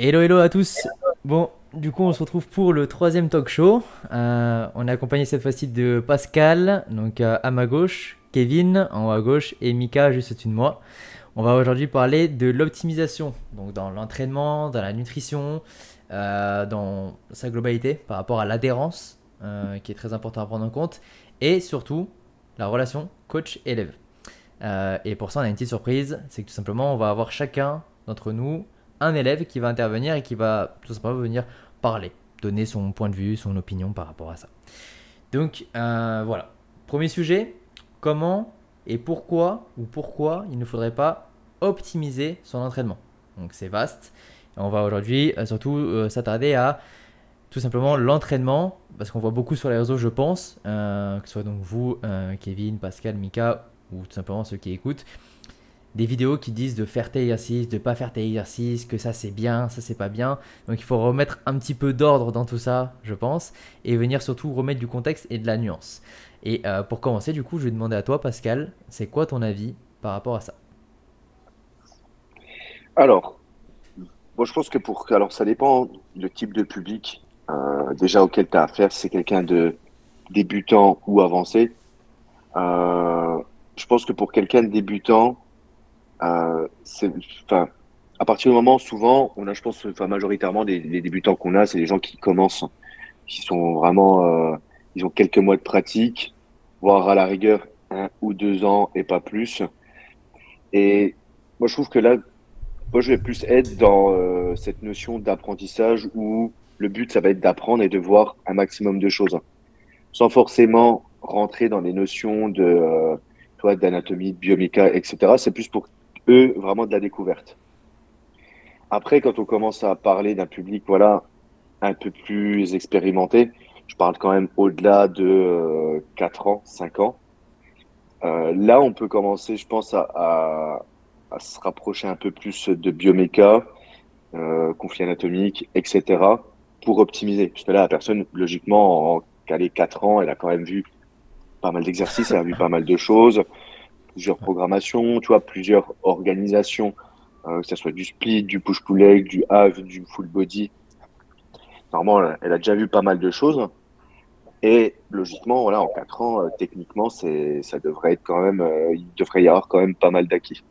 Hello, hello à tous. Bon, du coup, on se retrouve pour le troisième talk show. Euh, on est accompagné cette fois-ci de Pascal, donc euh, à ma gauche, Kevin en haut à gauche et Mika juste au-dessus de moi. On va aujourd'hui parler de l'optimisation, donc dans l'entraînement, dans la nutrition, euh, dans sa globalité par rapport à l'adhérence, qui est très important à prendre en compte, et surtout la relation coach-élève. et pour ça, on a une petite surprise, c'est que tout simplement, on va avoir chacun d'entre nous un élève qui va intervenir et qui va tout simplement venir parler, donner son point de vue, son opinion par rapport à ça. Donc euh, voilà, premier sujet, comment et pourquoi ou pourquoi il ne faudrait pas optimiser son entraînement. Donc c'est vaste. on va aujourd'hui euh, surtout euh, s'attarder à tout simplement l'entraînement, parce qu'on voit beaucoup sur les réseaux, je pense, que ce soit donc vous, Kevin, Pascal, Mika, ou tout simplement ceux qui écoutent, des vidéos qui disent de faire tes exercices, de pas faire tes exercices, que ça c'est bien, ça c'est pas bien. Donc il faut remettre un petit peu d'ordre dans tout ça, je pense, et venir surtout remettre du contexte et de la nuance. Et euh, pour commencer, du coup, je vais demander à toi, Pascal, c'est quoi ton avis par rapport à ça? Alors, moi je pense que pour. Alors ça dépend du type de public euh, déjà auquel tu as affaire, c'est quelqu'un de débutant ou avancé. Euh, je pense que pour quelqu'un de débutant, enfin, à partir du moment, souvent, on a, je pense, majoritairement des, débutants qu'on a, c'est des gens qui commencent, qui sont vraiment, euh, ils ont quelques mois de pratique, voire à la rigueur un ou deux ans et pas plus. Et moi, je trouve que là, moi, je vais plus être dans euh, cette notion d'apprentissage où le but, ça va être d'apprendre et de voir un maximum de choses, sans forcément rentrer dans les notions de, euh, toi, d'anatomie, de bioméca, etc. C'est plus pour eux, vraiment de la découverte. Après, quand on commence à parler d'un public, voilà, un peu plus expérimenté, je parle quand même au-delà de 4 euh, ans, 5 ans. Euh, là, on peut commencer, je pense, à, se rapprocher un peu plus de bioméca, euh, conflit anatomique, etc., pour optimiser. Parce que là, la personne, logiquement, en calé 4 ans, elle a quand même vu pas mal d'exercices, elle a vu pas mal de choses plusieurs programmations, tu vois, plusieurs organisations, euh, que ce soit du split, du push-pull leg, du half, du full body. Normalement, elle a déjà vu pas mal de choses. Et logiquement, voilà, en 4 ans, euh, techniquement, ça devrait être quand même, euh, il devrait y avoir quand même pas mal d'acquis.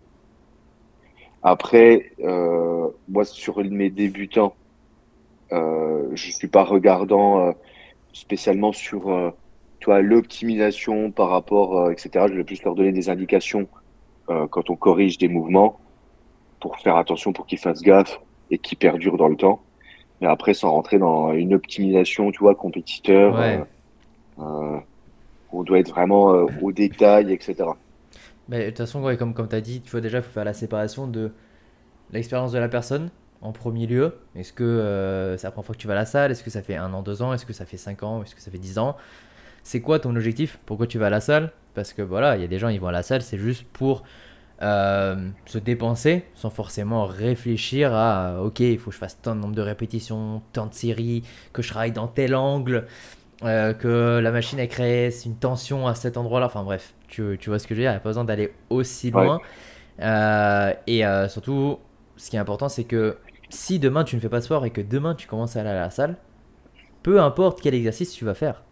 Après, moi, sur mes débutants, je ne suis pas regardant spécialement sur l'optimisation par rapport, euh, etc. Je vais plus leur donner des indications euh, quand on corrige des mouvements pour faire attention pour qu'ils fassent gaffe et qu'ils perdurent dans le temps. Mais après, sans rentrer dans une optimisation, tu vois, compétiteur, euh, on doit être vraiment au détail, etc. Mais de toute façon, comme, comme tu as dit, tu vois, déjà, il faut faire la séparation de l'expérience de la personne en premier lieu. Est-ce que c'est la première fois que tu vas à la salle? Est-ce que ça fait un an, deux ans? Est-ce que ça fait cinq ans? Est-ce que ça fait dix ans? C'est quoi ton objectif? Pourquoi tu vas à la salle? Parce que voilà, il y a des gens, ils vont à la salle, c'est juste pour euh, se dépenser sans forcément réfléchir à ok, il faut que je fasse tant de nombre de répétitions, tant de séries, que je travaille dans tel angle, euh, que la machine a créé une tension à cet endroit-là. Enfin bref, tu, vois ce que je veux dire, il n'y a pas besoin d'aller aussi loin. Euh, et surtout, ce qui est important, c'est que si demain tu ne fais pas sport et que demain tu commences à aller à la salle, peu importe quel exercice tu vas faire,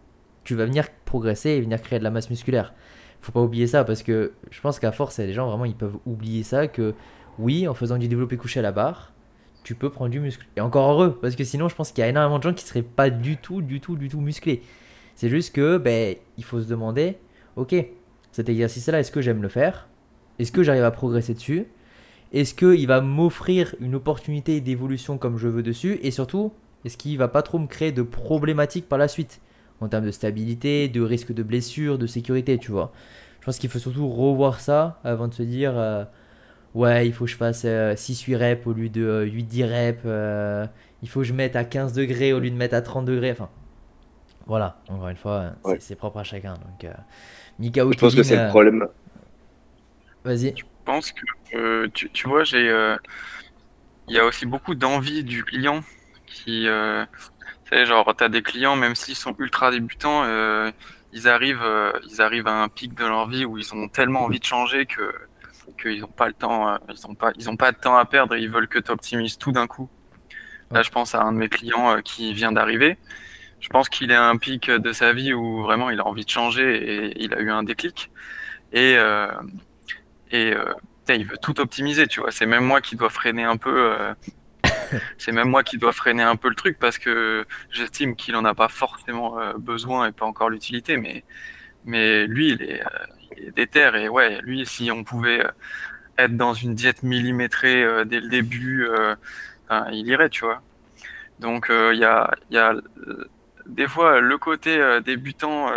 tu vas venir progresser et venir créer de la masse musculaire. Faut pas oublier ça parce que je pense qu'à force, les gens vraiment ils peuvent oublier ça que oui, en faisant du développé couché à la barre, tu peux prendre du muscle. Et encore heureux parce que sinon, je pense qu'il y a énormément de gens qui seraient pas du tout, du tout, du tout musclés. C'est juste que ben, il faut se demander, ok, cet exercice-là, est-ce que j'aime le faire? Est-ce que j'arrive à progresser dessus? Est-ce qu'il va m'offrir une opportunité d'évolution comme je veux dessus? Et surtout, est-ce qu'il va pas trop me créer de problématiques par la suite? En termes de stabilité, de risque de blessure, de sécurité, tu vois. Je pense qu'il faut surtout revoir ça avant de se dire euh, ouais, il faut que je fasse 6-8 euh, reps au lieu de 8-10 euh, reps, il faut que je mette à 15 degrés au lieu de mettre à 30 degrés. Enfin, voilà, encore une fois, c'est propre à chacun. Donc, Mika Je pense que c'est le problème. Vas-y. Je pense que, tu, tu, vois, j'ai. Il y a aussi beaucoup d'envie du client qui, tu sais, genre, t'as des clients, même s'ils sont ultra débutants, euh, ils arrivent, euh, ils arrivent à un pic de leur vie où ils ont tellement envie de changer que qu'ils n'ont pas le temps, euh, ils ont pas, ils ont pas de temps à perdre et ils veulent que tu optimises tout d'un coup. Là, je pense à un de mes clients qui vient d'arriver. Je pense qu'il est à un pic de sa vie où vraiment il a envie de changer et il a eu un déclic. Et, et il veut tout optimiser, tu vois. C'est même moi qui dois freiner un peu. c'est même moi qui dois freiner un peu le truc parce que j'estime qu'il en a pas forcément besoin et pas encore l'utilité, mais mais lui, il est, il est déter et ouais, lui, si on pouvait être dans une diète millimétrée euh, dès le début, euh, il irait, tu vois. Donc euh, il y a, y, a, des fois le côté débutant,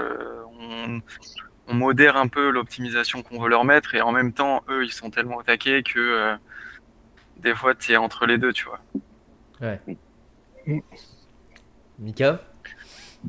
on, modère un peu l'optimisation qu'on veut leur mettre et en même temps, eux, ils sont tellement attaqués que des fois, tu es entre les deux, tu vois. Ouais. Mika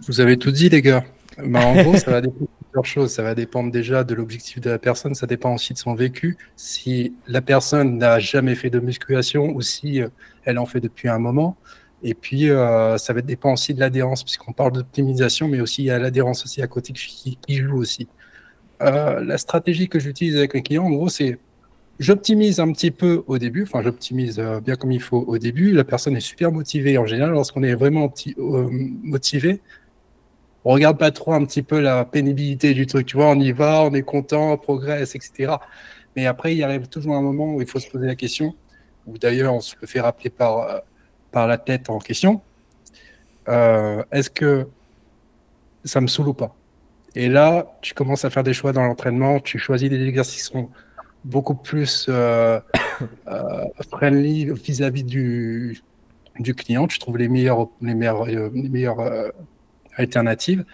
Vous avez tout dit, les gars. Bah, en gros, ça va dépendre plusieurs choses. Ça va dépendre déjà de l'objectif de la personne. Ça dépend aussi de son vécu. Si la personne n'a jamais fait de musculation ou si euh, elle en fait depuis un moment. Et puis, euh, ça va dépendre aussi de l'adhérence, puisqu'on parle d'optimisation, mais aussi il y a l'adhérence aussi à côté qui, qui joue aussi. Euh, la stratégie que j'utilise avec les clients, en gros, c'est j'optimise un petit peu au début, enfin j'optimise bien comme il faut au début. La personne est super motivée. En général, lorsqu'on est vraiment motivé, on regarde pas trop un petit peu la pénibilité du truc. Tu vois, on y va, on est content, on progresse, etc. Mais après, il arrive toujours un moment où il faut se poser la question, ou d'ailleurs, on se le fait rappeler par, euh, par la tête en question. Euh, est-ce que ça me saoule ou pas? Et là, tu commences à faire des choix dans l'entraînement, tu choisis des exercices beaucoup plus euh, friendly vis-à-vis du, du client, tu trouves les meilleurs, les meilleurs, les meilleurs alternative.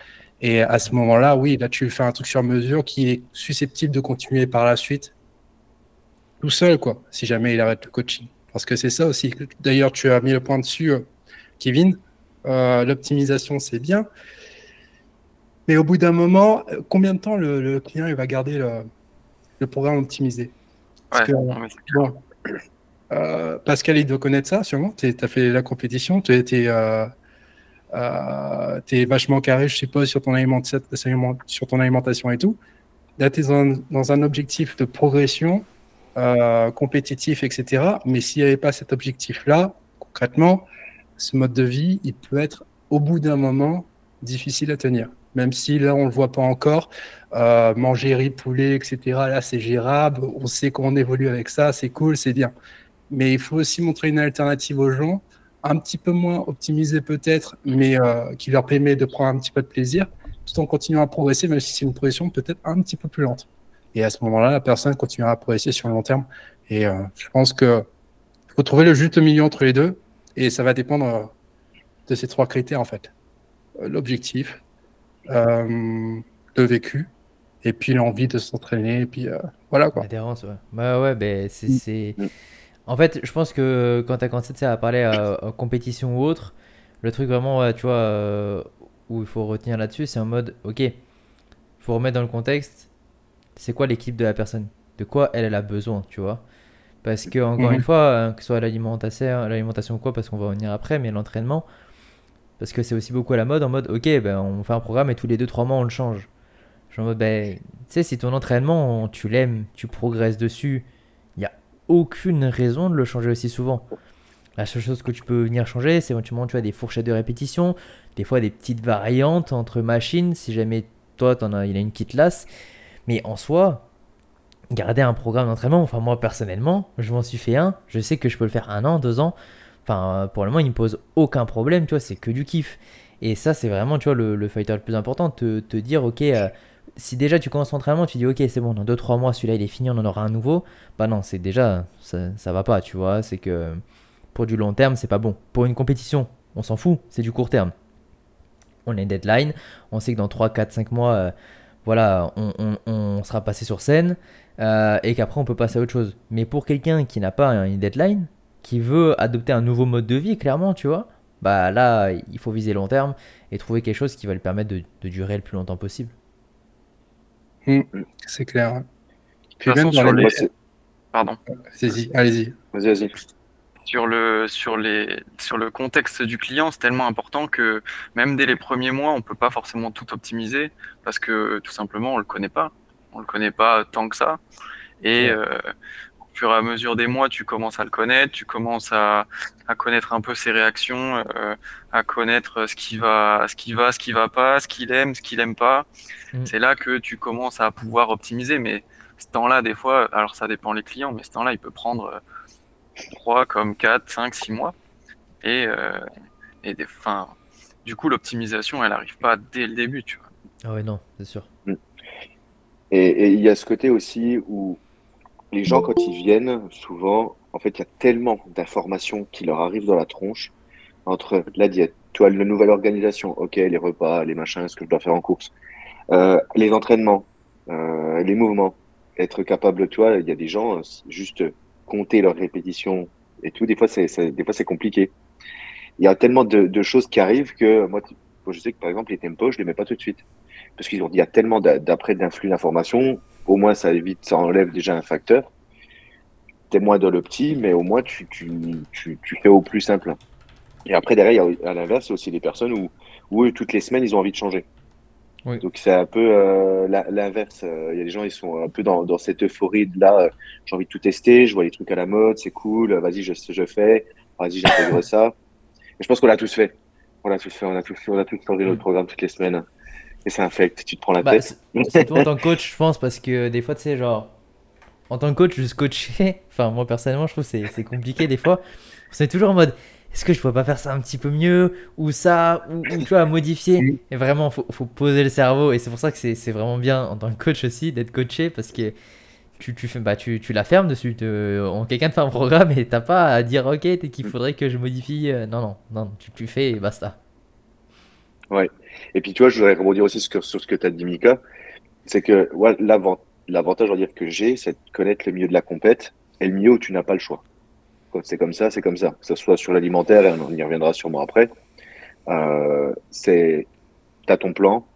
Et à ce moment-là, oui, là, tu fais un truc sur mesure qui est susceptible de continuer par la suite tout seul, quoi, si jamais il arrête le coaching. Parce que c'est ça aussi. D'ailleurs, tu as mis le point dessus, euh, Kevin. Euh, l'optimisation, c'est bien. Mais au bout d'un moment, combien de temps le, client il va garder le, programme optimisé Parce euh, Pascal, il doit connaître ça, sûrement. Tu as fait la compétition, tu été euh, es vachement carré, je suppose, sur ton, sur ton alimentation et tout. Là, tu es dans, un objectif de progression euh, compétitif, etc. Mais s'il n'y avait pas cet objectif-là, concrètement, ce mode de vie, il peut être au bout d'un moment difficile à tenir. Même si là, on ne le voit pas encore, euh, manger riz, poulet, etc., là, c'est gérable, on sait qu'on évolue avec ça, c'est cool, c'est bien. Mais il faut aussi montrer une alternative aux gens un petit peu moins optimisé peut-être, mais euh, qui leur permet de prendre un petit peu de plaisir, tout en continuant à progresser, même si c'est une progression peut-être un petit peu plus lente. Et à ce moment-là, la personne continuera à progresser sur le long terme. Et euh, je pense que faut trouver le juste milieu entre les deux, et ça va dépendre de ces trois critères en fait l'objectif, le vécu, et puis l'envie de s'entraîner, et puis voilà quoi. L'adhérence, ouais. Bah ouais, ben c'est. Mm. En fait, je pense que quand tu as commencé à parler à, compétition ou autre, le truc vraiment, tu vois, euh, où il faut retenir là-dessus, c'est en mode, ok, il faut remettre dans le contexte, c'est quoi l'équipe de la personne? De quoi elle, elle a besoin, tu vois? Parce que, encore une mhm. fois, hein, que ce soit l'alimentation, l'alimentation ou quoi, parce qu'on va revenir après, mais l'entraînement, parce que c'est aussi beaucoup à la mode, en mode, ok, ben, on fait un programme et tous les 2-3 mois, on le change. Genre, ben, tu sais, si ton entraînement, tu l'aimes, tu progresses dessus, aucune raison de le changer aussi souvent. La seule chose que tu peux venir changer, c'est éventuellement tu as des fourchettes de répétition, des fois des petites variantes entre machines, si jamais toi en as, il a une petite lasse. Mais en soi, garder un programme d'entraînement, enfin moi personnellement, je m'en suis fait un, je sais que je peux le faire un an, deux ans. Enfin, pour le moment, il ne pose aucun problème, tu vois, c'est que du kiff. Et ça, c'est vraiment, tu vois, le, le fighter le plus important, te, te dire, ok, euh, si déjà tu commences l'entraînement, tu dis ok c'est bon, dans 2-3 mois celui-là il est fini, on en aura un nouveau, bah non, c'est déjà, ça, ça va pas, tu vois, c'est que pour du long terme c'est pas bon. Pour une compétition, on s'en fout, c'est du court terme. On a une deadline, on sait que dans 3, 4, 5 mois, euh, voilà, on, sera passé sur scène euh, et qu'après on peut passer à autre chose. Mais pour quelqu'un qui n'a pas une deadline, qui veut adopter un nouveau mode de vie, clairement, tu vois, bah là il faut viser long terme et trouver quelque chose qui va lui permettre de durer le plus longtemps possible. Mm. c'est clair. Puis même sur les... Pardon. Allez-y, allez-y. Vas-y, Sur le, sur, les, sur le contexte du client, c'est tellement important que même dès les premiers mois, on peut pas forcément tout optimiser parce que tout simplement, on le connaît pas. On le connaît pas tant que ça. Et euh, fur et à mesure des mois, tu commences à le connaître, tu commences à, à connaître un peu ses réactions, euh, à connaître ce qui va, ce qui va, ce qui va pas, ce qu'il aime, ce qu'il aime pas. Mm. C'est là que tu commences à pouvoir optimiser. Mais ce temps-là, des fois, alors ça dépend les clients, mais ce temps-là, il peut prendre euh, 3 comme 4, 5, 6 mois. Et, euh, et des, fin, du coup, l'optimisation, elle arrive pas dès le début, tu vois. Ah ouais, non, c'est sûr. Et et il y a ce côté aussi où les gens, quand ils viennent, souvent, en fait, il y a tellement d'informations qui leur arrivent dans la tronche entre la diète, tu vois, la nouvelle organisation, ok, les repas, les machins, ce que je dois faire en course, euh, les entraînements, euh, les mouvements, être capable, tu vois, il y a des gens, euh, juste compter leurs répétitions et tout, des fois, c'est, des fois, c'est compliqué. Il y a tellement de, de choses qui arrivent que moi, je sais que par exemple, les tempos, je les mets pas tout de suite. Parce qu'ils ont dit, il y a tellement d'a- d'après d'influx d'informations, au moins ça évite, ça enlève déjà un facteur. T'es moins dans le petit, mais au moins tu, tu, tu, tu fais au plus simple. Et après, derrière, il y a, à l'inverse, il y a aussi des personnes où, où eux, toutes les semaines, ils ont envie de changer. Oui. Donc c'est un peu euh, l'inverse. Euh, Il y a des gens, ils sont un peu dans, dans cette euphorie de là, euh, j'ai envie de tout tester, je vois les trucs à la mode, c'est cool, vas-y, je, je fais, vas-y, j'intègre ça. Et je pense qu'on l'a tous fait. On l'a tous fait, on a tous, on a tous changé notre programme toutes les semaines. Et c'est un fait, tu te prends la Bah, tête. c'est- surtout en tant que coach, je pense, parce que des fois, tu sais, genre, en tant que coach, juste coacher, enfin, moi personnellement, je trouve que c'est compliqué des fois. On est toujours en mode, est-ce que je pourrais pas faire ça un petit peu mieux, ou ça, ou, ou, tu vois, modifier. Et vraiment, faut, faut poser le cerveau, et c'est pour ça que c'est vraiment bien en tant que coach aussi d'être coaché, parce que tu, tu, fais, bah, tu, tu la fermes dessus. te- en quelqu'un te fait un programme et t'as pas à dire, ok, qu'il faudrait que je modifie. euh, Non, non, non, tu, tu fais et basta. Et puis, tu vois, je voudrais rebondir aussi sur, sur ce que tu as dit, Mika. C'est que ouais, l'avantage, dire, que j'ai, c'est de connaître le milieu de la compète et le milieu où tu n'as pas le choix. Quand c'est comme ça, c'est comme ça. Que ce soit sur l'alimentaire, et on y reviendra sûrement après. Euh, c'est, t'as ton plan.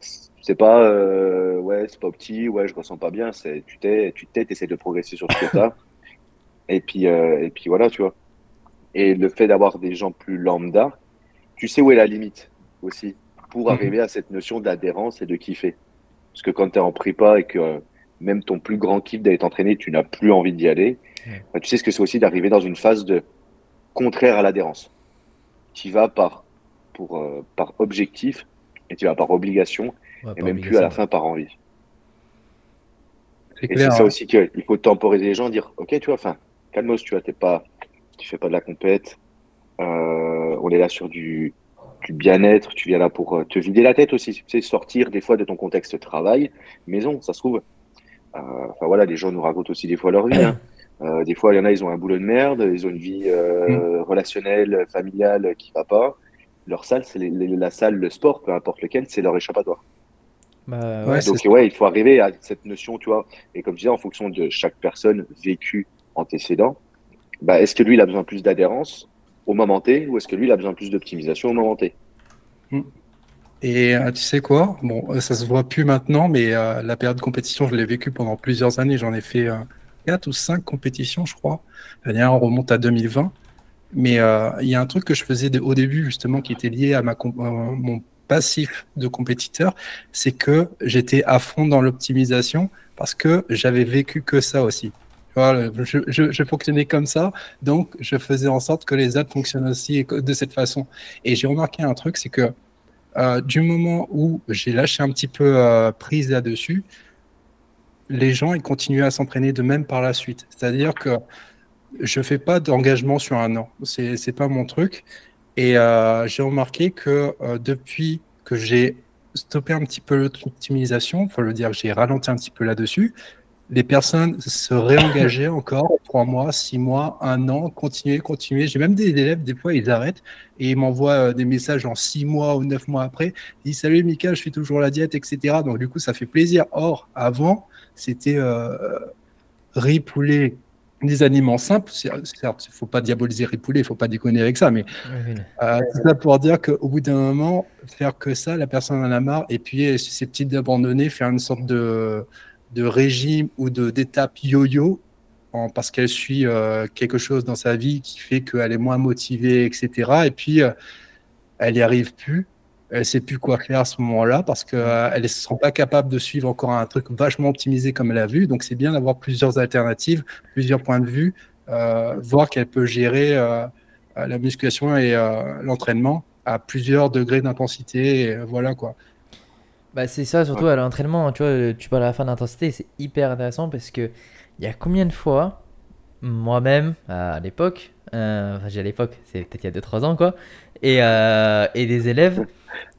C'est pas, euh, ouais, c'est pas petit, ouais, je ressens pas bien. C'est, tu t'es, tu t'es, t'essaies de progresser sur ce que t'as. Et puis, euh, et puis voilà, tu vois. Et le fait d'avoir des gens plus lambda, tu sais où est la limite aussi pour Mhm. arriver à cette notion d'adhérence et de kiffer. Parce que quand tu es en prépa et que euh, même ton plus grand kiff d'aller t'entraîner, tu n'as plus envie d'y aller, bah, tu sais ce que c'est aussi d'arriver dans une phase de contraire à l'adhérence. Tu vas par, pour, euh, par objectif et tu vas par obligation Ouais, et même plus à la fin par envie. C'est Et clair. c'est ça hein. aussi qu'il faut temporiser les gens, dire ok, tu vois, enfin, calmos, tu vois, t'es pas, tu fais pas de la compète, euh, on est là sur du, du bien-être, tu viens là pour euh, te vider la tête aussi, tu sais, sortir des fois de ton contexte travail, maison, ça se trouve. Euh, Enfin voilà, les gens nous racontent aussi des fois leur vie. hein. Euh, des fois, il y en a, ils ont un boulot de merde, ils ont une vie euh, relationnelle, familiale qui va pas. Leur salle, c'est la salle, le sport, peu importe lequel, c'est leur échappatoire. Bah, Ouais, Donc ouais, il faut arriver à cette notion, tu vois. Et comme je disais, en fonction de chaque personne vécue antécédent, bah, est-ce que lui, il a besoin plus d'adhérence au moment T ou est-ce que lui, il a besoin plus d'optimisation au moment T Et euh, tu sais quoi? Bon, euh, ça se voit plus maintenant, mais euh, la période de compétition, je l'ai vécue pendant plusieurs années. J'en ai fait euh, quatre ou cinq compétitions, je crois. La dernière on remonte à 2020. Mais il y a un truc que je faisais au début, justement, qui était lié à ma, mon passif de compétiteur, c'est que j'étais à fond dans l'optimisation parce que j'avais vécu que ça aussi. Le- je, fonctionnais comme ça, donc je faisais en sorte que les autres fonctionnent aussi de cette façon. Et j'ai remarqué un truc, c'est que euh, du moment où j'ai lâché un petit peu euh, prise là-dessus, les gens ils continuent à s'entraîner de même par la suite. C'est-à-dire que je fais pas d'engagement sur un an. C'est c'est pas mon truc. Et euh, j'ai remarqué que depuis que j'ai stoppé un petit peu l'optimisation, faut le dire, j'ai ralenti un petit peu là-dessus. Les personnes se réengageaient encore trois mois, six mois, un an, continuer, continuer. J'ai même des élèves, des fois, ils arrêtent et ils m'envoient euh, des messages en six mois ou neuf mois après. Ils disent Salut Mika, je fais toujours la diète, etc. Donc, du coup, ça fait plaisir. Or, avant, c'était euh, riz, poulet, des aliments simples. Certes, il ne faut pas diaboliser riz, poulet, il ne faut pas déconner avec ça, mais oui. euh, c'est ça pour dire qu'au bout d'un moment, faire que ça, la personne en a marre et puis elle est susceptible d'abandonner, faire une sorte de, de régime ou de d'étape yo-yo parce qu'elle suit euh, quelque chose dans sa vie qui fait qu'elle est moins motivée, etc. Et puis, euh, elle n'y arrive plus. elle sait plus quoi faire à ce moment-là parce qu'elle euh, ne se sent pas capable de suivre encore un truc vachement optimisé comme elle a vu. Donc, c'est bien d'avoir plusieurs alternatives, plusieurs points de vue, voir qu'elle peut gérer la musculation et l'entraînement à plusieurs degrés d'intensité. Voilà quoi. Bah, c'est ça, surtout à l'entraînement. Tu vois, tu parles à la fin d'intensité, c'est hyper intéressant parce que il y a combien de fois, moi-même, à l'époque, enfin, j'ai à l'époque, c'est peut-être il y a 2-3 ans quoi, et, et des élèves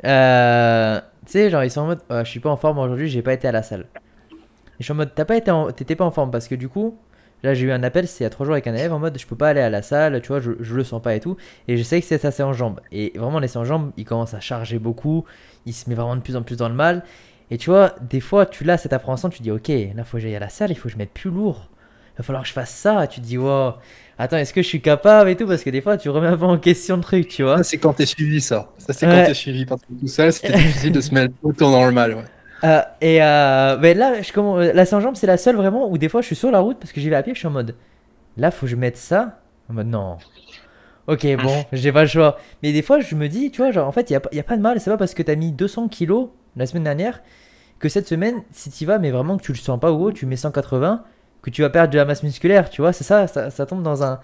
euh, tu sais, genre, ils sont en mode, je suis pas en forme aujourd'hui, j'ai pas été à la salle. Et je suis en mode, t'as pas été t'étais pas en forme parce que du coup, là j'ai eu un appel, c'est il y a 3 jours avec un élève en mode, je peux pas aller à la salle, tu vois, je, je le sens pas et tout. Et je sais que c'est ça, c'est en jambes. Et vraiment, les en jambes, il commence à charger beaucoup, il se met vraiment de plus en plus dans le mal. Et tu vois, des fois, tu l'as cette appréhension, tu dis, ok, là faut que j'aille à la salle, il faut que je mette plus lourd. Il va falloir que je fasse ça. tu te dis, wow, attends, est-ce que je suis capable et tout? Parce que des fois, tu remets un peu en question le truc, tu vois. Ça, c'est quand t'es suivi, ça. Ça, c'est quand t'es suivi. Parce que tout seul, c'était difficile de se mettre autant dans le mal, ouais. Euh, et euh, mais là, je, comment, la Saint-Jean, c'est la seule vraiment où des fois je suis sur la route parce que j'y vais à pied, je suis en mode là, faut que je mette ça. En mode non. Ok, bon, j'ai pas le choix. Mais des fois, je me dis, tu vois, genre en fait, il n'y a, y a, pas de mal. C'est pas parce que t'as mis 200 kilos la semaine dernière que cette semaine, si tu vas, mais vraiment que tu le sens pas ou tu mets 180, que tu vas perdre de la masse musculaire, tu vois, c'est ça, ça, tombe dans un,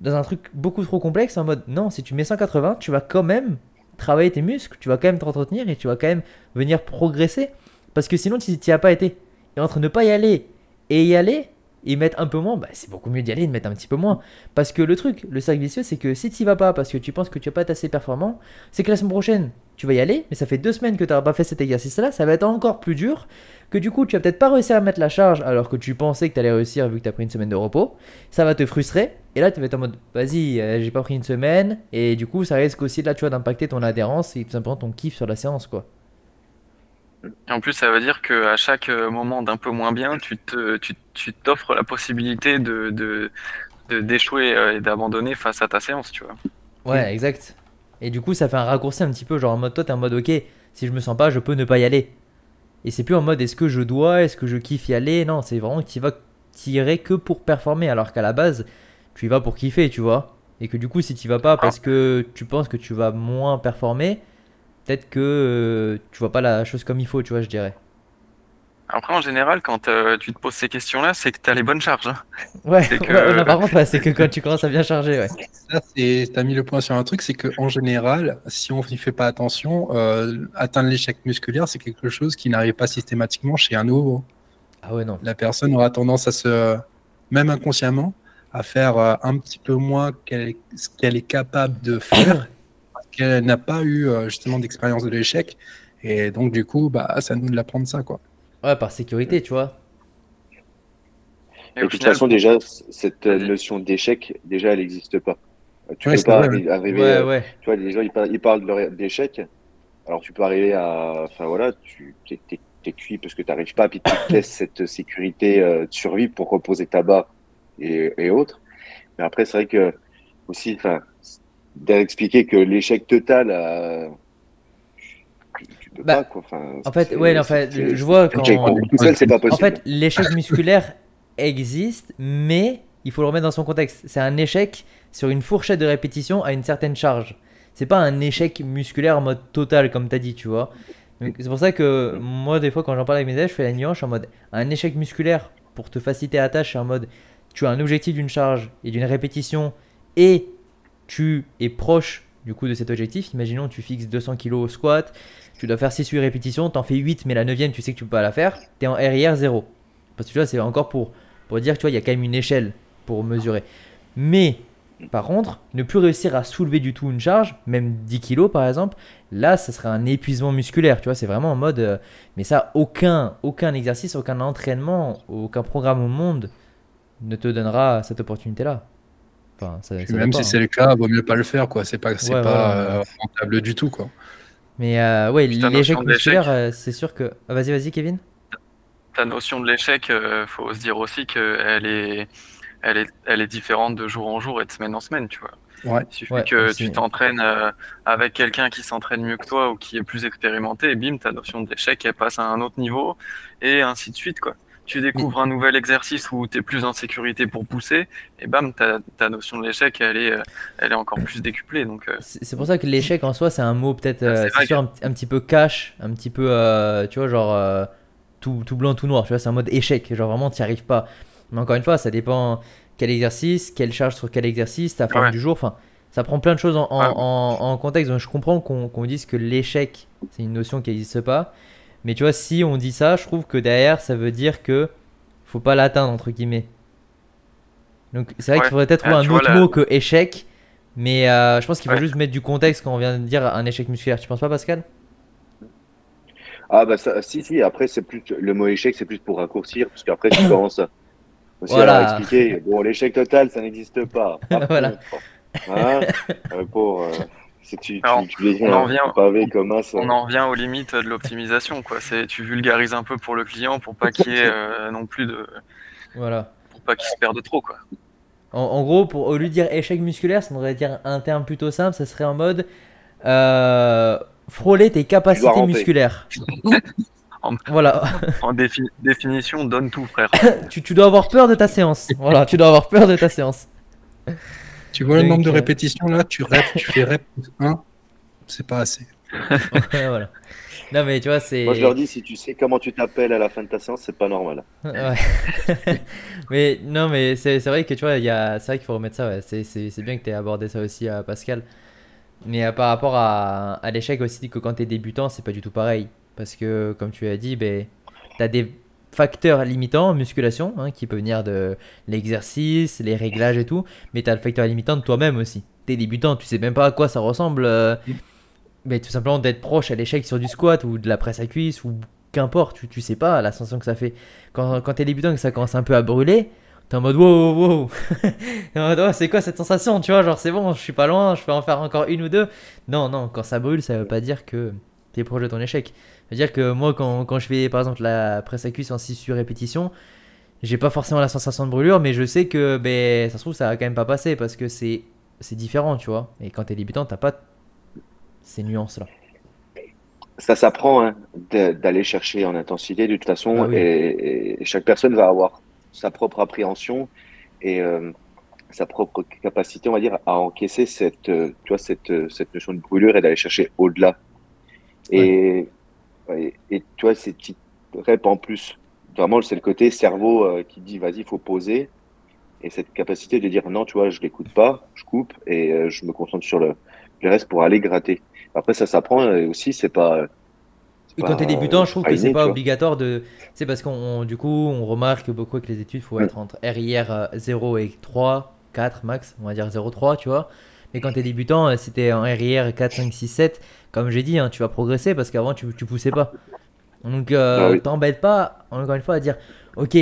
dans un truc beaucoup trop complexe en mode non, si tu mets 180, tu vas quand même travailler tes muscles, tu vas quand même t'entretenir et tu vas quand même venir progresser parce que sinon tu n'y as pas été. Et entre ne pas y aller et y aller, et mettre un peu moins, bah, c'est beaucoup mieux d'y aller et de mettre un petit peu moins. Parce que le truc, le cercle vicieux, c'est que si tu vas pas parce que tu penses que tu vas pas être assez performant, c'est que la semaine prochaine, tu vas y aller, mais ça fait deux semaines que tu n'auras pas fait cet exercice-là, ça va être encore plus dur, que du coup, tu vas peut-être pas réussir à mettre la charge alors que tu pensais que tu allais réussir vu que tu as pris une semaine de repos. Ça va te frustrer, et là, tu vas être en mode, vas-y, euh, j'ai pas pris une semaine, et du coup, ça risque aussi, là, tu vois, d'impacter ton adhérence et tout simplement ton kiff sur la séance, quoi. Et en plus, ça veut dire qu'à chaque euh, moment d'un peu moins bien, tu te, tu, t'offres la possibilité de, de, d'échouer euh, et d'abandonner face à ta séance, tu vois. Ouais, exact. Et du coup, ça fait un raccourci un petit peu, genre en mode, toi, t'es en mode, ok, si je me sens pas, je peux ne pas y aller. Et c'est plus en mode, est-ce que je dois, est-ce que je kiffe y aller? Non, c'est vraiment que tu vas tirer que pour performer, alors qu'à la base, tu y vas pour kiffer, tu vois. Et que du coup, si tu vas pas parce que tu penses que tu vas moins performer, peut-être que euh, tu vois pas la chose comme il faut, tu vois, je dirais. Après, en général, quand euh, tu te poses ces questions-là, c'est que tu as les bonnes charges. Hein. Ouais, que... par contre, c'est que quand tu commences à bien charger, ouais. Ça, tu as mis le point sur un truc, c'est qu'en général, si on n'y fait pas attention, euh, atteindre l'échec musculaire, c'est quelque chose qui n'arrive pas systématiquement chez un nouveau. Ah ouais, non. La personne aura tendance à se, même inconsciemment, à faire un petit peu moins ce qu'elle est capable de faire qu'elle n'a pas eu euh, justement d'expérience de l'échec. Et donc, du coup, bah, ça nous de l'apprendre ça, quoi. Ouais, par sécurité, tu vois. Et de toute façon, déjà, cette notion d'échec, déjà, elle n'existe pas. Tu peux pas arriver. Tu vois, les gens, ils parlent, d'échec. Alors, tu peux arriver à. Enfin, voilà, tu es, cuit parce que tu n'arrives pas, puis tu laisses cette sécurité euh, de survie pour reposer ta bas et, et autres. Mais après, c'est vrai que, aussi, enfin, d'expliquer que l'échec total, peux bah, pas quoi. Enfin, en fait, ouais, en fait, je vois quand. En fait, l'échec musculaire existe, mais il faut le remettre dans son contexte. C'est un échec sur une fourchette de répétition à une certaine charge. C'est pas un échec musculaire en mode total, comme tu as dit, tu vois. C'est pour ça que moi, des fois, quand j'en parle avec mes élèves, je fais la nuance en mode un échec musculaire pour te faciliter la tâche, en mode tu as un objectif d'une charge et d'une répétition et tu es proche du coup de cet objectif. Imaginons tu fixes 200 kg au squat, tu dois faire 6-8 répétitions, tu en fais 8, mais la 9 tu sais que tu peux pas la faire, tu es en RIR 0. Parce que tu vois, c'est encore pour, pour dire, tu vois, il y a quand même une échelle pour mesurer. Mais par contre, ne plus réussir à soulever du tout une charge, même 10 kg par exemple, là, ça serait un épuisement musculaire. Tu vois, c'est vraiment en mode. Euh, mais ça, aucun, aucun exercice, aucun entraînement, aucun programme au monde ne te donnera cette opportunité-là même si c'est le cas, vaut mieux pas le faire, quoi. C'est pas, c'est pas euh, rentable du tout, quoi. Mais euh, ouais, l'échec musculaire, euh, c'est sûr que. Ah, vas-y, vas-y, Kevin. Ta notion de l'échec, faut se dire aussi qu'elle est, elle est, elle est différente de jour en jour et de semaine en semaine, tu vois. Ouais. Il suffit que tu t'entraînes avec quelqu'un qui s'entraîne mieux que toi ou qui est plus expérimenté, et bim, ta notion de l'échec, elle passe à un autre niveau, et ainsi de suite, quoi. Tu découvres un nouvel exercice où tu es plus en sécurité pour pousser, et bam, ta, ta notion de l'échec, elle est, euh, elle est encore plus décuplée. Donc, euh, C'est pour ça que l'échec en soi, c'est un mot peut-être, Ah, euh, un, un petit peu cash, un petit peu, euh, tu vois, genre tout, tout blanc, tout noir, tu vois, c'est un mode échec, genre vraiment, tu n'y arrives pas. Mais encore une fois, ça dépend quel exercice, quelle charge sur quel exercice, ta forme Ouais. du jour, enfin, ça prend plein de choses en, en, Ouais. en- en contexte. Donc je comprends qu'on qu'on dise que l'échec, c'est une notion qui n'existe pas. Mais tu vois, si on dit ça, je trouve que derrière, ça veut dire que faut pas l'atteindre, entre guillemets. Donc c'est vrai Ouais. qu'il faudrait peut-être trouver Ah, un tu autre la- mot que échec. Mais euh, je pense qu'il faut Ouais. juste mettre du contexte quand on vient de dire un échec musculaire. Tu penses pas, Pascal? Ah bah ça, si si après c'est plus le mot échec c'est plus pour raccourcir parce qu'après tu commences à- aussi Voilà. à expliquer bon l'échec total ça n'existe pas. Voilà. hein, euh, pour euh, si tu Alors, tu, tu l'écris on en vient- pavé comme un ça- on en revient aux limites de l'optimisation. quoi. C'est Tu vulgarises un peu pour le client pour pas qu'il y ait euh, non plus de. Voilà. pour pas qu'il se perde trop. quoi. En, en gros, pour, au lieu de dire échec musculaire, ça devrait dire un terme plutôt simple. Ça serait en mode euh, frôler tes capacités musculaires. En- voilà. En défi- définition, donne tout, frère. tu, tu dois avoir peur de ta séance. Voilà, tu dois avoir peur de ta séance. Tu vois le nombre de euh, répétitions là Tu rep, tu fais rep 1, c'est pas assez. voilà. Non, mais tu vois, c'est. Moi je leur dis si tu sais comment tu t'appelles à la fin de ta séance c'est pas normal. Ouais. mais non, mais c'est c'est vrai que tu vois, il y a... c'est vrai qu'il faut remettre ça. Ouais. C'est c'est- c'est bien que tu aies abordé ça aussi, Pascal. Mais euh, par rapport à, à l'échec aussi, que quand tu es débutant, c'est pas du tout pareil. Parce que, comme tu as dit, ben, tu as des facteurs limitants en musculation hein, qui peuvent venir de l'exercice, les réglages et tout. Mais tu as le facteur limitant de toi-même aussi. Tu es débutant, tu sais même pas à quoi ça ressemble. euh, mais tout simplement d'être proche à l'échec sur du squat ou de la presse à cuisse ou qu'importe, tu, tu sais pas la sensation que ça fait. Quand, quand t'es débutant et que ça commence un peu à brûler, t'es en mode wow, wow, wow. T'es c'est quoi cette sensation, tu vois, genre c'est bon, je suis pas loin, je peux en faire encore une ou deux. Non, non, quand ça brûle, ça veut pas dire que t'es proche de ton échec. Ça veut dire que moi, quand, quand je fais par exemple la presse à cuisse en 6 sur répétition, j'ai pas forcément la sensation de brûlure, mais je sais que ben, ça se trouve, ça va quand même pas passer parce que c'est c'est différent, tu vois. Et quand t'es débutant, t'as pas ces nuances-là. Ça s'apprend hein, d'aller chercher en intensité de toute façon Ah oui. et, et chaque personne va avoir sa propre appréhension et euh, sa propre capacité on va dire à encaisser cette euh, tu vois cette euh, cette notion de brûlure et d'aller chercher au-delà et, ouais, et tu vois ces petites reps en plus vraiment c'est le côté cerveau euh, qui dit vas-y il faut poser et cette capacité de dire non tu vois je l'écoute pas je coupe et euh, je me concentre sur le, le reste pour aller gratter après ça s'apprend et aussi c'est pas quand t'es euh, débutant, je trouve que c'est pas tu obligatoire de. C'est parce qu'on on- du coup, on remarque beaucoup avec les études, il faut Mm. être entre RIR euh, 0 et 3, 4 max, on va dire 0,3, tu vois. Mais quand t'es débutant, euh, si t'es en RIR 4, 5, 6, 7, comme j'ai dit, hein, tu vas progresser parce qu'avant tu, tu poussais pas. Donc euh, Ah oui. t'embête pas, encore une fois, à dire Ok,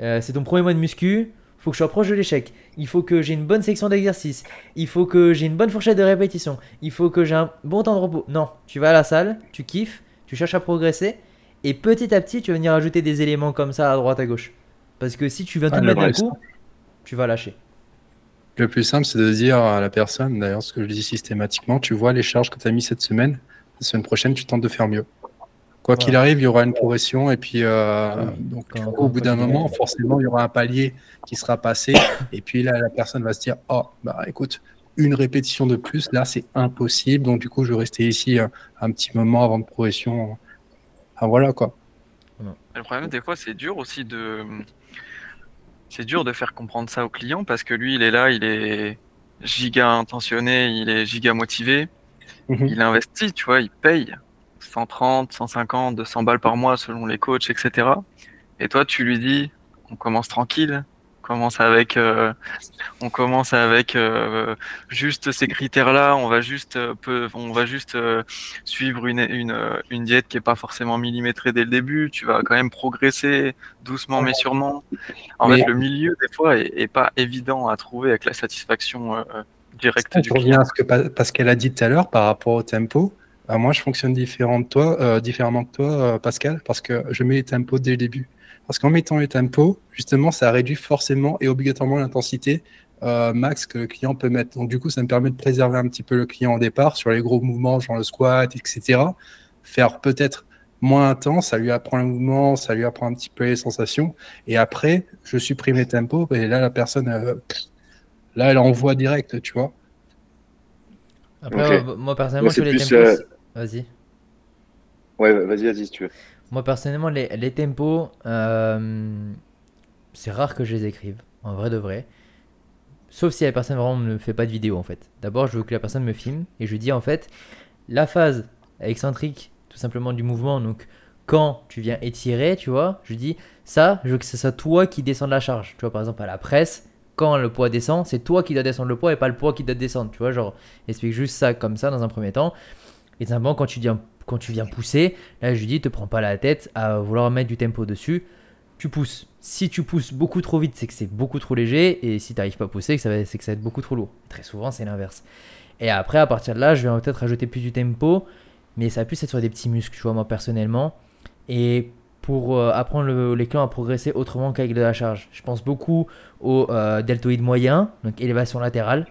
euh, c'est ton premier mois de muscu, faut que je sois proche de l'échec. Il faut que j'ai une bonne section d'exercice. Il faut que j'ai une bonne fourchette de répétition. Il faut que j'ai un bon temps de repos. Non, tu vas à la salle, tu kiffes, tu cherches à progresser. Et petit à petit, tu vas venir ajouter des éléments comme ça à droite, à gauche. Parce que si tu viens Ah, tout le mettre d'un coup, tu vas lâcher. Le plus simple, c'est de dire à la personne, d'ailleurs, ce que je dis systématiquement, tu vois les charges que tu as mis cette semaine, la semaine prochaine, tu tentes de faire mieux. Quoi qu'il arrive, il y aura une progression, et puis euh, donc, Quand- au quand- bout d'un moment, forcément, il y aura un palier qui sera passé, et puis là, la personne va se dire, oh, bah écoute, une répétition de plus, là, c'est impossible, donc du coup, je vais rester ici euh, un petit moment avant de progression. Ah, voilà, quoi. Le problème, des fois, c'est dur aussi de. C'est dur de faire comprendre ça au client parce que lui, il est là, il est giga intentionné, il est giga motivé, Mhm. il investit, tu vois, il paye 130, 150, 200 balles par mois selon les coachs, etc. Et toi, tu lui dis, on commence tranquille, commence avec, euh, on commence avec euh, juste ces critères-là, on va juste, euh, peu, on va juste euh, suivre une, une, une diète qui est pas forcément millimétrée dès le début. Tu vas quand même progresser doucement mais sûrement. En Mais- fait, le milieu des fois est, est pas évident à trouver avec la satisfaction directe Je reviens à ce que Pa- Pascal a dit tout à l'heure par rapport au tempo. Bah, moi, je fonctionne différent de toi, différemment que toi, Pascal, parce que je mets les tempos dès le début. Parce qu'en mettant les tempos, justement, ça réduit forcément et obligatoirement l'intensité euh, max que le client peut mettre. Donc, du coup, ça me permet de préserver un petit peu le client au départ sur les gros mouvements, genre le squat, etc. Faire peut-être moins intense, ça lui apprend le mouvement, ça lui apprend un petit peu les sensations. Et après, je supprime les tempos, et là, la personne, euh, là, elle envoie direct, tu vois. Après, moi, moi, personnellement, Moi, je fais les plus, tempos. euh, Vas-y. Ouais, vas-y, vas-y si tu veux. Moi, personnellement, les, tempos, euh, c'est rare que je les écrive, en vrai de vrai. Sauf si la personne vraiment ne fait pas de vidéo, en fait. D'abord, je veux que la personne me filme et je dis, en fait, la phase excentrique, tout simplement du mouvement, donc quand tu viens étirer, tu vois, je dis, ça, je veux que ce soit toi qui descends de la charge. Tu vois, par exemple, à la presse, quand le poids descend, c'est toi qui dois descendre le poids et pas le poids qui doit descendre. Tu vois, genre, explique juste ça comme ça dans un premier temps. Et simplement, quand tu viens, quand tu viens pousser, là, je lui dis, te prends pas la tête à vouloir mettre du tempo dessus. Tu pousses. Si tu pousses beaucoup trop vite, c'est que c'est beaucoup trop léger. Et si tu n'arrives pas à pousser, c'est que ça va être beaucoup trop lourd. Très souvent, c'est l'inverse. Et après, à partir de là, je vais peut-être rajouter plus du tempo. Mais ça va plus être sur des petits muscles, tu vois, moi, personnellement. Et pour euh, apprendre le- les clients à progresser autrement qu'avec de la charge. Je pense beaucoup au euh, deltoïde moyen, donc élévation latérale.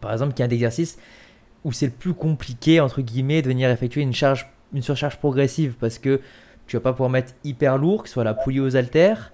Par exemple, qui est un exercice où c'est le plus compliqué, entre guillemets, de venir effectuer une, charge, une surcharge progressive parce que tu vas pas pouvoir mettre hyper lourd, que ce soit la poulie aux haltères,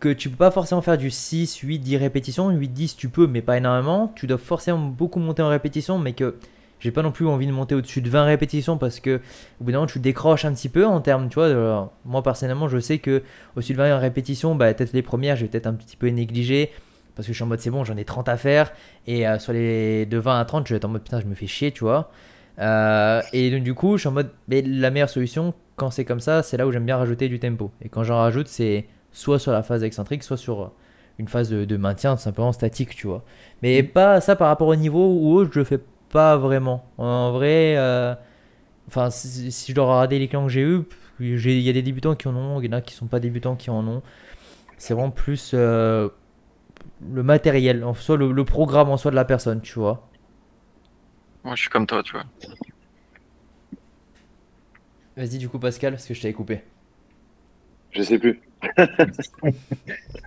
que tu peux pas forcément faire du 6, 8, 10 répétitions. 8, 10 tu peux, mais pas énormément. Tu dois forcément beaucoup monter en répétition, mais que j'ai pas non plus envie de monter au-dessus de 20 répétitions parce que au bout d'un moment tu décroches un petit peu en termes, tu vois. moi personnellement, je sais que au-dessus de 20 répétitions, bah, peut-être les premières, je vais peut-être un petit peu négliger parce que je suis en mode c'est bon, j'en ai 30 à faire et euh, sur les de 20 à 30, je vais être en mode putain, je me fais chier, tu vois. Euh, et donc, du coup, je suis en mode mais la meilleure solution quand c'est comme ça, c'est là où j'aime bien rajouter du tempo. Et quand j'en rajoute, c'est soit sur la phase excentrique, soit sur une phase de, de maintien tout simplement statique, tu vois. Mais pas ça par rapport au niveau ou autre, je le fais pas vraiment. En vrai, euh, enfin, si, si je dois regarder les clients que j'ai eu, il y a des débutants qui en ont, il y en a qui sont pas débutants qui en ont. C'est vraiment plus euh, le matériel, en soit le, le programme en soi de la personne, tu vois. Moi, je suis comme toi, tu vois. Vas-y du coup Pascal, parce que je t'avais coupé. Je sais plus.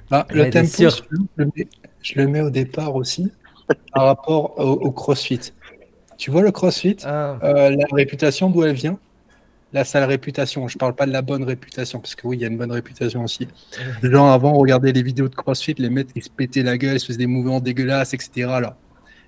Bah, le sûr. je le, mets, je le mets au départ aussi par rapport au, au CrossFit. Tu vois le CrossFit, Ah, euh, la réputation d'où elle vient? La sale réputation. Je parle pas de la bonne réputation, parce que oui, il y a une bonne réputation aussi. Genre avant, regarder les vidéos de CrossFit, les mecs ils se pétaient la gueule, ils se faisaient des mouvements dégueulasses, etc. Là.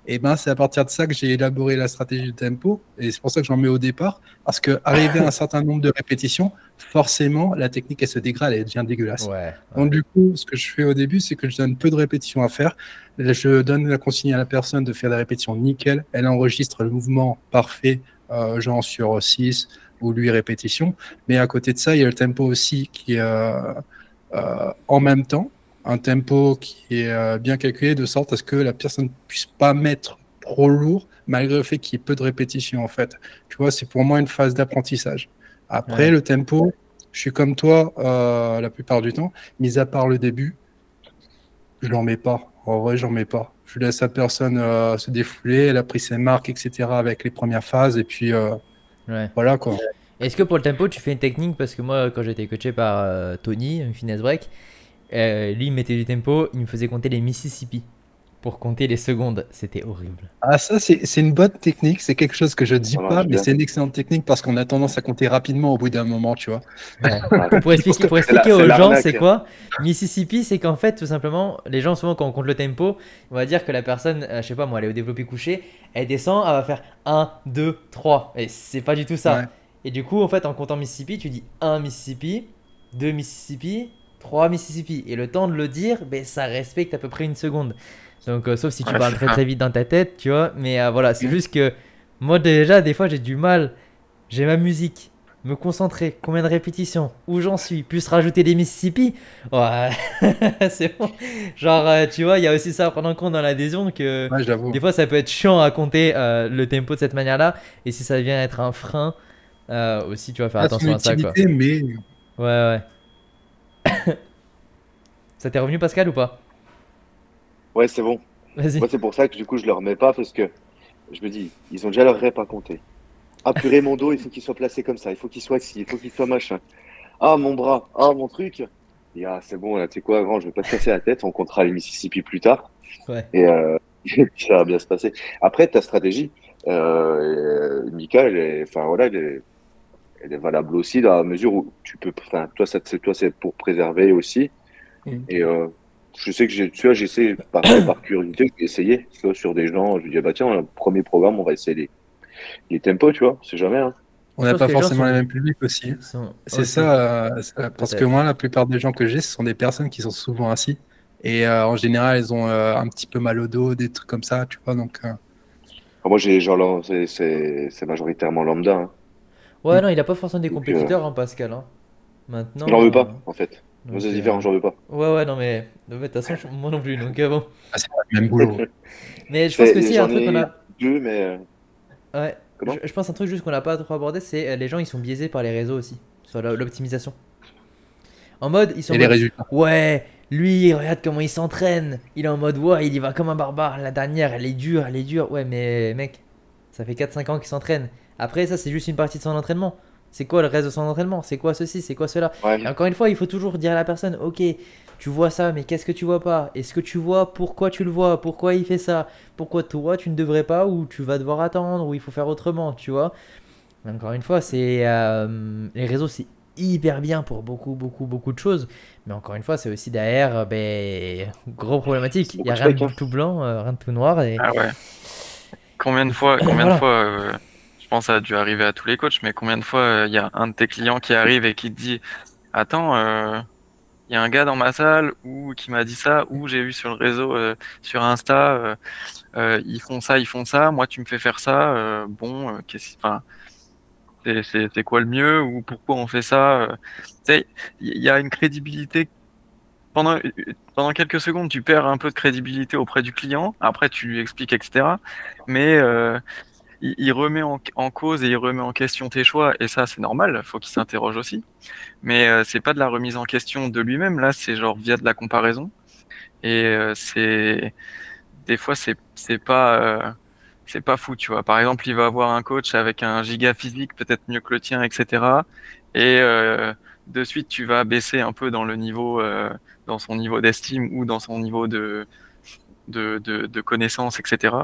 Et ben c'est à partir de ça que j'ai élaboré la stratégie de tempo, et c'est pour ça que j'en mets au départ, parce que arrivé à un certain nombre de répétitions, forcément la technique elle se dégrade, elle devient dégueulasse. ouais. Donc du coup, ce que je fais au début, c'est que je donne peu de répétitions à faire. Je donne la consigne à la personne de faire des répétitions nickel. Elle enregistre le mouvement parfait, euh, genre sur 6 ou 8 répétitions. Mais à côté de ça, il y a le tempo aussi qui est euh, euh, en même temps. Un tempo qui est euh, bien calculé de sorte à ce que la personne ne puisse pas mettre trop lourd malgré le fait qu'il y ait peu de répétitions en fait. Tu vois, c'est pour moi une phase d'apprentissage. Après, Ouais. le tempo, je suis comme toi euh, la plupart du temps, mis à part le début, je n'en mets pas. En vrai, j'en mets pas. Je laisse la personne euh, se défouler, elle a pris ses marques, etc. avec les premières phases, et puis euh, ouais. voilà quoi. Est-ce que pour le tempo, tu fais une technique? Parce que moi, quand j'étais coaché par euh, Tony, une Fitness Break, euh, lui, il mettait du tempo, il me faisait compter les Mississippi pour compter les secondes. C'était horrible. Ah, ça, c'est c'est une bonne technique, c'est quelque chose que je dis Ça pas, mais c'est une excellente technique parce qu'on a tendance à compter rapidement au bout d'un moment, tu vois. Ouais. Pour expliquer, pour la- aux gens, l'arnaque. c'est quoi? Mississippi, c'est qu'en fait, tout simplement, les gens, souvent, quand on compte le tempo, on va dire que la personne, euh, je sais pas moi, elle est au développé couché, elle descend, elle va faire 1, 2, 3. Et c'est pas du tout ça. Ouais. Et du coup, en fait, en comptant Mississippi, tu dis 1 Mississippi, 2 Mississippi, 3 Mississippi. Et le temps de le dire, ben, ça respecte à peu près une seconde. Donc, euh, sauf si tu Ouais, parles très très vite dans ta tête, tu vois. Mais euh, voilà, c'est juste que moi, déjà, des fois, j'ai du mal. J'ai ma musique, me concentrer, combien de répétitions, où j'en suis, plus rajouter des Mississippi? Ouais, c'est bon. Genre, euh, tu vois, il y a aussi ça à prendre en compte dans l'adhésion que. Ouais. Des fois, ça peut être chiant à compter le tempo de cette manière-là. Et si ça vient être un frein, aussi, tu vas faire son attention à ça. Quoi. mais Ouais, ouais. ça t'est revenu, Pascal, ou pas? Ouais, c'est bon. Moi, c'est pour ça que du coup, je le remets pas parce que je me dis, ils ont déjà leur rep à compter. Ah, purée, mon dos, il faut qu'il soit placé comme ça, il faut qu'il soit ci, il faut qu'il soit machin. Ah, mon bras, ah, mon truc. Et ah, c'est bon, là, tu sais quoi, grand, je vais pas te casser la tête, on comptera les Mississippi plus tard. Ouais. Et euh, ça va bien se passer. Après, ta stratégie, euh, Mika, elle est- enfin voilà, elle est- elle est valable aussi dans la mesure où tu peux, enfin, toi, ça, c'est toi, c'est pour préserver aussi. Mm. Et euh, je sais que j'ai, tu vois, j'essaie par, par curiosité, j'ai essayé, tu vois, sur des gens, je dis, ah bah tiens, le premier programme, on va essayer les, les tempos, tu vois, c'est jamais, hein. On n'a pas forcément sont- les mêmes publics aussi. Sont- C'est ça, euh, ça, parce que moi, la plupart des gens que j'ai, ce sont des personnes qui sont souvent assis. Et euh, en général, elles ont euh, un petit peu mal au dos, des trucs comme ça, tu vois. Donc, euh, Ah, Moi, j'ai genre, là, c'est, c'est, c'est majoritairement lambda, hein. Ouais, non, il a pas forcément des compétiteurs, hein, Pascal. hein. Maintenant. J'en veux euh, pas, en fait. Donc, c'est euh, j'en veux pas. Ouais, ouais, non, mais de toute façon, moi non plus. Donc, euh, bon. ah, c'est pas le même boulot. Mais je pense C'est- que si, un truc qu'on a. deux, mais euh, Ouais. Comment je, je pense un truc juste qu'on n'a pas trop abordé, c'est euh, les gens ils sont biaisés par les réseaux aussi, sur la- l'optimisation. En mode, ils sont Et en les résultats. ouais, lui, regarde comment il s'entraîne. Il est en mode, ouais, il y va comme un barbare. La dernière, elle est dure, elle est dure. Ouais, mais mec, ça fait 4-5 ans qu'il s'entraîne. Après, ça, c'est juste une partie de son entraînement. C'est quoi le reste de son entraînement? C'est quoi ceci? C'est quoi cela? Ouais. et encore une fois, il faut toujours dire à la personne, ok, tu vois ça, mais qu'est-ce que tu vois pas? Est-ce que tu vois pourquoi tu le vois? Pourquoi il fait ça? Pourquoi toi tu ne devrais pas ou tu vas devoir attendre ou il faut faire autrement, tu vois? Encore une fois, c'est euh, les réseaux, c'est hyper bien pour beaucoup, beaucoup, beaucoup de choses. Mais encore une fois, c'est aussi derrière, euh, ben, gros problématique. Il y a rien de hein. tout blanc, euh, rien de tout noir. Et... Ah ouais. Combien de fois, combien Voilà. de fois, euh, pense ça a dû arriver à tous les coachs, mais combien de fois euh, il y a un de tes clients qui arrive et qui te dit, attends, euh, il y a un gars dans ma salle ou qui m'a dit ça, ou j'ai vu sur le réseau, euh, sur Insta, ils font ça, ils font ça, moi tu me fais faire ça, bon, qu'est-ce, enfin, c'est, quoi le mieux ou pourquoi on fait ça? il y a une crédibilité pendant, pendant quelques secondes, tu perds un peu de crédibilité auprès du client. Après, tu lui expliques, etc. Mais il, remet en, cause et il remet en question tes choix. Et ça, c'est normal. Faut qu'il s'interroge aussi. Mais euh, c'est pas de la remise en question de lui-même. Là, c'est genre via de la comparaison. Et euh, c'est des fois, c'est pas euh, c'est pas fou, tu vois. Par exemple, il va avoir un coach avec un giga physique, peut-être mieux que le tien, etc. Et euh, de suite, tu vas baisser un peu dans le niveau, dans son niveau d'estime ou dans son niveau de, de, de, de connaissance, etc.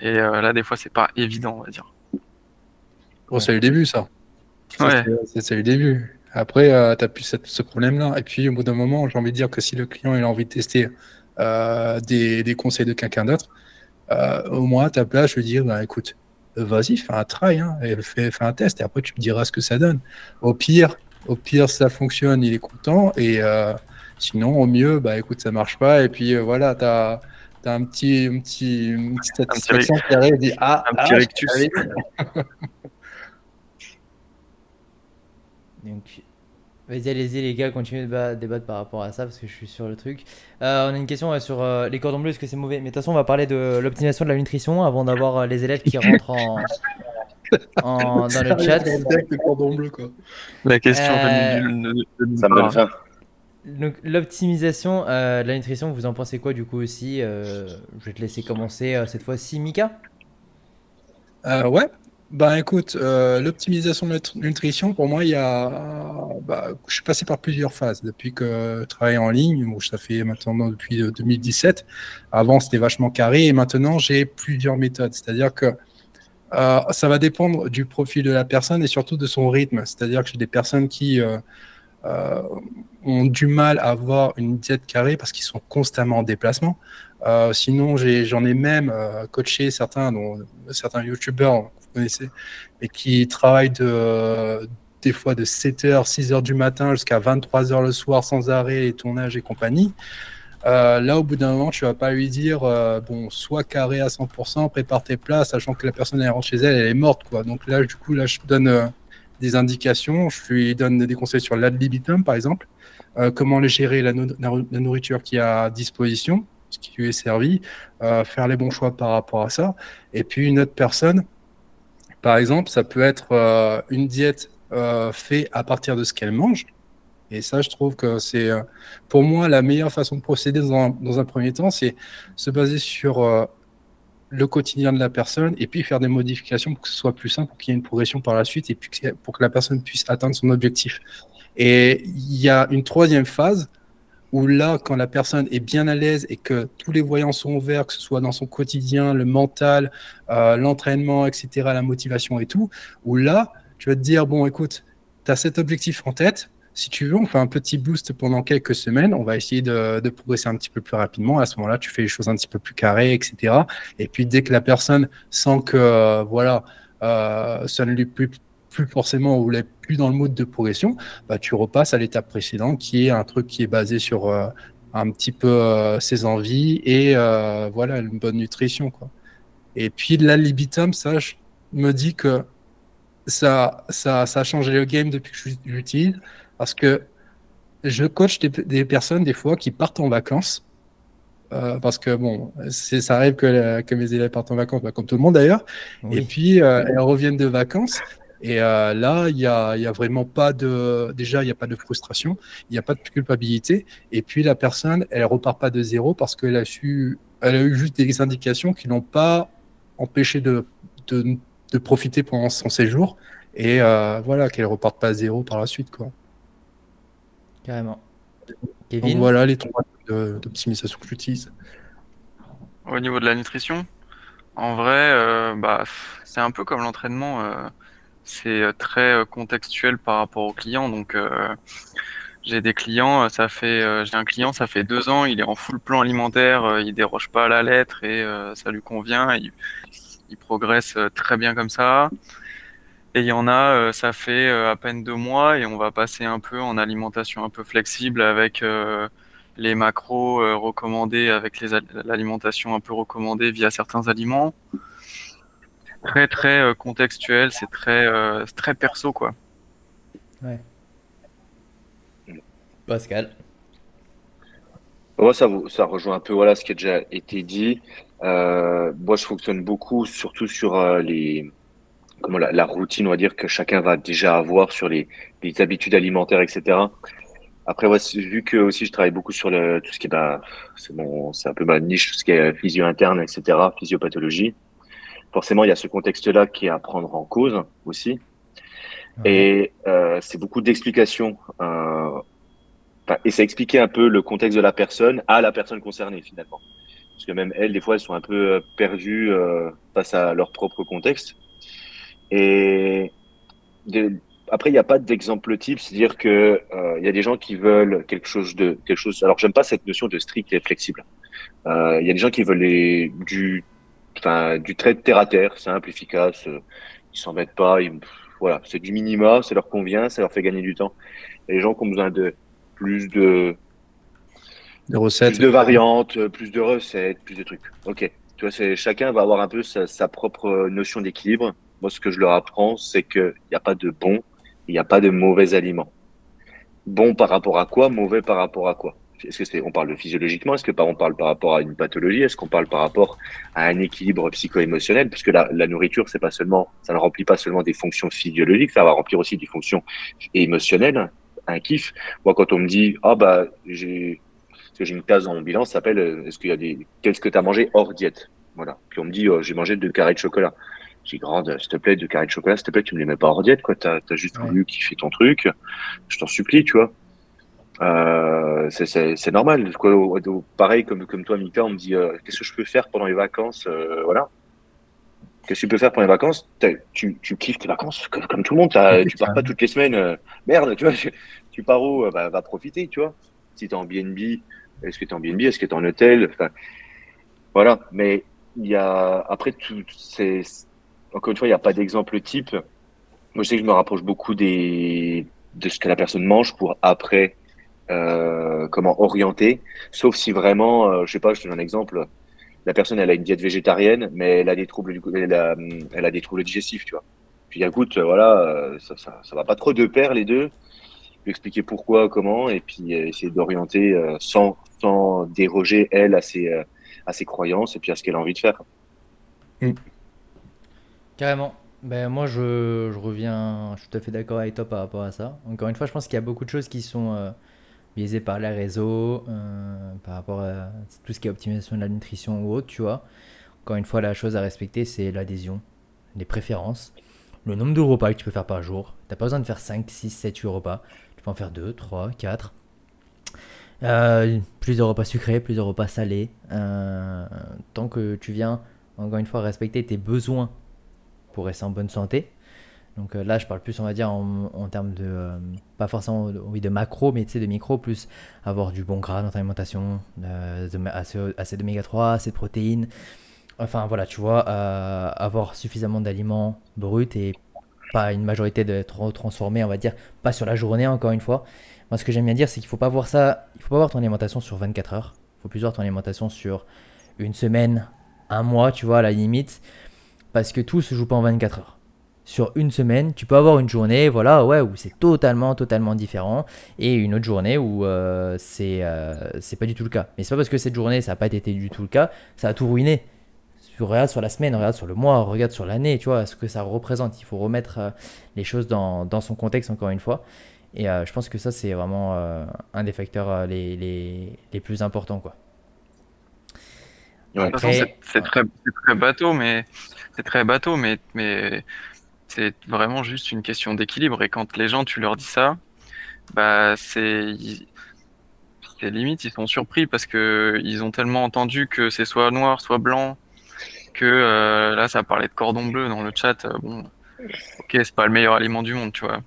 Et euh, là, des fois, c'est pas évident, on va dire. Bon, c'est le début, ça. Ouais. c'est- le début. Après, tu as plus cette- ce problème-là. Et puis, au bout d'un moment, j'ai envie de dire que si le client il a envie de tester euh, des, des conseils de quelqu'un d'autre, euh, au moins, à ta place, je lui dis, bah, écoute, euh, vas-y, fais un try, hein, et fais, fais un test, et après, tu me diras ce que ça donne. Au pire, au pire, ça fonctionne, il est content, et euh, sinon, au mieux, bah, écoute, ça marche pas, et puis, euh, voilà, tu as, un petit, un petit, une petite petit satisfaction qui arrive et dit, ah, un ah, petit je rectus. Donc, vas-y, allez-y, les gars, continuez de ba- débattre par rapport à ça parce que je suis sur le truc. Euh, on a une question ouais, sur euh, les cordons bleus, est-ce que c'est mauvais? Mais de toute façon, on va parler de l'optimisation de la nutrition avant d'avoir euh, les élèves qui rentrent en, en- dans le chat. Le cordon bleu, quoi. La question Euh, de- de- de- Ça me donne faim. Donc, l'optimisation euh, de la nutrition, vous en pensez quoi du coup aussi Euh, Je vais te laisser commencer euh, cette fois-ci, Mika. Ouais. Bah écoute, l'optimisation de la nut- nutrition, pour moi, il y a, bah, je suis passé par plusieurs phases depuis que je travaille en ligne. Bon, ça fait maintenant depuis euh, 2017. Avant, c'était vachement carré et maintenant, j'ai plusieurs méthodes. C'est-à-dire que ça va dépendre du profil de la personne et surtout de son rythme. C'est-à-dire que j'ai des personnes qui euh, ont du mal à avoir une diète carrée parce qu'ils sont constamment en déplacement. Euh, sinon, j'en ai, même euh, coaché certains, dont certains youtubeurs, vous connaissez, et qui travaillent de, des fois de 7h, 6h du matin jusqu'à 23h le soir sans arrêt, les tournages et compagnie. Là, au bout d'un moment, tu vas pas lui dire, bon, sois carré à 100%, prépare tes plats, sachant que la personne, elle rentre chez elle, elle est morte, quoi. Donc là, du coup, là, je donne des indications, je lui donne des conseils sur l'ad libitum, par exemple, euh, comment gérer la, no- la- la nourriture qui est à disposition, ce qui lui est servi, euh, faire les bons choix par rapport à ça. Et puis une autre personne, par exemple, ça peut être euh, une diète faite à partir de ce qu'elle mange. Et ça, je trouve que c'est, pour moi, la meilleure façon de procéder dans un, premier temps, c'est se baser sur le quotidien de la personne et puis faire des modifications pour que ce soit plus simple, pour qu'il y ait une progression par la suite et puis pour que la personne puisse atteindre son objectif. Et il y a une troisième phase où là, quand la personne est bien à l'aise et que tous les voyants sont ouverts, que ce soit dans son quotidien, le mental, euh, l'entraînement, etc., la motivation et tout, où là, tu vas te dire, bon, écoute, tu as cet objectif en tête, si tu veux, on fait un petit boost pendant quelques semaines. On va essayer de, progresser un petit peu plus rapidement. À ce moment-là, tu fais les choses un petit peu plus carrées, etc. Et puis, dès que la personne sent que, euh, voilà, euh, ça ne lui plus, plus forcément ou n'est plus dans le mode de progression, bah, tu repasses à l'étape précédente qui est un truc qui est basé sur euh, un petit peu ses envies et voilà, une bonne nutrition. Et puis, la libitum, ça, je me dis que ça, ça, ça a changé le game depuis que j'utilise. Parce que je coach des, personnes, des fois, qui partent en vacances. Euh, parce que bon, ça arrive que, que, mes élèves partent en vacances, bah, comme tout le monde d'ailleurs. Et puis, euh, elles reviennent de vacances. Et euh, là, il n'y a, y a vraiment pas de. Déjà, il n'y a pas de frustration, il n'y a pas de culpabilité. Et puis, la personne, elle repart pas de zéro parce qu'elle a su. Elle a eu juste des indications qui n'ont pas empêché de, de, de, profiter pendant son séjour. Et voilà, qu'elle reparte pas à zéro par la suite, quoi. Carrément. Kevin voilà les trois d'optimisation que j'utilise. Au niveau de la nutrition, en vrai, euh, bah, c'est un peu comme l'entraînement. Euh, c'est euh, très contextuel par rapport aux clients. Donc, j'ai des clients, ça fait, j'ai un client, ça fait deux ans, il est en full plan alimentaire, il déroge pas à la lettre et ça lui convient. il progresse très bien comme ça. Et il y en a, euh, ça fait euh, à peine deux mois et on va passer un peu en alimentation un peu flexible avec euh, les macros recommandés, avec l'alimentation un peu recommandée via certains aliments. Très très contextuel, c'est très très perso quoi. Ouais. Pascal. Moi, ça, ça rejoint un peu voilà, ce qui a déjà été dit. moi, je fonctionne beaucoup, surtout sur les, comment la, routine, on va dire, que chacun va déjà avoir sur les, les habitudes alimentaires, etc. Après, ouais, vu que aussi je travaille beaucoup sur le, tout ce qui est, bah, c'est bon, c'est un peu ma niche, tout ce qui est physio interne, etc., physiopathologie. Forcément, il y a ce contexte-là qui est à prendre en cause aussi. Et euh, c'est beaucoup d'explications. Euh, et ça expliquait un peu le contexte de la personne à la personne concernée finalement. Parce que même elles, des fois, elles sont un peu euh, perdues euh, face à leur propre contexte. Et après, il n'y a pas d'exemple type, c'est-à-dire que euh, il y a des gens qui veulent quelque chose de quelque chose. Alors, j'aime pas cette notion de strict et flexible. Euh, il y a des gens qui veulent les, du, enfin, du trait de terre à terre, simple, efficace. Euh, ils s'embêtent pas. Ils, voilà, c'est du minima, ça leur convient, ça leur fait gagner du temps. Il y a des gens qui ont besoin de plus de de recettes, plus de variantes, plus de recettes, plus de trucs. Ok. Tu vois, c'est chacun va avoir un peu sa, sa propre notion d'équilibre. Moi, ce que je leur apprends, c'est qu'il n'y a pas de bon, il n'y a pas de mauvais aliments. Bon par rapport à quoi, mauvais par rapport à quoi? Est-ce que c'est, on parle physiologiquement? Est-ce que on parle par rapport à une pathologie? Est-ce qu'on parle par rapport à un équilibre psycho-émotionnel? Parce que la, la nourriture, c'est pas seulement, ça ne remplit pas seulement des fonctions physiologiques, ça va remplir aussi des fonctions émotionnelles, un kiff. Moi, quand on me dit, ah bah, j'ai, j'ai une case dans mon bilan, ça s'appelle, est-ce qu'il y a des, qu'est-ce que tu as mangé hors diète? Voilà. Puis on me dit, oh, j'ai mangé deux carrés de chocolat. J'ai grande, s'il te plaît, de carré de chocolat, s'il te plaît, tu me les mets pas hors diète, quoi. T'as as juste voulu kiffer ton truc. Je t'en supplie, tu vois. Euh, c'est normal. Quoi. Pareil, comme, comme toi, Mika, on me dit euh, qu'est-ce que je peux faire pendant les vacances euh, Voilà. Qu'est-ce que tu peux faire pendant les vacances? Tu, tu kiffes tes vacances comme, comme tout le monde. Tu pars pas toutes les semaines. Euh, merde, tu vois. Tu pars où? Euh, bah, Va profiter, tu vois. Si tu es en BNB, est-ce que tu es en BNB Est-ce que tu es en hôtel? Enfin, Voilà. Mais il y a après tout, c'est encore une fois, il n'y a pas d'exemple type. Moi, je sais que je me rapproche beaucoup de ce que la personne mange pour après euh, comment orienter. Sauf si vraiment, euh, je sais pas, je te donne un exemple. La personne, elle a une diète végétarienne, mais elle a des troubles, elle a, des troubles digestifs, tu vois. Puis écoute, voilà, euh, ça, ça, ça va pas trop de pair les deux. Lui expliquer pourquoi, comment, et puis euh, essayer d'orienter euh, sans, sans déroger elle à ses, à ses croyances et puis à ce qu'elle a envie de faire. Carrément. Ben, moi, je, je, reviens, je suis tout à fait d'accord avec toi par rapport à ça. Encore une fois, je pense qu'il y a beaucoup de choses qui sont euh, biaisées par les réseaux, euh, par rapport à tout ce qui est optimisation de la nutrition ou autre, tu vois. Encore une fois, la chose à respecter, c'est l'adhésion, les préférences, le nombre de repas que tu peux faire par jour. Tu n'as pas besoin de faire 5, 6, 7, 8 repas. Tu peux en faire 2, 3, 4. plus de repas sucrés, plus de repas salés. Euh, tant que tu viens, encore une fois, respecter tes besoins rester en bonne santé. Donc euh, là, je parle plus, on va dire, en, termes de, euh, pas forcément oui, de macro, mais tu sais, de micro, plus avoir du bon gras dans ton alimentation, euh, assez, d'oméga 3, assez de protéines. Enfin voilà, tu vois, avoir suffisamment d'aliments bruts et pas une majorité de trop transformés, on va dire, pas sur la journée, encore une fois. Moi, ce que j'aime bien dire, c'est qu'il faut pas voir ça, il faut pas voir ton alimentation sur 24 heures. Il faut plus voir ton alimentation sur une semaine, un mois, tu vois, à la limite, parce que tout se joue pas en 24 heures sur une semaine, tu peux avoir une journée, voilà, ouais, où c'est totalement, totalement différent, et une autre journée où euh, c'est, euh, c'est pas du tout le cas. Mais c'est pas parce que cette journée, ça n'a pas été du tout le cas, ça a tout ruiné. Tu regardes sur la semaine, regarde sur le mois, regarde sur l'année, tu vois, ce que ça représente. Il faut remettre euh, les choses dans, dans son contexte, encore une fois. Et euh, je pense que ça, c'est vraiment euh, un des facteurs euh, les, les, les plus importants, quoi. Ouais. Après- très, c'est très bateau, mais c'est très bateau, mais, mais c'est vraiment juste une question d'équilibre. Et quand les gens, tu leur dis ça, bah c'est limite, ils sont surpris parce que ils ont tellement entendu que c'est soit noir, soit blanc, que euh, là, ça parlait de cordon bleu dans le chat. euh, bon, ok, c'est pas le meilleur aliment du monde, tu vois,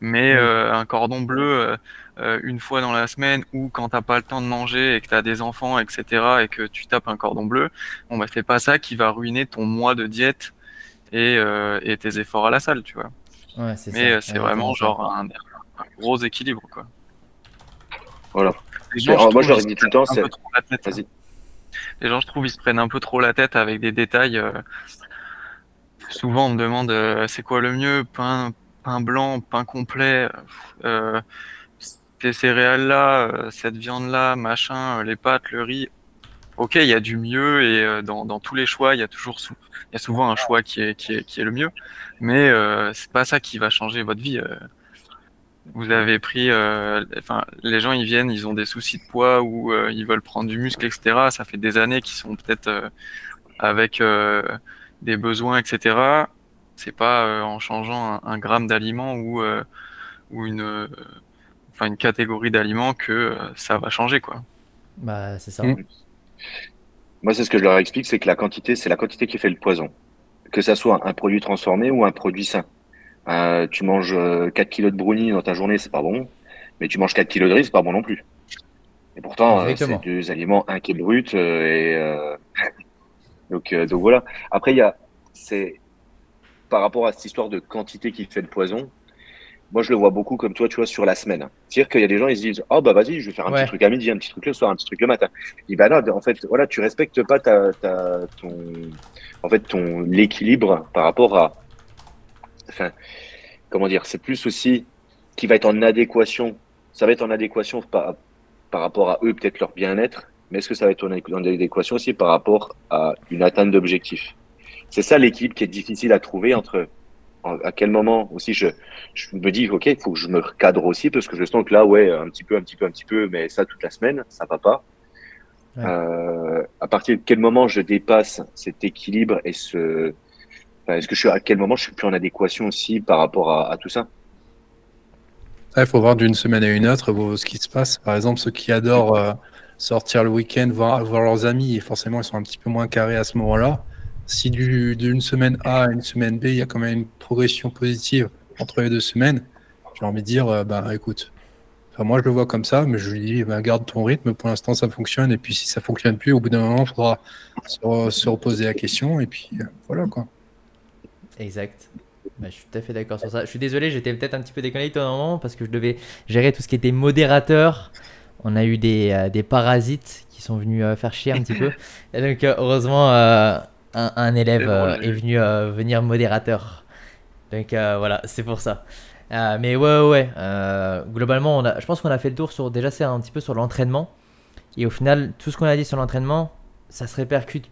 mais Oui. euh, un cordon bleu. Euh, une fois dans la semaine ou quand t'as pas le temps de manger et que t'as des enfants, etc., et que tu tapes un cordon bleu, bon bah c'est pas ça qui va ruiner ton mois de diète et, euh, et tes efforts à la salle, tu vois. Ouais, c'est Mais euh, c'est vraiment genre un, un gros équilibre, quoi. Voilà. Les gens, je moi, je leur dis tout le temps, prennent un peu c'est- trop la tête. Vas-y. Les gens, je trouve, ils se prennent un peu trop la tête avec des détails. euh, Souvent, on me demande euh, c'est quoi le mieux, pain, pain blanc, pain complet, euh, céréales-là, euh, cette viande-là, machin, euh, les pâtes, le riz. Ok, il y a du mieux et euh, dans, dans tous les choix, il y a toujours il y a souvent un choix qui est, qui est, qui est le mieux. Mais c'est pas ça qui va changer votre vie. Vous avez pris, enfin, les gens ils viennent, ils ont des soucis de poids ou ils veulent prendre du muscle, etc. Ça fait des années qu'ils sont peut-être avec des besoins, etc. C'est pas en changeant un, un gramme d'aliments ou ou une, enfin une catégorie d'aliments que euh, ça va changer quoi. Bah, c'est ça. Mm. Moi, c'est ce que je leur explique, c'est que la quantité, c'est la quantité qui fait le poison. Que ça soit un produit transformé ou un produit sain. Euh, tu manges euh, 4 kilos de brownie dans ta journée, c'est pas bon. Mais tu manges 4 kilos de riz, c'est pas bon non plus. Et pourtant, euh, c'est deux aliments, un qui est brut euh, et euh, donc euh, donc voilà. Après, il y a c'est par rapport à cette histoire de quantité qui fait le poison. Moi, je le vois beaucoup comme toi, tu vois, sur la semaine. C'est-à-dire qu'il y a des gens, ils se disent, oh bah vas-y, je vais faire un Ouais. petit truc à midi, un petit truc le soir, un petit truc le matin. Je dis bah non, en fait, voilà, tu respectes pas ta, ta ton, en fait, ton l'équilibre par rapport à, enfin, comment dire, c'est plus aussi qui va être en adéquation. Ça va être en adéquation par, par rapport à eux, peut-être leur bien-être, mais est-ce que ça va être en adé- en adéquation aussi par rapport à une atteinte d'objectif? C'est ça l'équipe qui est difficile à trouver entre en- à quel moment aussi je, je me dis ok il faut que je me recadre aussi parce que je sens que là ouais un petit peu un petit peu un petit peu mais ça toute la semaine ça va pas Ouais. euh, à partir de quel moment je dépasse cet équilibre et ce enfin, est-ce que je suis à quel moment je suis plus en adéquation aussi par rapport à, à tout ça? Il faut voir d'une semaine à une autre voir ce qui se passe. Par exemple, ceux qui adorent euh, sortir le week-end, voir, voir leurs amis, et forcément, ils sont un petit peu moins carrés à ce moment-là. Si du- d'une semaine A à une semaine B, il y a quand même une progression positive entre les deux semaines, j'ai envie de dire, euh, bah écoute, moi je le vois comme ça, mais je lui dis, bah, garde ton rythme, pour l'instant ça fonctionne, et puis si ça fonctionne plus, au bout d'un moment, il faudra se, re- se reposer la question, et puis euh, voilà quoi. Exact. Bah, je suis tout à fait d'accord sur ça. Je suis désolé, j'étais peut-être un petit peu déconnecté au moment parce que je devais gérer tout ce qui était modérateur. On a eu des, euh, des parasites qui sont venus faire chier un petit peu. Et donc, heureusement, un, un élève euh, est venu euh, venir modérateur. Donc, euh, voilà, c'est pour ça. Mais ouais, ouais, ouais. globalement, on a, je pense qu'on a fait le tour sur déjà c'est un petit peu sur l'entraînement. Et au final, tout ce qu'on a dit sur l'entraînement, ça se répercute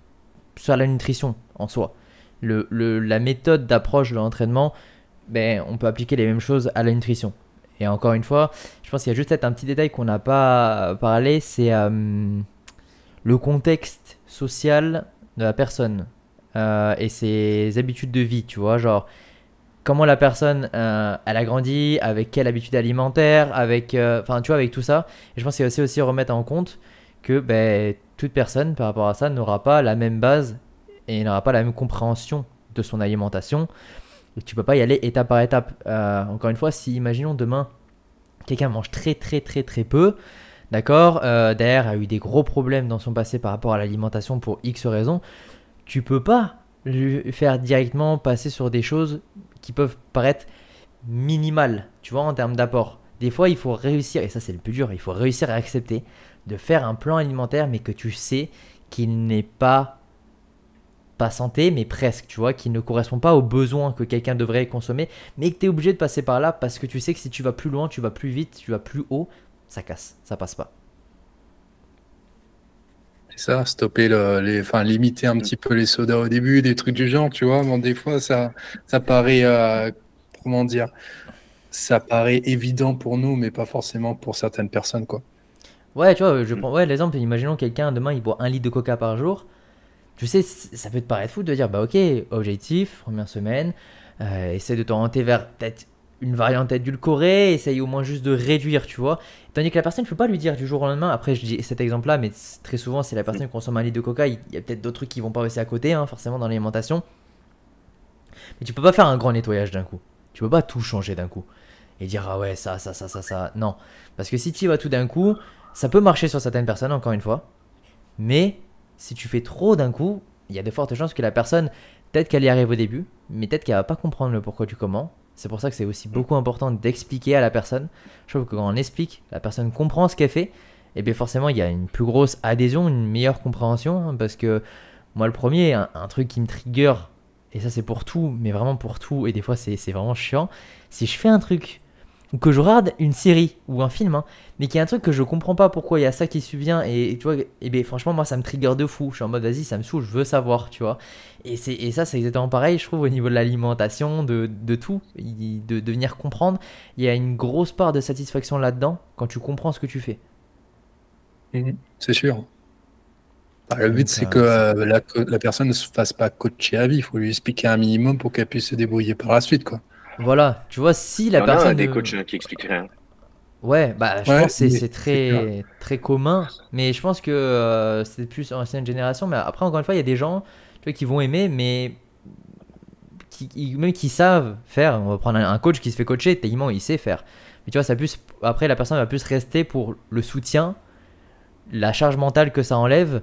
sur la nutrition en soi. Le, le- la méthode d'approche de l'entraînement, ben, on peut appliquer les mêmes choses à la nutrition. Et encore une fois, je pense qu'il y a juste peut-être un petit détail qu'on n'a pas parlé, c'est euh, le contexte social de la personne euh, et ses habitudes de vie, tu vois, genre comment la personne euh, elle a grandi, avec quelle habitude alimentaire, avec, euh, enfin tu vois, avec tout ça. Et je pense qu'il aussi aussi remettre en compte que ben, toute personne par rapport à ça n'aura pas la même base et n'aura pas la même compréhension de son alimentation et tu peux pas y aller étape par étape. Encore une fois, si imaginons demain, quelqu'un mange très très très très peu, d'accord, euh, derrière a eu des gros problèmes dans son passé par rapport à l'alimentation pour X raisons, tu peux pas lui faire directement passer sur des choses qui peuvent paraître minimales, tu vois, en termes d'apport. Des fois, il faut réussir, et ça c'est le plus dur, il faut réussir à accepter de faire un plan alimentaire, mais que tu sais qu'il n'est pas pas santé, mais presque, tu vois, qui ne correspond pas aux besoins que quelqu'un devrait consommer, mais que tu es obligé de passer par là parce que tu sais que si tu vas plus loin, tu vas plus vite, tu vas plus haut, ça casse, ça passe pas. C'est ça, stopper le, les, enfin limiter un petit peu les sodas au début, des trucs du genre, tu vois. Bon, des fois, ça, ça paraît, euh, comment dire, ça paraît évident pour nous, mais pas forcément pour certaines personnes, quoi. Ouais, tu vois, je prends ouais, l'exemple, imaginons quelqu'un demain il boit un litre de coca par jour. Tu sais, ça peut te paraître fou de dire, bah ok, objectif, première semaine, euh, essaie de t'orienter vers peut-être une variante édulcorée, essaye au moins juste de réduire, tu vois. Tandis que la personne, ne peux pas lui dire du jour au lendemain, après je dis cet exemple-là, mais très souvent, c'est la personne qui consomme un litre de coca, il y a peut-être d'autres trucs qui vont pas aussi à côté, hein, forcément, dans l'alimentation. Mais tu peux pas faire un grand nettoyage d'un coup. Tu peux pas tout changer d'un coup. Et dire, ah ouais, ça, ça, ça, ça, ça. Non. Parce que si tu y vas tout d'un coup, ça peut marcher sur certaines personnes, encore une fois. Mais si tu fais trop d'un coup, il y a de fortes chances que la personne, peut-être qu'elle y arrive au début, mais peut-être qu'elle va pas comprendre le pourquoi du comment. C'est pour ça que c'est aussi beaucoup important d'expliquer à la personne. Je trouve que quand on explique, la personne comprend ce qu'elle fait, et bien forcément il y a une plus grosse adhésion, une meilleure compréhension, hein, parce que moi le premier, un, un truc qui me trigger, et ça c'est pour tout, mais vraiment pour tout, et des fois c'est vraiment chiant, si je fais un truc ou que je regarde une série ou un film, hein, mais qu'il y a un truc que je comprends pas pourquoi il y a ça qui subvient, et, tu vois, et ben franchement, moi ça me trigger de fou. Je suis en mode, vas-y, ça me saoule, je veux savoir, tu vois. Et, et ça, c'est exactement pareil, je trouve, au niveau de l'alimentation, de, de, tout, de, de venir comprendre. Il y a une grosse part de satisfaction là-dedans quand tu comprends ce que tu fais. Mhm. c'est sûr. Bah, le but, c'est que euh, la, la, personne ne se fasse pas coacher à vie. Il faut lui expliquer un minimum pour qu'elle puisse se débrouiller par la suite, quoi. Voilà, tu vois, si la Il y en personne. a des coachs hein, qui expliquent rien. Ouais, bah, je Ouais, pense que c'est- très, très commun. Mais je pense que euh, c'est plus ancienne génération. Mais après, encore une fois, il y a des gens tu vois, qui vont aimer, mais qui, qui- même qui savent faire. On va prendre un coach qui se fait coacher, techniquement, il sait faire. Mais tu vois, ça plus, après, la personne va plus rester pour le soutien, la charge mentale que ça enlève.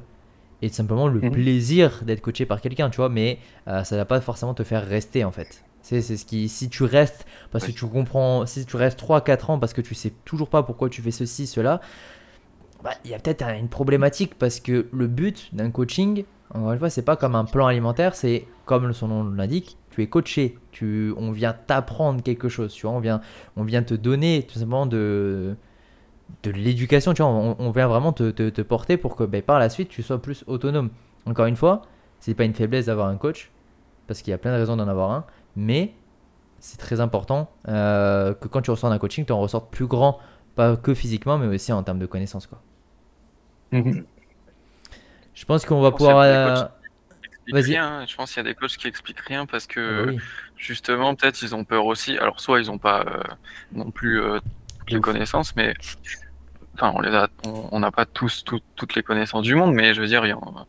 Et tout simplement le Mhm. plaisir d'être coaché par quelqu'un, tu vois, mais euh, ça va pas forcément te faire rester en fait. C'est ce qui, si tu restes parce que tu comprends, si tu restes 3-4 ans parce que tu sais toujours pas pourquoi tu fais ceci, cela, bah, il y a peut-être un- une problématique parce que le but d'un coaching, encore une fois, c'est pas comme un plan alimentaire, c'est comme son nom l'indique, tu es coaché, tu, on vient t'apprendre quelque chose, tu vois, on vient, on vient te donner tout simplement de, de l'éducation, tu vois, on, on vient vraiment te, te- te porter pour que ben, par la suite tu sois plus autonome. Encore une fois, c'est pas une faiblesse d'avoir un coach, parce qu'il y a plein de raisons d'en avoir un, mais c'est très important euh, que quand tu ressors d'un coaching, tu en ressortes plus grand, pas que physiquement, mais aussi en termes de connaissances. Quoi. Mhm. Je pense qu'on va pouvoir. euh, Vas-y. rien, hein. Je pense qu'il y a des coachs qui expliquent rien parce ah que bah oui. justement, peut-être ils ont peur aussi. Alors, soit ils n'ont pas euh, non plus euh, toutes les connaissances, mais enfin, on les a, on on n'a pas tous tout- toutes les connaissances du monde, mais je veux dire, il y en-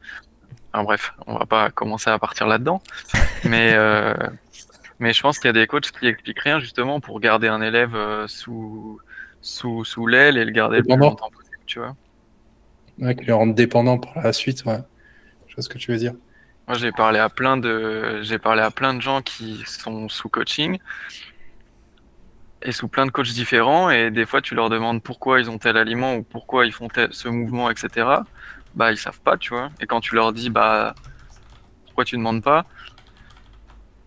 enfin, bref, on va pas commencer à partir là-dedans. Mais euh, mais je pense qu'il y a des coachs qui expliquent rien justement pour garder un élève euh, sous sous sous l'aile et le garder le plus longtemps possible, tu vois. Ouais, qui le rendent dépendant par la suite, ouais. Je vois ce que tu veux dire. Moi, j'ai parlé à plein de, j'ai parlé à plein de gens qui sont sous coaching et sous plein de coachs différents. Et des fois, tu leur demandes pourquoi ils ont tel aliment ou pourquoi ils font tel, ce mouvement, etc. Bah, ils savent pas, tu vois. Et quand tu leur dis, bah, pourquoi tu demandes pas,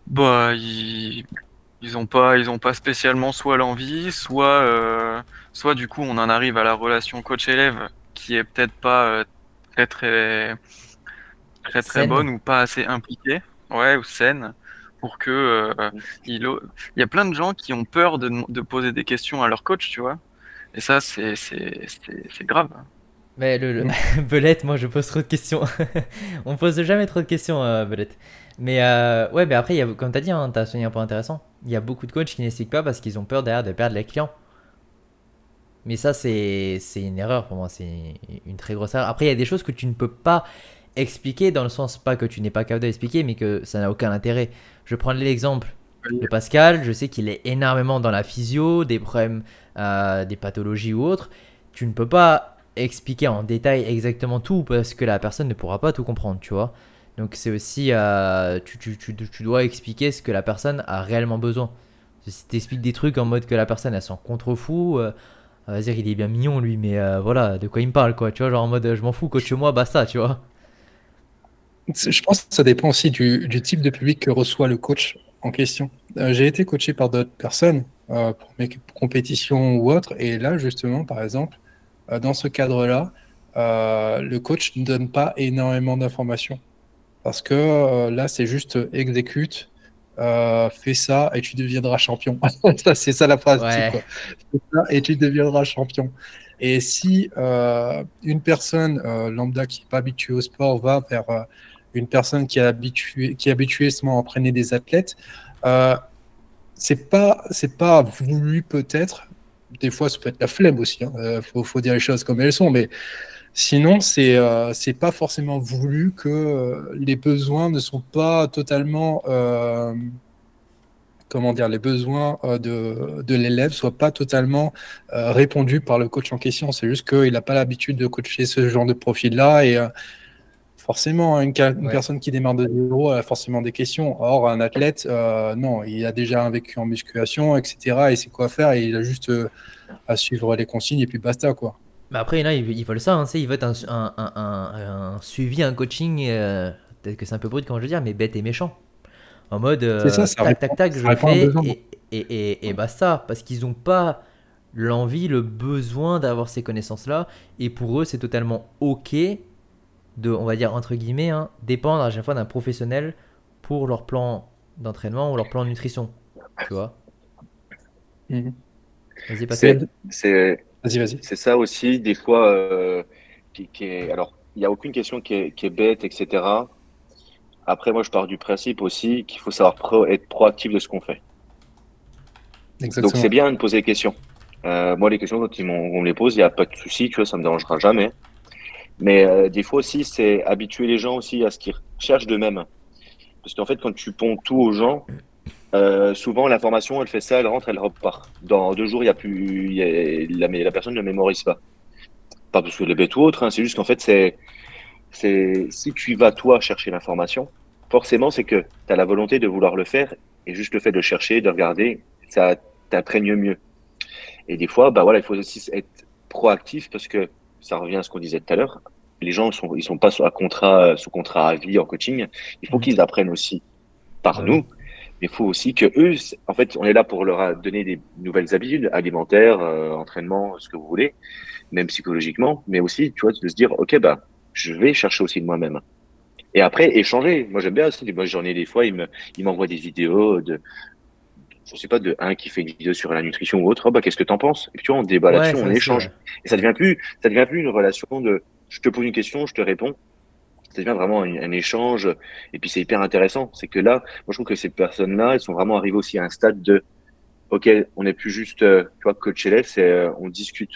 bah, ils, ils ont pas, ils ont pas spécialement soit l'envie, soit, euh, soit du coup, on en arrive à la relation coach-élève qui est peut-être pas euh, très très très très Saine. bonne ou pas assez impliquée, ouais, ou saine, pour que euh, il, y a plein de gens qui ont peur de, de poser des questions à leur coach, tu vois. Et ça, c'est grave. Mais le, le- Belette, moi je pose trop de questions. On pose jamais trop de questions, Belette. Mais euh, ouais, mais après, comme tu as dit, hein, tu as souligné un point intéressant. Il y a beaucoup de coachs qui n'expliquent pas parce qu'ils ont peur derrière de perdre les clients. Mais ça, c'est c'est une erreur pour moi. C'est une très grosse erreur. Après, il y a des choses que tu ne peux pas expliquer dans le sens pas que tu n'es pas capable d'expliquer, mais que ça n'a aucun intérêt. Je prends l'exemple de Pascal, je sais qu'il est énormément dans la physio, des problèmes, euh, des pathologies ou autres. Tu ne peux pas expliquer en détail exactement tout parce que la personne ne pourra pas tout comprendre, tu vois. Donc c'est aussi, euh, tu, tu, tu, tu dois expliquer ce que la personne a réellement besoin. Si tu expliques des trucs en mode que la personne elle s'en contrefou, euh, elle va dire il est bien mignon lui, mais euh, voilà, de quoi il me parle quoi, tu vois, genre en mode je m'en fous, coach-moi, basta, tu vois. Je pense que ça dépend aussi du, du type de public que reçoit le coach en question. Euh, J'ai été coaché par d'autres personnes pour mes compétitions ou autres, et là justement, par exemple, dans ce cadre-là, le coach ne donne pas énormément d'informations parce que euh, là, c'est juste euh, exécute, euh, fais ça et tu deviendras champion. C'est ça la phrase. Ouais. type. Fais ça et tu deviendras champion. Et si euh, une personne lambda qui n'est pas habituée au sport va vers une personne qui est habituée, qui est habituée justement à entraîner des athlètes, c'est pas, c'est pas voulu peut-être. Des fois, ça peut être la flemme aussi. Il faut, faut dire les choses comme elles sont, mais sinon, c'est euh, c'est pas forcément voulu que euh, les besoins ne sont pas totalement euh, comment dire, les besoins euh, de, de l'élève soient pas totalement répondus par le coach en question. C'est juste qu'il n'a pas l'habitude de coacher ce genre de profil-là et euh, forcément, une, ca- une Ouais. personne qui démarre de zéro a forcément des questions. Or, un athlète, non, il a déjà un vécu en musculation, etc. et sait quoi faire et il a juste à suivre les consignes et puis basta, quoi. Mais après, a, ils, ils veulent ça, hein, ils veulent un, un, un, un- un suivi, un coaching, euh, peut-être que c'est un peu brut quand je veux dire, mais bête et méchant. En mode, euh, C'est ça, ça tac, répond- tac, tac, ça je le fais et, et, et, et basta. Parce qu'ils n'ont pas l'envie, le besoin d'avoir ces connaissances-là. Et pour eux, c'est totalement OK de, on va dire, entre guillemets, hein, dépendre à chaque fois d'un professionnel pour leur plan d'entraînement ou leur plan de nutrition. Tu vois? Vas-y, Pascal. C'est Vas-y, vas-y. c'est ça aussi, des fois, euh, qui, qui est. Alors, il n'y a aucune question qui est, qui est bête, etc. Après, moi, je pars du principe aussi qu'il faut savoir pro- être proactif de ce qu'on fait. Donc, c'est bien de poser des questions. Euh, moi, les questions, quand ils on me les pose, il n'y a pas de souci, tu vois, ça me dérangera jamais. Mais euh, des fois aussi, c'est habituer les gens aussi à ce qu'ils cherchent d'eux-mêmes. Parce qu'en fait, quand tu ponds tout aux gens, euh, souvent l'information, elle fait ça, elle rentre, elle repart. Dans deux jours, il y a plus, il y a- la, la personne ne mémorise pas. Pas parce qu'elle est bête ou autre, hein, c'est juste qu'en fait, c'est, c'est, si tu vas toi chercher l'information, forcément, c'est que tu as la volonté de vouloir le faire et juste le fait de chercher, de regarder, ça t'imprègne mieux. Et des fois, bah voilà, il faut aussi être proactif parce que ça revient à ce qu'on disait tout à l'heure. Les gens sont, ils sont pas sous contrat, sous contrat à vie en coaching. Il faut Mhm. qu'ils apprennent aussi par nous. Mais il faut aussi que eux, en fait, on est là pour leur donner des nouvelles habitudes alimentaires, euh, entraînement, ce que vous voulez, même psychologiquement, mais aussi, tu vois, de se dire, ok, bah, je vais chercher aussi de moi-même. Et après, échanger. Moi, j'aime bien aussi. Moi, j'en ai des fois, ils me, ils m'envoient des vidéos de, je sais pas, de un qui fait une vidéo sur la nutrition ou autre. Oh, bah, qu'est-ce que t'en penses? Et puis, tu vois, on débat Ouais, là-dessus, on échange. Et ça devient plus, ça devient plus une relation de, je te pose une question, je te réponds. Ça devient vraiment un, un échange. Et puis, c'est hyper intéressant. C'est que là, moi, je trouve que ces personnes-là, elles sont vraiment arrivées aussi à un stade de, OK, on n'est plus juste, euh, tu vois, coach élève, c'est, euh, on discute.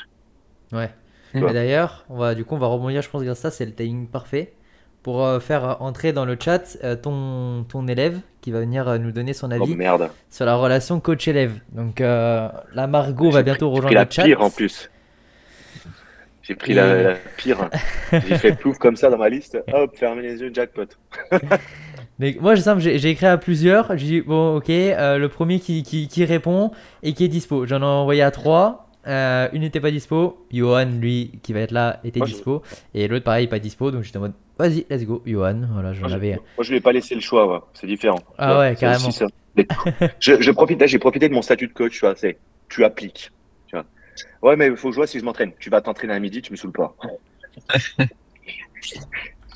Ouais. D'ailleurs, on va, du coup, on va rebondir, je pense, grâce à ça, c'est le timing parfait pour euh, faire entrer dans le chat euh, ton, ton élève qui va venir euh, nous donner son Oh avis merde. sur la relation coach-élève. Donc, la Margot va bientôt rejoindre la le chat. pire en plus. J'ai pris la, Et- la pire. J'ai fait plouf comme ça dans ma liste. Hop, fermez les yeux, jackpot. Mais moi, j'ai écrit à plusieurs. J'ai dit, bon, ok, euh, le premier qui, qui, qui répond et qui est dispo. J'en ai envoyé à trois. Euh, une n'était pas dispo. Johan, lui, qui va être là, était Moi, je- dispo. Et l'autre, pareil, pas dispo. Donc, j'étais en mode, vas-y, let's go, Johan. Voilà, j'en Moi, je- avais. Moi, je lui ai pas laissé le choix, ouais. c'est différent. Ah ouais, carrément. je, je profite, j'ai profité de mon statut de coach, tu vois, c'est, tu appliques. Ouais, mais il faut que je vois si je m'entraîne. Tu vas t'entraîner à midi, tu me saoules pas.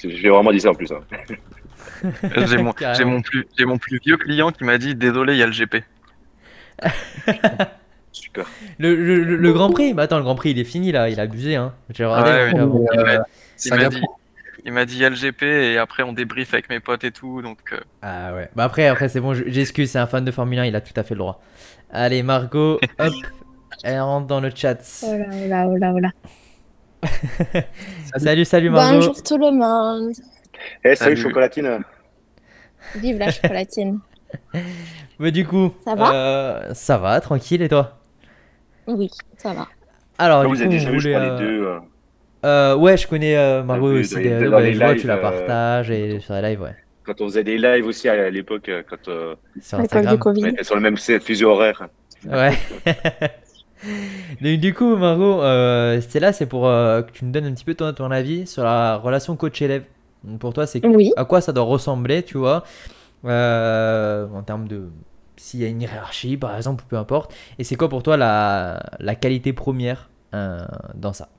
je vais vraiment dire ça en plus. hein. J'ai mon, j'ai mon plus, j'ai mon plus vieux client qui m'a dit désolé, il y a le GP. Super. Le, le, le- le Grand Prix bah attends, le Grand Prix il est fini là, il a abusé hein. J'ai regardé. Ouais, le- ouais. Il m'a- dit, il m'a dit il y a le GP et après on débrief avec mes potes et tout, donc euh, Ah ouais. Bah après, après c'est bon, je- j'excuse, c'est un fan de Formule 1, il a tout à fait le droit. Allez, Margot, hop, elle rentre dans le chat. Oh là oh là oh là oh là. Salut, salut Margot. Bonjour tout le monde. Eh, salut, Salut. chocolatine. Vive la chocolatine. Mais du coup, Ça va euh, ça va, tranquille, et toi? Oui, ça va. Alors, du vous coup, avez déjà vu, je crois, euh, les deux. euh, euh, ouais, je connais euh, Margot aussi. des- les- les je vois, lives, tu la partages et sur les lives, ouais. Quand on faisait des lives aussi à l'époque, quand euh, Sur du Instagram. Covid. on était sur le même fuseau horaire. Ouais. Donc, du coup, Margot, euh, c'était là, c'est pour euh, que tu nous donnes un petit peu ton, ton avis sur la relation coach-élève. Pour toi, c'est Oui. à quoi ça doit ressembler, tu vois, euh, en termes de s'il y a une hiérarchie, par exemple, ou peu importe. Et c'est quoi pour toi la, la qualité première euh, dans ça?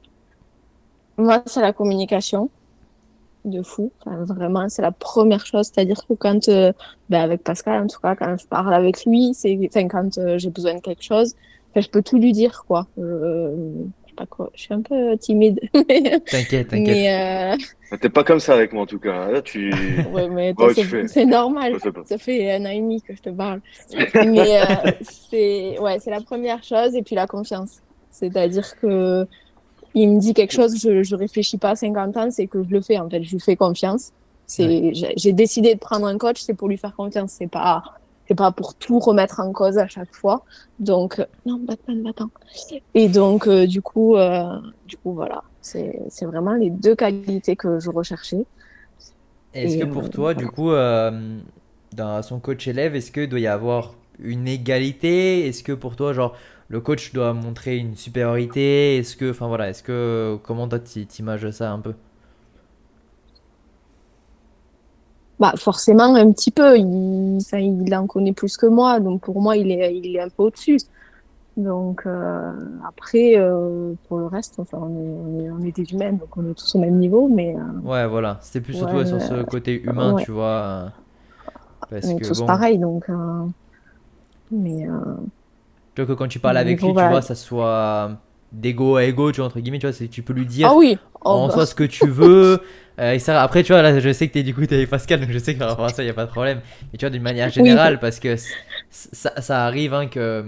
Moi, c'est la communication. De fou. Enfin, vraiment, c'est la première chose. C'est-à-dire que quand, euh, ben, avec Pascal, en tout cas, quand je parle avec lui, c'est, enfin, quand euh, j'ai besoin de quelque chose, enfin, je peux tout lui dire, quoi. Je, je sais pas quoi. Je suis un peu timide. T'inquiète, t'inquiète. mais, euh, T'es pas comme ça avec moi en tout cas. Là, tu. ouais, mais Ouais, c'est, fais- normal. Ça fait un an et demi que je te parle. Mais euh, c'est ouais, c'est la première chose et puis la confiance. C'est-à-dire que il me dit quelque chose, je je réfléchis pas à 50 ans, c'est que je le fais en fait, je lui fais confiance. C'est j'ai- j'ai décidé de prendre un coach, c'est pour lui faire confiance, c'est pas c'est pas pour tout remettre en cause à chaque fois. Donc euh, non, Batman, Batman. Et donc euh, du coup euh, du coup voilà, c'est c'est vraiment les deux qualités que je recherchais. Est-ce Et, que pour toi, du coup, dans son coach élève, est-ce que doit y avoir une égalité? Est-ce que pour toi, genre, le coach doit montrer une supériorité? Est-ce que, enfin voilà, est-ce que, comment toi t'i- t'images ça un peu? Bah, forcément, un petit peu. Il, il en connaît plus que moi, donc pour moi, il est, il est un peu au-dessus. Donc, euh, après, euh, pour le reste, enfin, on est, on est, on est des humains, donc on est tous au même niveau, mais euh, Ouais, voilà, c'était plus surtout Ouais, sur ce côté humain, ouais. tu vois. Parce on est que tous bon, pareils, donc. mais tu vois que quand tu parles avec niveau, lui, tu voilà. vois, ça soit d'ego à ego, tu vois, entre guillemets, tu vois, c'est- tu peux lui dire Ah oui! Oh, en bah, soi ce que tu veux. euh, et ça, après, tu vois, là, je sais que t'es du coup, t'es avec Pascal, donc je sais que par rapport à ça, il n'y a pas de problème. Mais tu vois, d'une manière générale, parce que ça arrive hein, que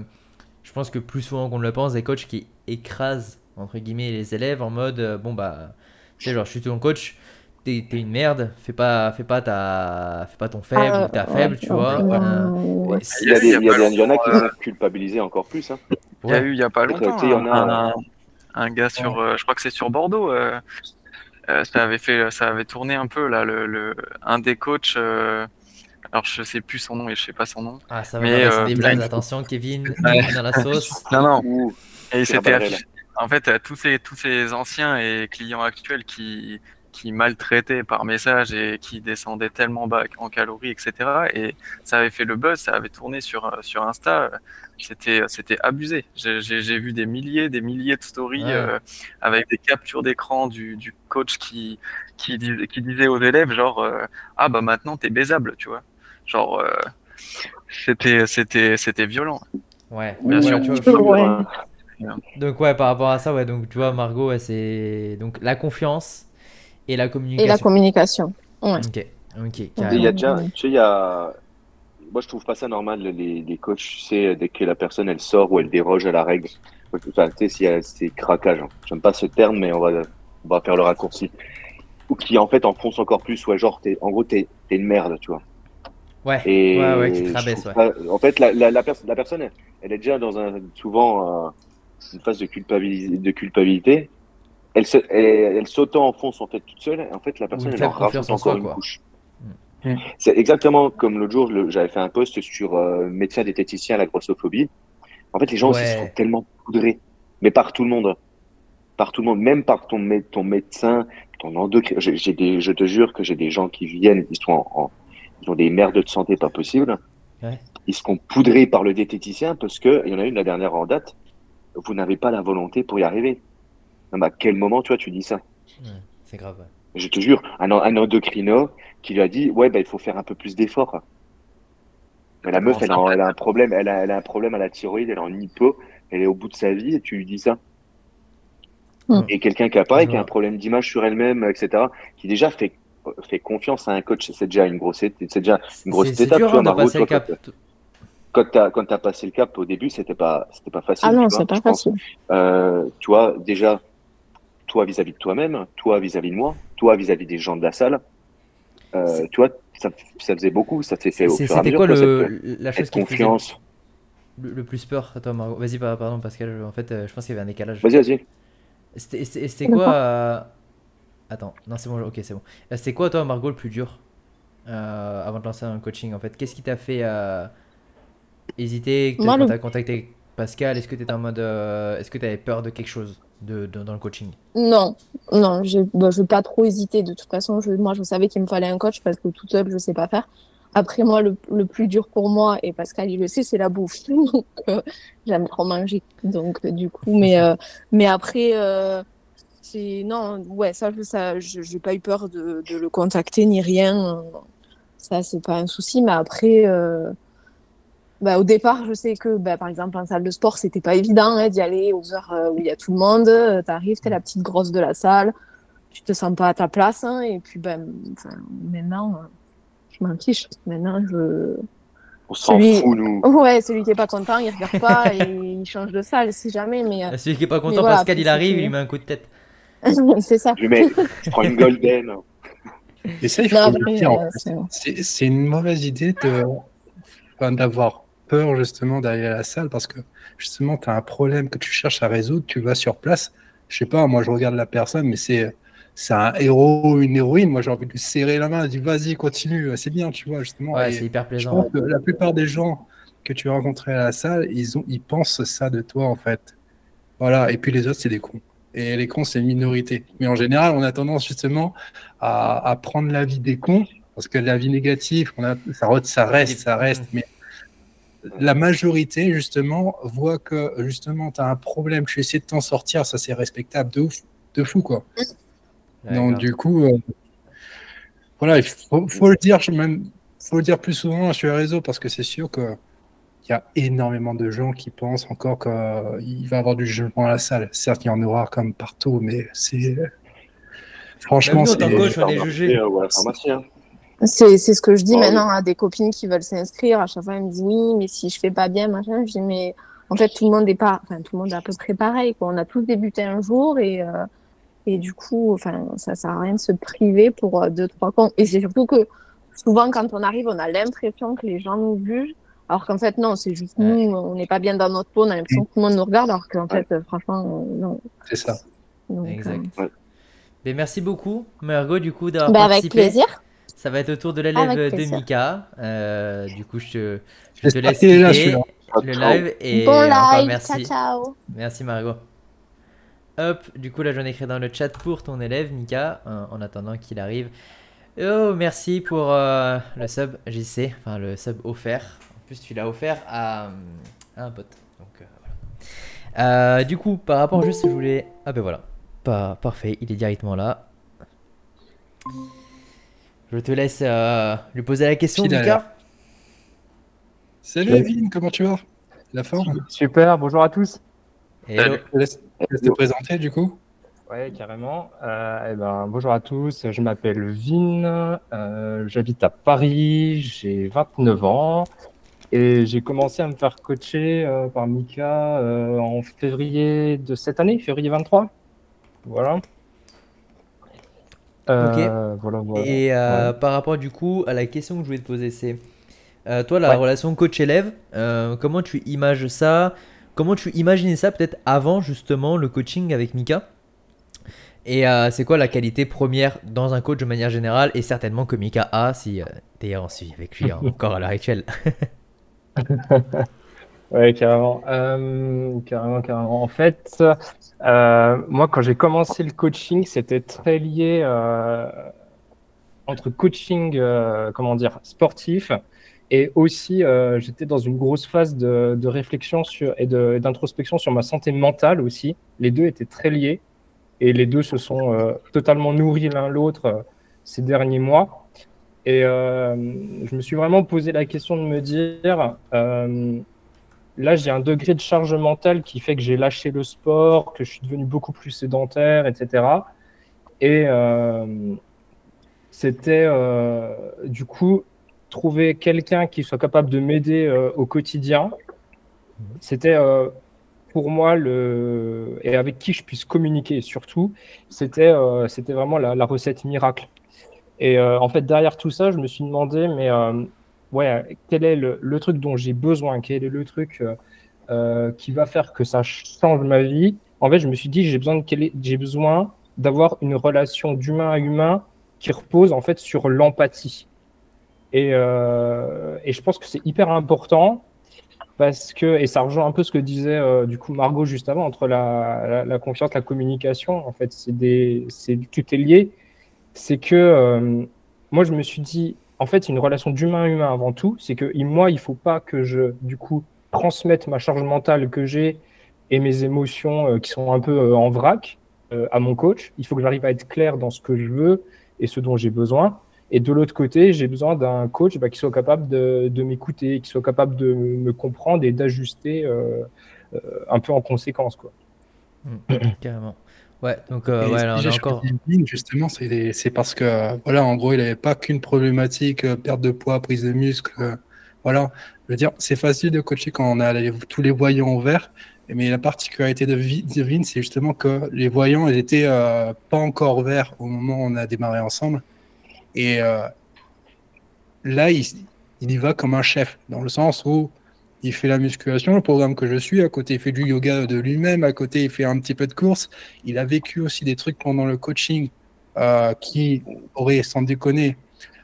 je pense que plus souvent qu'on ne le pense, des coachs qui écrasent, entre guillemets, les élèves en mode, euh, bon, bah, tu sais, genre, je suis ton coach, t'es t'es une merde, fais pas, fais pas, ta, fais pas ton faible ah, ou ta ouais, faible, tu vois. euh, ouais. et Il y, a des- il y, a des- il y en a qui longtemps, vont culpabiliser encore plus. Hein. Il y a eu il y a pas longtemps il y en a, un, un gars sur, euh, je crois que c'est sur Bordeaux, euh, euh, ça avait fait, ça avait tourné un peu là, le, le un des coachs. euh, alors je sais plus son nom et je sais pas son nom. Ah, ça va, Mais, euh, des blagues, attention, Kevin, dans la sauce. Non non. Ouh, Et il s'était affiché. En fait, euh, tous ces tous ces anciens et clients actuels qui qui maltraitaient par message et qui descendaient tellement bas en calories, etc. Et ça avait fait le buzz, ça avait tourné sur euh, sur Insta. C'était c'était abusé. J'ai vu des milliers des milliers de stories Ouais. euh, avec des captures d'écran du du coach qui qui disait qui disait aux élèves genre euh, ah bah maintenant t'es baisable, tu vois. Genre euh, c'était c'était c'était violent. Ouais, Bien ouais, sûr. tu vois, Ouais. Donc ouais, par rapport à ça, ouais, donc tu vois, Margot, ouais, c'est donc la confiance et la Et communication. la communication. Ouais. Ok, ok, Et Il y a déjà, tu sais, il y a. Moi, je trouve pas ça normal, les, les coachs, tu sais, dès que la personne, elle sort ou elle déroge à la règle. Enfin, tu sais, s'il y a- c'est craquage. hein. J'aime pas ce terme, mais on va, on va faire le raccourci. Ou qui, en fait, enfonce encore plus, ouais, genre, t'es, en gros, t'es, t'es une merde, tu vois. Ouais, Et ouais, ouais, qui te rabaisse, ouais. pas- En fait, la, la, la, pers- la personne, elle, elle est déjà dans un, souvent, euh, une phase de culpabilité, de culpabilité. Elle, se, elle, elle s'auto-enfonce, en fait, toute seule. Et en fait, la personne, elle en rajoute confiance en encore soi, une couche. Mm. C'est exactement comme l'autre jour, le- j'avais fait un post sur euh, médecin diététicien à la grossophobie. En fait, les gens aussi Ouais. sont tellement poudrés, mais par tout le monde, par tout le monde, même par ton, mé- ton médecin, ton endocrinologue. J'ai j'ai des, je te jure que j'ai des gens qui viennent, ils sont en, en- ils ont des merdes de santé pas possible. Ouais. Ils seront poudrés par le diététicien parce que il y en a une la dernière en date. Vous n'avez pas la volonté pour y arriver. Non, mais à quel moment, tu vois, tu dis ça Ouais, c'est grave. ouais. Je te jure, un, un endocrino qui lui a dit, ouais, bah, il faut faire un peu plus d'efforts. Mais la meuf, elle a, elle a un problème, elle a, elle a un problème à la thyroïde, elle est en hypo, elle est au bout de sa vie et tu lui dis ça. Mm. Et quelqu'un qui a pareil, qui a un problème d'image sur elle-même, etc., qui déjà fait, fait confiance à un coach, c'est déjà une grosse, c'est déjà une grosse C'est c'est étape, dur tu vois, hein, Margot, toi, quand quand t'as passé le cap au début, c'était pas, c'était pas facile. Ah non, tu vois, c'est pas facile. Euh, tu vois, déjà, toi vis-à-vis de toi-même, toi vis-à-vis de moi, toi vis-à-vis des gens de la salle, euh, tu vois, ça, ça faisait beaucoup, ça s'est fait au C'est- fur et à C'était mesure. quoi cette- le, la chose qui te faisait confiance. le, le plus peur à toi, Margot Vas-y, pa- pardon, Pascal, en fait, euh, je pense qu'il y avait un décalage. Vas-y, vas-y. C'était quoi euh, Attends, non, c'est bon, ok, c'est bon. Euh, C'était quoi, toi, Margot, le plus dur euh, avant de lancer un coaching, en fait? Qu'est-ce qui t'a fait euh, hésiter quand t'as contacté Pascal Est-ce que t'étais en mode. euh, Est-ce que t'avais peur de quelque chose de, dans le coaching? Non, non, je ne veux pas trop hésiter. De toute façon, je, moi, je savais qu'il me fallait un coach parce que tout seul, je sais pas faire. Après, moi, le, le plus dur pour moi, et Pascal, il le sait, c'est la bouffe. Donc, euh, j'aime trop manger. Donc, euh, du coup, mais, mais après, c'est. Non, ouais, ça, je- j'ai pas eu peur de, de le contacter ni rien. Ça, c'est pas un souci. Mais après, bah, au départ, je sais que, bah, par exemple, en salle de sport, c'était pas évident hein, d'y aller aux heures euh, où il y a tout le monde. Euh, T'arrives, t'es la petite grosse de la salle, tu te sens pas à ta place. hein, et puis, ben, enfin, maintenant, euh, je m'en fiche. Maintenant, je. On s'en Celui- fout, nous. Ouais, celui qui est pas content, il regarde pas et il change de salle si jamais. Mais euh, Celui qui est pas content, voilà, Pascal, il arrive, il lui met un coup de tête. c'est ça. Je mets, je prends une golden. Et ça, il faut Non, le dire. euh, c'est- une mauvaise idée de enfin, d'avoir peur justement d'aller à la salle parce que justement tu as un problème que tu cherches à résoudre, tu vas sur place. Je sais pas, moi je regarde la personne, mais c'est c'est un héros, une héroïne. Moi j'ai envie de lui serrer la main, dis vas-y, continue, c'est bien, tu vois justement. Ouais, c'est hyper je plaisant. pense que la plupart des gens que tu as rencontrés à la salle, ils ont ils pensent ça de toi en fait. Voilà, et puis les autres c'est des cons. Et les cons, c'est une minorité. Mais en général, on a tendance justement à, à prendre l'avis des cons, parce que l'avis négatif, on a, ça, ça reste, ça reste. Mais la majorité, justement, voit que justement, tu as un problème, tu essaies de t'en sortir, ça c'est respectable de ouf, de fou, quoi. Ouais, Donc, grave. du coup, euh, voilà, il faut, faut le dire, je- même, faut le dire plus souvent sur les réseaux, parce que c'est sûr que il y a énormément de gens qui pensent encore qu'il va y avoir du jugement à la salle. Certes, il y en aura comme partout, mais c'est. Franchement, Même nous, en tant que c'est. coach, on est jugé. Euh, ouais, pharmacien. C'est c'est ce que je dis Oh, maintenant à des copines qui veulent s'inscrire. À chaque fois, elles me disent oui, mais si je fais pas bien, machin. Je dis mais en fait, tout le monde est pas, enfin, tout le monde est à peu près pareil. Quoi. On a tous débuté un jour et, euh, et du coup, enfin, ça sert à rien de se priver pour euh, deux, trois cons. Et c'est surtout que souvent, quand on arrive, on a l'impression que les gens nous jugent. Alors qu'en fait, non, c'est juste Ouais. nous, on n'est pas bien dans notre peau, on a l'impression que tout le monde nous regarde, alors qu'en fait, euh, franchement, euh, non. C'est ça. Donc, Exact. euh, Mais merci beaucoup, Margot, du coup, d'avoir bah, avec participé. plaisir. Ça va être au tour de l'élève de. Mika. Euh, du coup, je te, je te laisse là, quitter le live. Et bon encore live, merci. ciao, ciao. Merci, Margot. Hop, du coup, là, j'en ai écrit dans le chat pour ton élève, Mika, en, en attendant qu'il arrive. Oh, merci pour euh, le sub JC, enfin le sub offert. En plus, tu l'as offert à, à un pote. Donc, euh, voilà. Euh, du coup, par rapport juste, je voulais. Ah, ben voilà. Pas, parfait, il est directement là. Je te laisse euh, lui poser la question, Fidèle. Mika. Salut, Evine, comment tu vas? La forme? Super, bonjour à tous. Hello. Je te laisse je te laisse te présenter, du coup. Ouais, carrément. Euh, eh ben, bonjour à tous, je m'appelle Vin, euh, j'habite à Paris, j'ai 29 ans et j'ai commencé à me faire coacher euh, par Mika euh, en février de cette année, février 23. Voilà. Euh, voilà, voilà. Et euh, Ouais. par rapport du coup à la question que je voulais te poser, c'est euh, toi la Ouais. relation coach-élève, comment tu images ça? Comment tu imaginais ça peut-être avant justement le coaching avec Mika? Et c'est quoi la qualité première dans un coach de manière générale? Et certainement que Mika a si d'ailleurs on suit avec lui hein, encore à l'heure actuelle. Ouais, carrément. Carrément, carrément. En fait, euh, moi, quand j'ai commencé le coaching, c'était très lié euh, entre coaching, euh, comment dire, sportif, et aussi, j'étais dans une grosse phase de, de réflexion sur, et d'introspection sur ma santé mentale aussi. Les deux étaient très liés, et les deux se sont totalement nourris l'un l'autre ces derniers mois. Et je me suis vraiment posé la question de me dire, là, j'ai un degré de charge mentale qui fait que j'ai lâché le sport, que je suis devenu beaucoup plus sédentaire, etc. Et euh, c'était euh, du coup trouver quelqu'un qui soit capable de m'aider euh, au quotidien. C'était pour moi le et avec qui je puisse communiquer surtout. C'était c'était vraiment la, recette miracle. Et en fait, derrière tout ça, je me suis demandé, mais ouais, quel est le, truc dont j'ai besoin? Quel est le truc euh, euh, qui va faire que ça change ma vie? En fait, je me suis dit, j'ai besoin j'ai besoin d'avoir une relation d'humain à humain qui repose en fait sur l'empathie. Et, euh, et je pense que c'est hyper important parce que, et ça rejoint un peu ce que disait du coup Margot juste avant, entre la, la, confiance, la communication, en fait, c'est tout est lié. C'est que moi, je me suis dit, en fait, une relation d'humain à humain avant tout, c'est que moi, il faut pas que je, du coup, transmette ma charge mentale que j'ai et mes émotions euh, qui sont un peu euh, en vrac euh, à mon coach. Il faut que j'arrive à être clair dans ce que je veux et ce dont j'ai besoin. Et de l'autre côté, j'ai besoin d'un coach bah, qui soit capable de, m'écouter, qui soit capable de me comprendre et d'ajuster un peu en conséquence. Quoi. Mm, carrément. Ouais, donc euh, ouais, ce là, que on j'ai a choisi encore. Justement, c'est parce que, voilà, en gros, il n'avait pas qu'une problématique, euh, perte de poids, prise de muscle. euh, voilà, je veux dire, c'est facile de coacher quand on a les- tous les voyants vert. Mais la particularité de Vi- de Vin, c'est justement que les voyants, ils étaient euh, pas encore verts au moment où on a démarré ensemble. Et là, il, il y va comme un chef, dans le sens où il fait la musculation, le programme que je suis, à côté il fait du yoga de lui-même, à côté il fait un petit peu de course. Il a vécu aussi des trucs pendant le coaching euh, qui auraient, sans déconner,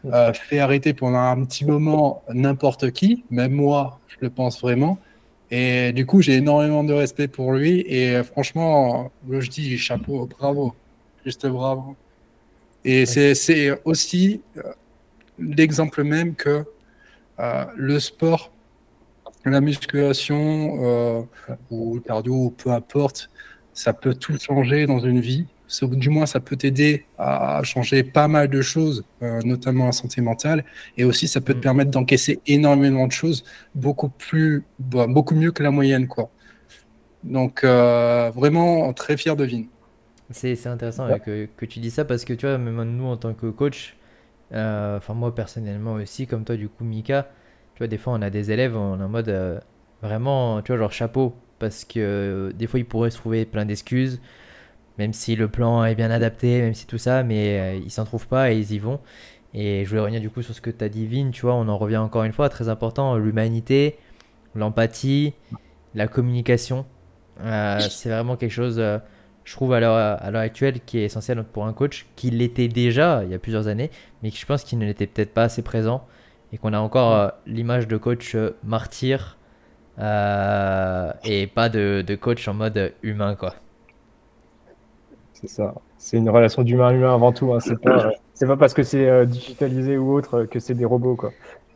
euh, fait arrêter pendant un petit moment n'importe qui, même moi, je le pense vraiment. Et du coup, j'ai énormément de respect pour lui. Et franchement, je dis chapeau, bravo, juste bravo. Et c'est c'est aussi euh, l'exemple même que euh, le sport, la musculation euh, ou le cardio, ou peu importe, ça peut tout changer dans une vie. Du moins, ça peut t'aider à changer pas mal de choses, euh, notamment la santé mentale. Et aussi, ça peut te Mm. permettre d'encaisser énormément de choses, beaucoup plus, bah, beaucoup mieux que la moyenne, quoi. Donc, euh, vraiment très fier de Vin. C'est intéressant ouais, que, que tu dis ça parce que tu vois, même nous en tant que coach, euh, enfin moi personnellement aussi, comme toi du coup Mika, des fois on a des élèves, en mode euh, vraiment, tu vois, genre chapeau parce que euh, des fois ils pourraient se trouver plein d'excuses, même si le plan est bien adapté, même si tout ça, mais euh, ils s'en trouvent pas et ils y vont. Et je voulais revenir du coup sur ce que tu as dit, Vin, tu vois, on en revient encore une fois, très important, l'humanité, l'empathie, la communication. C'est vraiment quelque chose, je trouve, à l'heure à l'heure actuelle, qui est essentiel pour un coach, qui l'était déjà il y a plusieurs années, mais qui je pense qu'il ne l'était peut-être pas assez présent, et qu'on a encore euh, l'image de coach euh, martyr, euh, et pas de, de coach en mode humain, quoi. C'est ça. C'est une relation d'humain humain avant tout. Hein. C'est pas, parce que c'est euh, digitalisé ou autre que c'est des robots. Quoi.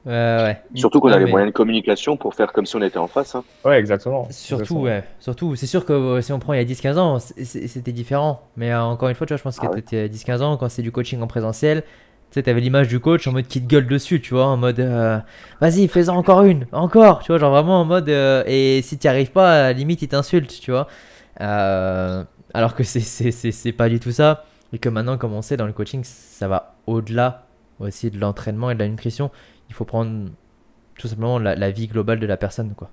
Ouais, ouais. Surtout qu'on a les mais- moyens de communication pour faire comme si on était en face. hein. Ouais, exactement. Surtout, ouais. Surtout, c'est sûr que euh, si on prend il y a 10-15 ans, c'était différent. Mais euh, encore une fois, tu vois, je pense que Ah ouais. t'étais 10-15 ans, quand c'est du coaching en présentiel, tu sais, t'avais l'image du coach en mode qui te gueule dessus, tu vois, en mode euh, vas-y, fais-en encore une, encore, tu vois, genre vraiment en mode euh, et si t'y arrives pas, à la limite, il t'insulte, tu vois. Euh, alors que c'est- c'est c'est- c'est pas du tout ça. Et que maintenant, comme on sait, dans le coaching, ça va au-delà aussi de l'entraînement et de la nutrition. Il faut prendre tout simplement la, la vie globale de la personne, quoi.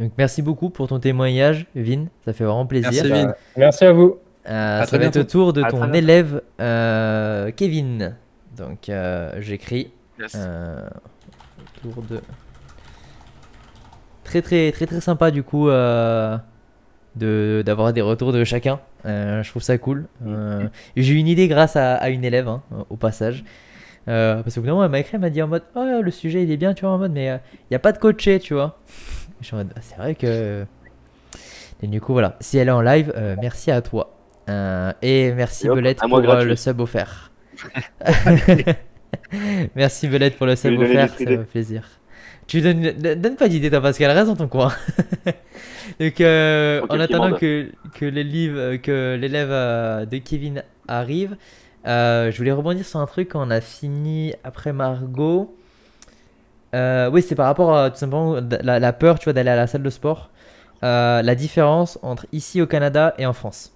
Donc merci beaucoup pour ton témoignage, Vin. Ça fait vraiment plaisir. Merci, Vin. Merci à vous. Euh, ça va être au tour de À ton élève euh, Kevin. Donc euh, j'écris Yes. euh, de très très très très sympa du coup euh, de d'avoir des retours de chacun. Euh, je trouve ça cool. Euh, et J'ai eu une idée grâce à, à une élève hein, au passage. Euh, parce que bout elle m'a écrit, elle m'a dit en mode Oh, le sujet il est bien, tu vois, en mode, mais il n'y a pas de coaché, tu vois. Je suis en mode Ah, C'est vrai que. Et du coup, voilà. Si elle est en live, euh, merci à toi. Euh, et merci Et hop, Belette pour euh, gratuit. le sub offert. merci Belette pour le sub offert, ça idées. fait plaisir. Tu donnes, donne donne pas d'idée, toi, parce qu'elle reste dans ton coin. Donc, euh, en attendant que, que l'élève de Kevin arrive, euh, je voulais rebondir sur un truc quand on a fini après Margot. Euh, oui, c'est par rapport à tout simplement la, la peur, tu vois, d'aller à la salle de sport. La différence entre ici au Canada et en France.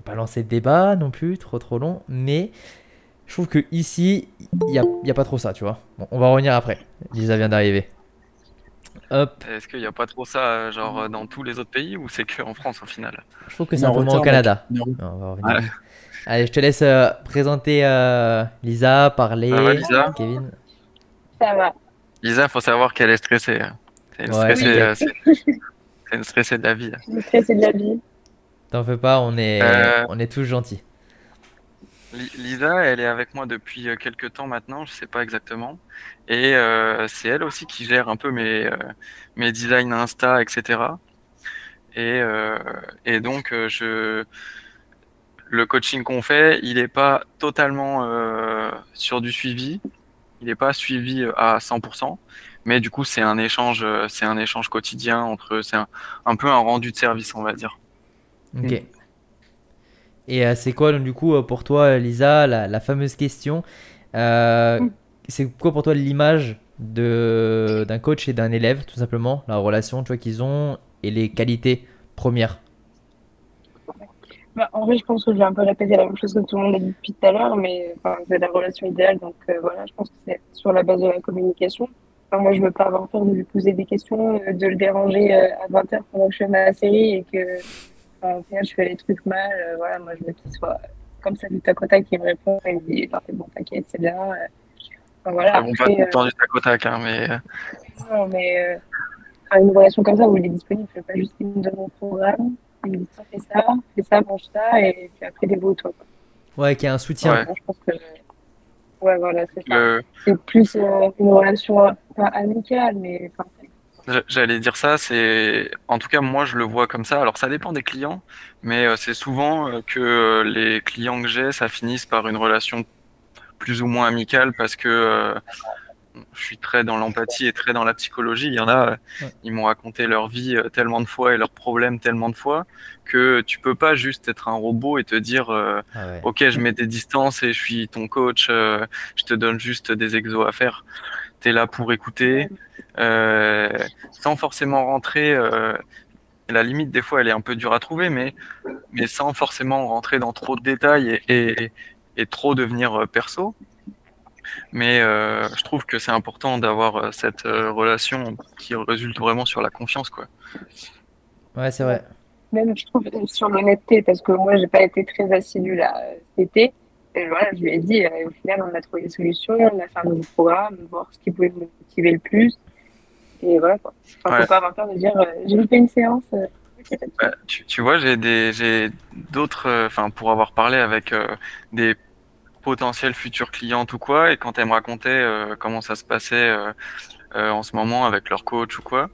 Vais pas lancer de débat non plus, trop trop long, mais je trouve que ici, il n'y a, y a pas trop ça, tu vois. Bon, on va revenir après. Lisa vient d'arriver. Hop, Est-ce qu'il n'y a pas trop ça, euh, genre, euh, dans tous les autres pays ou c'est que en France au final? je trouve que c'est un en peu moins au Canada. mec. Non, on va revenir. Allez, je te laisse euh, présenter euh, Lisa, parler. Ça va, Lisa? Kevin. Ça va. Lisa, faut savoir qu'elle est stressée. hein. C'est une Ouais. stressée, euh, c'est c'est une stressée de la vie. Le stress c'est de la vie. T'en fais pas, on est, Euh. on est tous gentils. Li- Lisa, elle est avec moi depuis euh, quelques temps maintenant, je sais pas exactement. Et euh, c'est elle aussi qui gère un peu mes, euh, mes designs Insta, etc. Et, et donc, je, le coaching qu'on fait, il n'est pas totalement sur du suivi. Il n'est pas suivi à 100%. Mais du coup, c'est un échange, c'est un échange quotidien entre, c'est un, un peu un rendu de service, on va dire. Ok. Et euh, c'est quoi donc, du coup euh, pour toi, Lisa, la, la fameuse question euh, Mm. C'est quoi pour toi l'image d'un coach et d'un élève, tout simplement, la relation tu vois qu'ils ont et les qualités premières? Bah, en vrai, je pense que je vais un peu répéter la même chose que tout le monde a dit depuis tout à l'heure, mais enfin, c'est la relation idéale. Donc euh, voilà, je pense que c'est sur la base de la communication. Enfin, moi, je veux pas avoir peur de lui poser des questions, de le déranger à 20h pendant que je fais ma série et que enfin, au final, je fais les trucs mal. Euh, voilà, moi, je veux qu'il soit comme ça du tac au tac, qu'il me répond et me dit c'est bon, t'inquiète, c'est bien. Euh, Enfin, voilà, Bon, pas après, tout le euh, temps du tac au tac, hein, mais euh, non, mais euh, une relation comme ça où il est disponible, je fais pas juste qu'il me donne mon programme, il me dit ça, fais ça, fais ça, mange ça, et puis après débrouille-toi. quoi. Ouais, qu'il y a un soutien. Ouais. Moi, je pense que. Ouais, voilà, c'est ça. le, C'est plus euh, une relation, pas amicale, mais. enfin, J'allais dire ça, c'est en tout cas moi je le vois comme ça. Alors ça dépend des clients, mais euh, c'est souvent euh, que euh, les clients que j'ai, ça finisse par une relation plus ou moins amicale parce que euh, je suis très dans l'empathie et très dans la psychologie. Il y en a, Ouais. ils m'ont raconté leur vie tellement de fois et leurs problèmes tellement de fois que tu peux pas juste être un robot et te dire euh, Ah ouais. Ok, je mets des distances et je suis ton coach, euh, je te donne juste des exos à faire. Tu es là pour écouter, sans forcément rentrer. euh, la limite, des fois, elle est un peu dure à trouver, mais, mais sans forcément rentrer dans trop de détails et, et, et trop devenir euh, perso. Mais euh, je trouve que c'est important d'avoir euh, cette euh, relation qui résulte vraiment sur la confiance, quoi. Ouais, c'est vrai. Même, je trouve, euh, sur l'honnêteté, parce que moi, j'ai pas été très assidue là, euh, cet été. Et voilà, je lui ai dit, euh, au final, on a trouvé des solutions, on a fait un nouveau programme, voir ce qui pouvait me motiver le plus. Et voilà, quoi. Enfin, Ouais. faut pas avoir peur de dire, euh, j'ai loupé une séance. euh, Bah, tu, tu vois, j'ai des, j'ai d'autres, euh, enfin, pour avoir parlé avec euh, des potentiels futurs clients ou quoi, et quand elles me racontaient euh, comment ça se passait en ce moment avec leur coach ou quoi,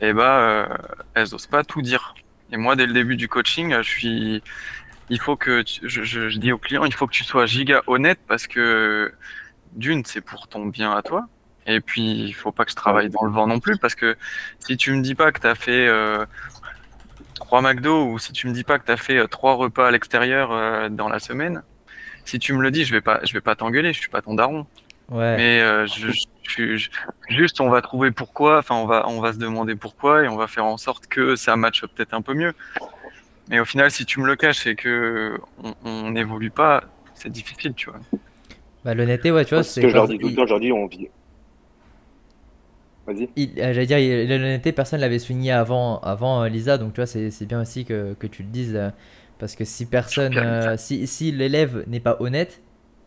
et bah, euh, elles osent pas tout dire. Et moi, dès le début du coaching, je suis, il faut que, tu- je, je, je dis aux clients, il faut que tu sois giga honnête parce que d'une, c'est pour ton bien à toi. Et puis, il faut pas que je travaille dans le vent non plus, parce que si tu me dis pas que tu as fait euh, trois McDo ou si tu me dis pas que tu as fait euh, trois repas à l'extérieur euh, dans la semaine, si tu me le dis, je vais pas, je vais pas t'engueuler, je suis pas ton daron. Ouais. Mais euh, je, je- je- je- juste, on va trouver pourquoi, enfin, on va, on va se demander pourquoi et on va faire en sorte que ça matche peut-être un peu mieux. Mais au final, si tu me le caches et que on n'évolue pas, c'est difficile, tu vois. Bah, l'honnêteté, ouais, tu vois, C'est ce c'est que je leur quand- dis tout le temps, je leur dis, on vit. Vas-y. il- euh, J'allais dire, il- l'honnêteté, personne l'avait souligné avant, avant euh, Lisa, donc tu vois, c'est c'est bien aussi que, que tu le dises, euh, parce que si personne, euh, si, si l'élève n'est pas honnête,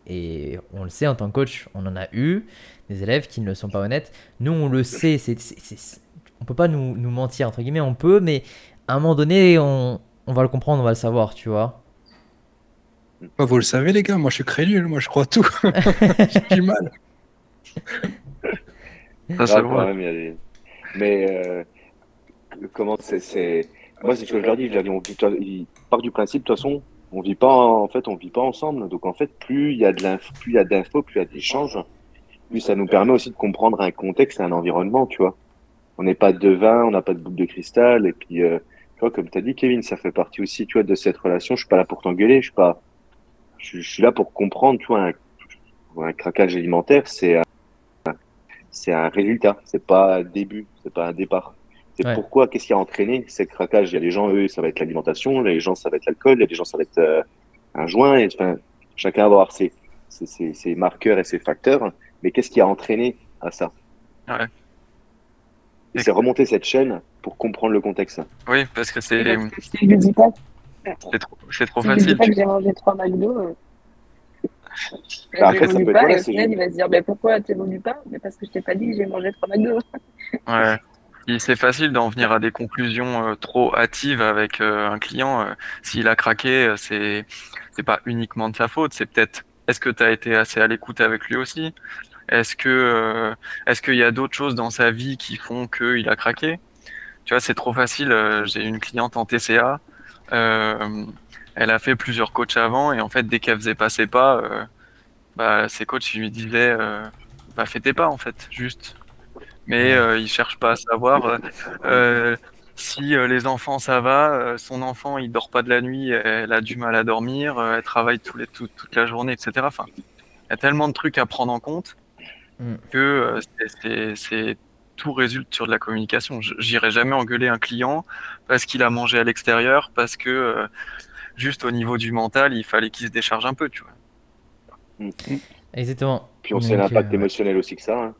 et on le sait en tant que coach, on en a eu des élèves qui ne le sont pas honnêtes, nous on le sait, c'est, c'est- c'est- on peut pas nous, nous mentir, entre guillemets, on peut, mais à un moment donné, on, on va le comprendre, on va le savoir, tu vois. Bah, vous le savez, les gars, moi je suis crédule, moi je crois tout. J'ai du mal. Ah, même, il a des- Mais euh, comment c'est, c'est... Moi, c'est ce que je leur dis. Je leur dis, on vit, ils partent du principe, de toute façon, on vit pas, en fait, on vit pas ensemble. Donc, en fait, plus il y a de l'info, plus il y a d'infos, plus il y a d'échanges, plus ça nous permet aussi de comprendre un contexte et un environnement, tu vois. On n'est pas devin, on n'a pas de boule de cristal. Et puis, euh, tu vois, comme tu as dit, Kevin, ça fait partie aussi, tu vois, de cette relation. Je suis pas là pour t'engueuler, je suis pas, je, je suis là pour comprendre, tu vois, un, un craquage alimentaire, c'est un- c'est un résultat, c'est pas un début, c'est pas un départ. C'est Ouais. pourquoi, qu'est-ce qui a entraîné ce craquage Il y a des gens, eux, ça va être l'alimentation, les gens, ça va être l'alcool, il y a des gens, ça va être euh, un joint. Et, enfin, chacun va avoir ses, ses, ses, ses marqueurs et ses facteurs. Mais qu'est-ce qui a entraîné à ça? Ouais. c'est remonter cette chaîne pour comprendre le contexte. Oui, parce que c'est je dis pas, c'est trop, c'est trop si je lui dis facile. pas que j'ai mangé trois McDo, euh, Bah, après, ça j'évolue peut être pas, voilà, et au c'est- final, il va se dire mais pourquoi t'évolues pas? Mais parce que je t'ai pas dit que j'ai mangé trois McDo. Ouais. C'est facile d'en venir à des conclusions euh, trop hâtives avec euh, un client. euh, S'il a craqué, c'est c'est pas uniquement de sa faute, c'est peut-être est-ce que tu as été assez à l'écoute avec lui aussi? Est-ce que euh, est-ce qu'il y a d'autres choses dans sa vie qui font qu'il a craqué? Tu vois, c'est trop facile. J'ai une cliente en TCA, euh, elle a fait plusieurs coachs avant et en fait, dès qu'elle faisait pas ses pas, euh, bah, ses coachs ils lui disaient euh, bah, fais tes pas en fait, juste mais euh, il cherche pas à savoir euh, euh, si euh, les enfants ça va, son enfant il dort pas de la nuit, elle a du mal à dormir, elle travaille les, tout- toute la journée, etc. Enfin, il y a tellement de trucs à prendre en compte Mm. que c'est- tout résulte sur de la communication. J'irai jamais engueuler un client parce qu'il a mangé à l'extérieur, parce que juste au niveau du mental, il fallait qu'il se décharge un peu, tu vois. Exactement. Puis on sait l'impact euh, émotionnel aussi que ça. hein.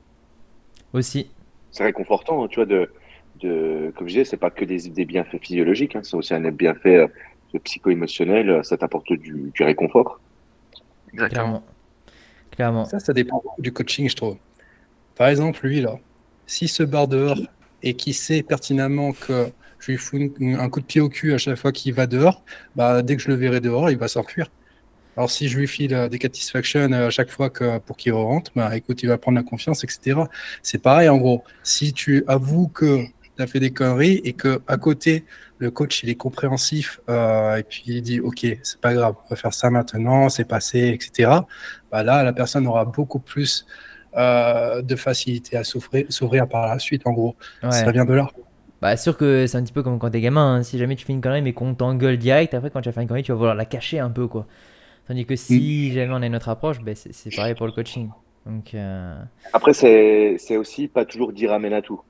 Aussi. C'est réconfortant, hein, tu vois, de, de, comme je disais, c'est pas que des, des bienfaits physiologiques, hein, c'est aussi un bienfait euh, psycho-émotionnel, euh, ça t'apporte du, du réconfort. Exactement. Clairement. Clairement. Ça, ça dépend du coaching, je trouve. Par exemple, lui, là, s'il se barre dehors et qu'il sait pertinemment que je lui fous une- un coup de pied au cul à chaque fois qu'il va dehors, bah, dès que je le verrai dehors, il va s'enfuir. Alors, si je lui file euh, des satisfaction à chaque fois que, pour qu'il rentre, bah, écoute, il va prendre la confiance, etc. C'est pareil, en gros. Si tu avoues que tu as fait des conneries et que à côté, le coach, il est compréhensif euh, et puis il dit, OK, c'est pas grave, on va faire ça maintenant, c'est passé, etc bah là, la personne aura beaucoup plus euh, de facilité à s'ouvrir, s'ouvrir par la suite, en gros. Ouais. Ça vient de là. Bah, sûr que c'est un petit peu comme quand t'es gamin. hein. Si jamais tu fais une connerie mais qu'on t'engueule direct, après quand tu as fait une connerie, tu vas vouloir la cacher un peu quoi. Tandis que si jamais on a une autre approche, bah, c'est c'est pareil pour le coaching. Donc, euh, Après, c'est c'est aussi pas toujours dire amène à tout.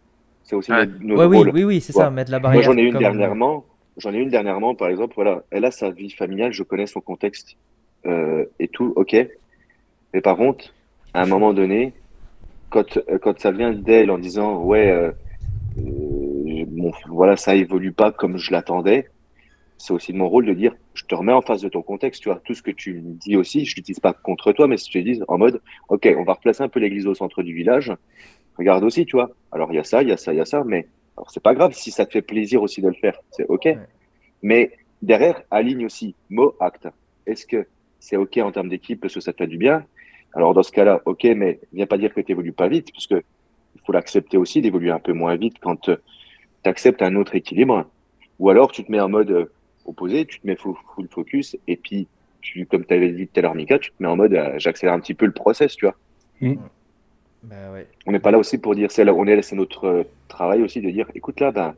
C'est aussi Ouais. notre, notre ouais, oui, rôle. oui, oui, c'est Ouais. ça, mettre la barrière. Moi, j'en ai une dernièrement. J'en ai une dernièrement, par exemple. Voilà, elle a sa vie familiale, je connais son contexte euh, et tout. Ok. Mais par contre, à un moment donné, quand euh, quand ça vient d'elle en disant ouais, euh, bon, voilà, ça évolue pas comme je l'attendais. C'est aussi de mon rôle de dire, je te remets en face de ton contexte, tu vois, tout ce que tu me dis aussi, je l'utilise pas contre toi, mais je te dis en mode, ok, on va replacer un peu l'église au centre du village. Regarde aussi, tu vois. Alors il y a ça, il y a ça, il y a ça, mais alors c'est pas grave si ça te fait plaisir aussi de le faire, c'est ok. Mais derrière, aligne aussi mot, acte. Est-ce que c'est ok en termes d'équipe parce que ça te fait du bien? Alors dans ce cas-là, ok, mais viens pas dire que tu évolues pas vite, parce que il faut l'accepter aussi d'évoluer un peu moins vite quand tu acceptes un autre équilibre. Ou alors tu te mets en mode euh, opposé, tu te mets full, full focus, et puis tu, comme tu avais dit tout à l'heure, Mika, tu te mets en mode euh, j'accélère un petit peu le process, tu vois. Bah ouais. On n'est pas là aussi pour dire, c'est là, on est là, c'est notre euh, travail aussi de dire, écoute là, ben,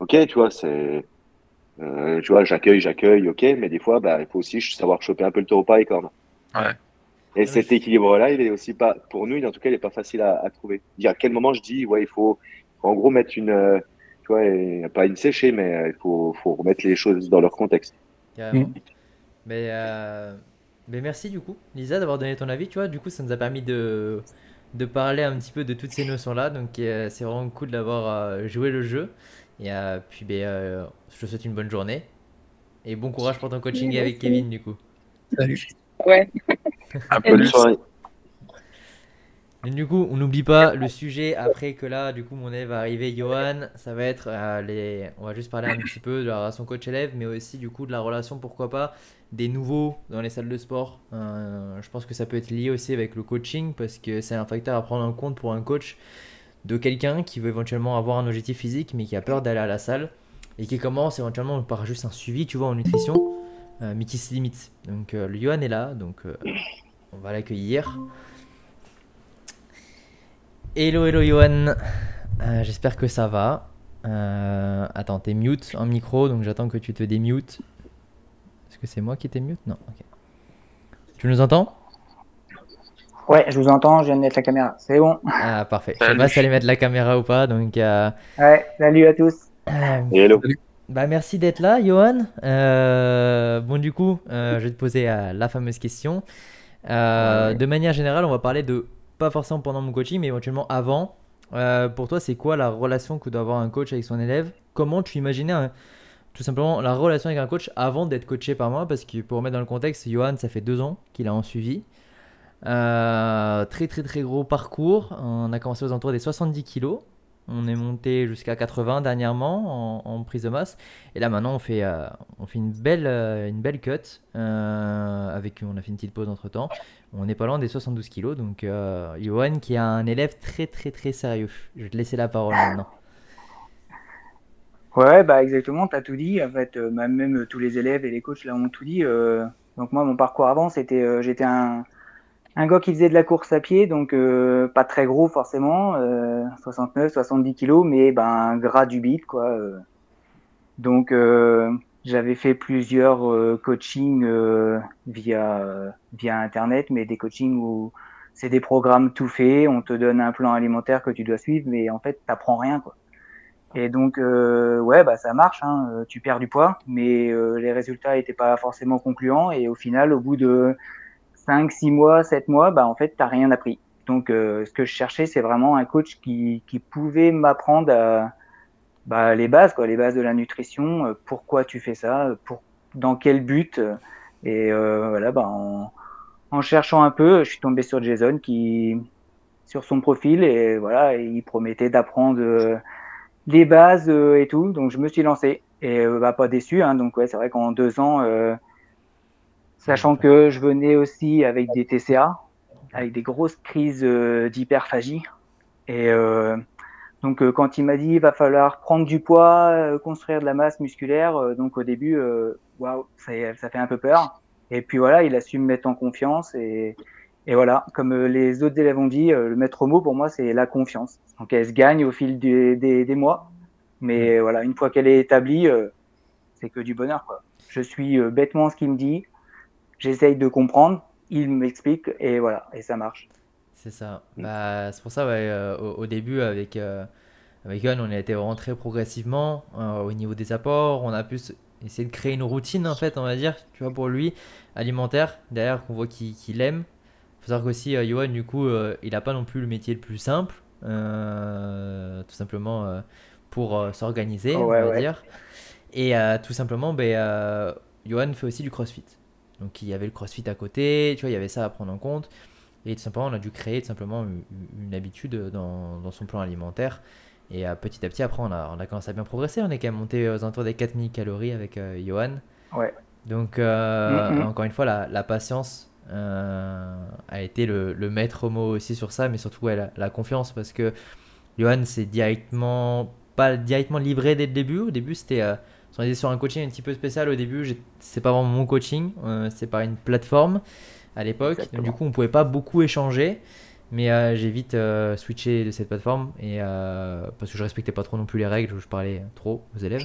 ok, tu vois, c'est, euh, tu vois, j'accueille, j'accueille, ok, mais des fois, bah, il faut aussi savoir choper un peu le taureau par les cornes. Ouais. Et cet équilibre-là, il est aussi pas, pour nous, il- en tout cas, il est pas facile à, à trouver. Dire à quel moment je dis, ouais, il faut, en gros, mettre une, euh, tu vois, pas une séchée, mais euh, il faut, faut remettre les choses dans leur contexte. Carrément. Mm. Mais, euh, mais merci du coup, Lisa, d'avoir donné ton avis. Tu vois, du coup, ça nous a permis de, de parler un petit peu de toutes ces notions-là. Donc, euh, c'est vraiment cool d'avoir euh, joué le jeu. Et euh, puis, ben, euh, je te souhaite une bonne journée. Et bon courage pour ton coaching avec. Kevin, du coup. Salut. Ouais. Bonne soirée. Et du coup, on n'oublie pas le sujet après que là, du coup, mon élève va arriver, Johan. Ça va être euh, les. On va juste parler un petit peu de la relation coach-élève, mais aussi du coup de la relation, pourquoi pas, des nouveaux dans les salles de sport. Euh, je pense que ça peut être lié aussi avec le coaching parce que c'est un facteur à prendre en compte pour un coach de quelqu'un qui veut éventuellement avoir un objectif physique mais qui a peur d'aller à la salle et qui commence éventuellement par juste un suivi, tu vois, en nutrition, euh, mais qui se limite. Donc, le Johan est là, donc on va l'accueillir. Hello, hello, Johan. Euh, J'espère que ça va. Euh, attends, t'es mute en micro, donc j'attends que tu te démutes. Est-ce que c'est moi qui t'ai mute? Non, ok. Tu nous entends? Ouais, je vous entends, je viens de mettre la caméra. C'est bon. Ah, parfait. Je sais Salut. pas si allait mettre la caméra ou pas, donc. euh, Ouais, salut à tous. euh, Et hello. Bah merci d'être là, Johan. Euh, bon du coup, euh, je vais te poser euh, la fameuse question. Euh, De manière générale, on va parler de pas forcément pendant mon coaching, mais éventuellement avant, Euh, pour toi, c'est quoi la relation que doit avoir un coach avec son élève? Comment tu imaginais un- tout simplement la relation avec un coach avant d'être coaché par moi? Parce que pour remettre dans le contexte, Johan, ça fait deux ans qu'il a en suivi. Euh, très très très gros parcours. On a commencé aux alentours des 70 kilos. On est monté jusqu'à 80 dernièrement en, prise de masse. Et là maintenant on fait, euh, on fait une, belle, euh, une belle cut. euh, avec, on a fait une petite pause entre temps. On n'est pas loin des 72 kilos. Donc Johan qui a un élève très très très sérieux. Je vais te laisser la parole maintenant. Ouais, bah exactement, tu as tout dit. En fait, même, tous les élèves et les coachs là ont tout dit. donc moi, mon parcours avant, c'était, j'étais un, un gars qui faisait de la course à pied, donc euh, pas très gros forcément, euh, 69, 70 kilos, mais ben gras du bide quoi. euh. Donc euh, j'avais fait plusieurs euh, coachings via via internet, mais des coachings où c'est des programmes tout faits, on te donne un plan alimentaire que tu dois suivre, mais en fait t'apprends rien quoi. Et donc, euh, ouais, bah ça marche. Hein, tu perds du poids, mais euh, les résultats n'étaient pas forcément concluants. Et au final, au bout de 5, 6 mois, 7 mois, bah en fait, t'as rien appris. Donc, euh, ce que je cherchais, c'est vraiment un coach qui, qui pouvait m'apprendre à, bah, les bases, quoi, les bases de la nutrition. euh, pourquoi tu fais ça pour, Dans quel but euh, Et euh, voilà, bah, en, en cherchant un peu, je suis tombé sur Jason qui, sur son profil, et voilà, il promettait d'apprendre. euh, les bases euh, et tout. Donc je me suis lancé et euh, bah, pas déçu. Hein, donc ouais, c'est vrai qu'en deux ans, euh, sachant que je venais aussi avec des TCA, avec des grosses crises euh, d'hyperphagie. Et euh, donc euh, quand il m'a dit il va falloir prendre du poids, construire de la masse musculaire, donc au début, waouh, ça, ça fait un peu peur. Et puis voilà, il a su me mettre en confiance et et voilà, comme les autres élèves ont dit, le maître mot pour moi, c'est la confiance. Donc elle se gagne au fil des, des, des mois. Mais voilà, une fois qu'elle est établie, c'est que du bonheur. Quoi. Je suis bêtement ce qu'il me dit, j'essaye de comprendre, il m'explique et voilà, et ça marche. C'est ça. Bah, c'est pour ça, ouais, euh, au, au début, avec, euh, avec Yohan, on a été rentré progressivement euh, au niveau des apports. On a pu essayer de créer une routine, en fait, on va dire, tu vois, pour lui, alimentaire, derrière, qu'on voit qu'il qu'il aime. faut savoir qu'aussi, euh, Johan, du coup, euh, il n'a pas non plus le métier le plus simple, euh, tout simplement euh, pour euh, s'organiser, Oh, ouais, on va ouais. dire. Et euh, tout simplement, ben, euh, Johan fait aussi du crossfit. Donc il y avait le crossfit à côté, tu vois, il y avait ça à prendre en compte. Et tout simplement, on a dû créer tout simplement une, une habitude dans, dans son plan alimentaire. Et euh, petit à petit, après, on a, on a commencé à bien progresser. On est quand même monté aux alentours des 4000 calories avec euh, Johan. Ouais. Donc, euh, encore une fois, la, la patience euh, a été le, le maître mot aussi sur ça, mais surtout ouais, la, la confiance parce que Johan s'est directement, pas directement livré dès le début. Au début, c'était. On était sur un coaching un petit peu spécial au début. C'est pas vraiment mon coaching, euh, c'est par une plateforme à l'époque. Donc, du coup, on pouvait pas beaucoup échanger. Mais euh, j'ai vite euh, switché de cette plateforme et parce que je respectais pas trop non plus les règles, je parlais trop aux élèves.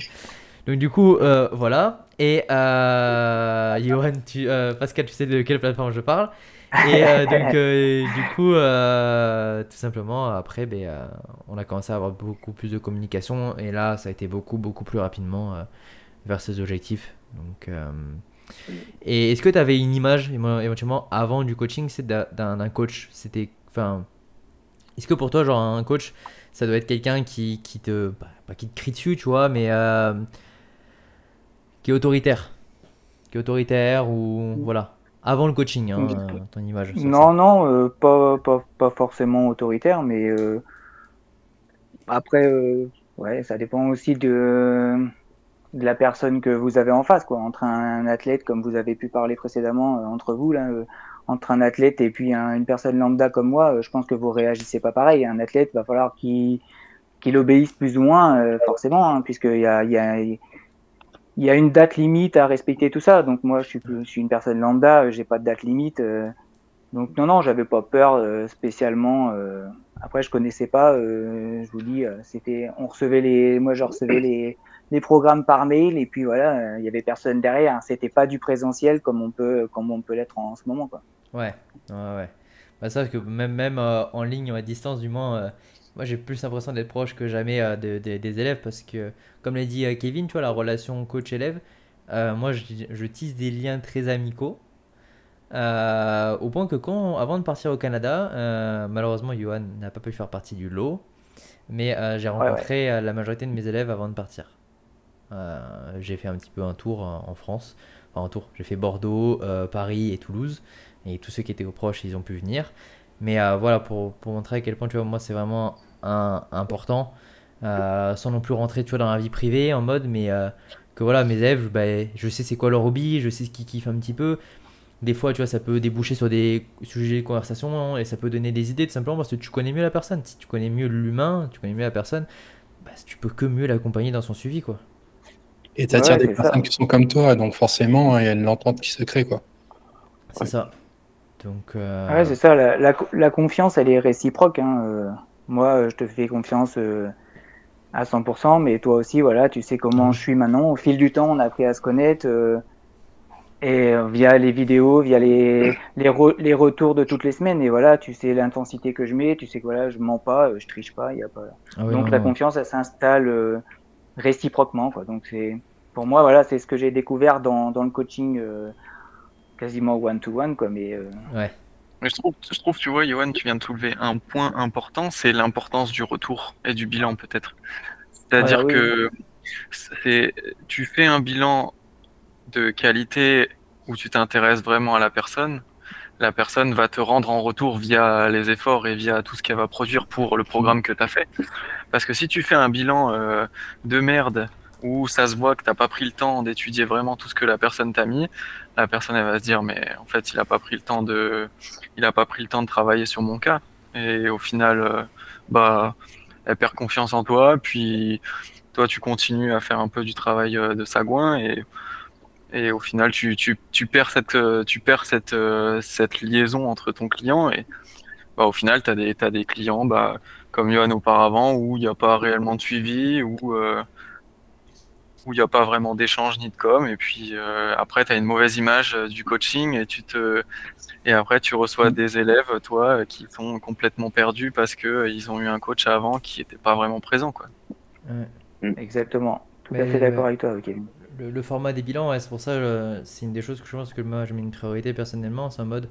Donc du coup, voilà. Et Johan, tu, Pascal, tu sais de quelle plateforme je parle? Et euh, donc euh, du coup, euh, tout simplement, après, ben, on a commencé à avoir beaucoup plus de communication. Et là, ça a été beaucoup, beaucoup plus rapidement vers ces objectifs. Donc, et est-ce que tu avais une image éventuellement avant du coaching? C'est d'un coach. C'était, enfin, est-ce que pour toi, genre un coach, ça doit être quelqu'un qui, qui te, pas qui te crie dessus, tu vois, mais qui est autoritaire, qui est autoritaire ou voilà, avant le coaching, hein, ton image. Non, non, euh, pas, pas, pas forcément autoritaire, mais euh, après, euh, ouais, ça dépend aussi de, de la personne que vous avez en face, quoi. Entre un, athlète, comme vous avez pu parler précédemment, entre vous, là, entre un athlète et puis un- une personne lambda comme moi, je pense que vous réagissez pas pareil. Un athlète, va falloir qu'il qu'il obéisse plus ou moins, forcément, hein, puisqu'il y a, il y a, il y a une date limite à respecter tout ça. Donc moi, je suis, je suis une personne lambda, euh, j'ai pas de date limite. euh, donc non, non, j'avais pas peur euh, spécialement. Après, je connaissais pas. je vous dis, c'était, on recevait les, moi, je recevais les, les programmes par mail et puis voilà, il y avait personne derrière. C'était pas du présentiel comme on peut, comme on peut l'être en, ce moment, quoi. Ouais, ouais, ouais. Bah, ça, que même, même en ligne ou à distance, du moins, moi j'ai plus l'impression d'être proche que jamais euh, de- de- des élèves parce que, comme l'a dit euh, Kevin, tu vois, la relation coach-élève, euh, moi je, je tisse des liens très amicaux. euh, au point que quand, avant de partir au Canada, malheureusement, Johan n'a pas pu faire partie du lot. Mais j'ai ouais. rencontré la majorité de mes élèves avant de partir. J'ai fait un petit peu un tour en, France. Enfin, un tour. J'ai fait Bordeaux, Paris et Toulouse. Et tous ceux qui étaient proches, ils ont pu venir. Mais euh, voilà, pour, pour montrer à quel point, tu vois, moi, c'est vraiment un- important. Euh, sans non plus rentrer, tu vois, dans la vie privée en mode, mais euh, que voilà, mes élèves, bah, je sais c'est quoi leur hobby, je sais ce qu'ils kiffent un petit peu. Des fois, tu vois, ça peut déboucher sur des sujets de conversation et ça peut donner des idées tout simplement parce que tu connais mieux la personne. Si tu connais mieux l'humain, tu connais mieux la personne, bah, tu peux que mieux l'accompagner dans son suivi, quoi. Et tu attires Ouais, des ça. personnes qui sont comme toi, donc forcément, il y a une entente qui se crée, quoi. C'est ça. Donc, euh, Ouais, c'est ça, la, la, la confiance, elle est réciproque. Hein. euh, moi, euh, je te fais confiance euh, à 100%, mais toi aussi, voilà, tu sais comment je suis maintenant. Au fil du temps, on a appris à se connaître. et via les vidéos, via les, les, re- les retours de toutes les semaines. Et voilà, tu sais l'intensité que je mets, tu sais que voilà, je mens pas, je triche pas, y a pas. ah Donc non, la non. confiance, elle s'installe réciproquement. Quoi. Donc c'est pour moi, voilà, c'est ce que j'ai découvert dans, dans le coaching quasiment one-to-one. Quoi. Mais euh, Ouais. Mais je trouve, je trouve, tu vois, Johan, tu viens de soulever un point important, c'est l'importance du retour et du bilan, peut-être. C'est-à-dire Ah oui. que c'est, tu fais un bilan de qualité où tu t'intéresses vraiment à la personne. La personne va te rendre en retour via les efforts et via tout ce qu'elle va produire pour le programme que tu as fait. Parce que si tu fais un bilan euh, de merde où ça se voit que t'as pas pris le temps d'étudier vraiment tout ce que la personne t'a mis, la personne elle va se dire mais en fait il a pas pris le temps de il a pas pris le temps de travailler sur mon cas. Et au final euh, bah elle perd confiance en toi. Puis toi tu continues à faire un peu du travail euh, de sagouin et et au final tu, tu, tu perds cette euh, tu perds cette cette liaison entre ton client et bah au final tu as des t'as des clients bah comme Johan auparavant où il n'y a pas réellement de suivi euh, où il n'y a pas vraiment d'échange ni de com et puis euh, après tu as une mauvaise image euh, du coaching et tu te et après tu reçois des élèves toi euh, qui sont complètement perdus parce que ils ont eu un coach avant qui n'était pas vraiment présent quoi. exactement. Tout Mais, à fait d'accord avec toi, Kevin. Le, le format des bilans, ouais, c'est pour ça, c'est une des choses que je pense que moi, je mets une priorité personnellement, c'est en mode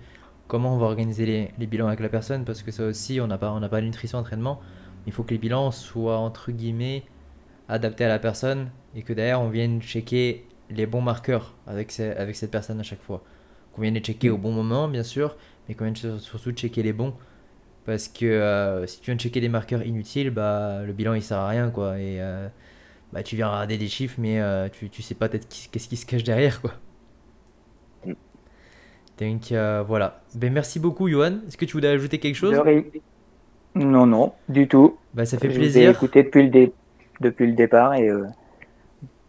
comment on va organiser les, les bilans avec la personne, parce que ça aussi, on n'a pas, on n'a pas de nutrition entraînement. Il faut que les bilans soient, entre guillemets, adaptés à la personne, et que derrière, on vienne checker les bons marqueurs avec, ce- avec cette personne à chaque fois. Qu'on vienne les checker au bon moment, bien sûr, mais qu'on vienne sur- surtout checker les bons. Parce que euh, si tu viens de checker des marqueurs inutiles, bah, le bilan, il sert à rien, quoi. Et... euh, bah, tu viens regarder des chiffres, mais euh, tu, tu sais pas peut-être qu'est-ce qui se cache derrière, quoi. Mm. Donc euh, voilà. Ben, merci beaucoup, Johan. Est-ce que tu voulais ajouter quelque chose? Non, non, du tout. Bah, ça fait Je plaisir. écouté depuis le, dé- depuis le départ et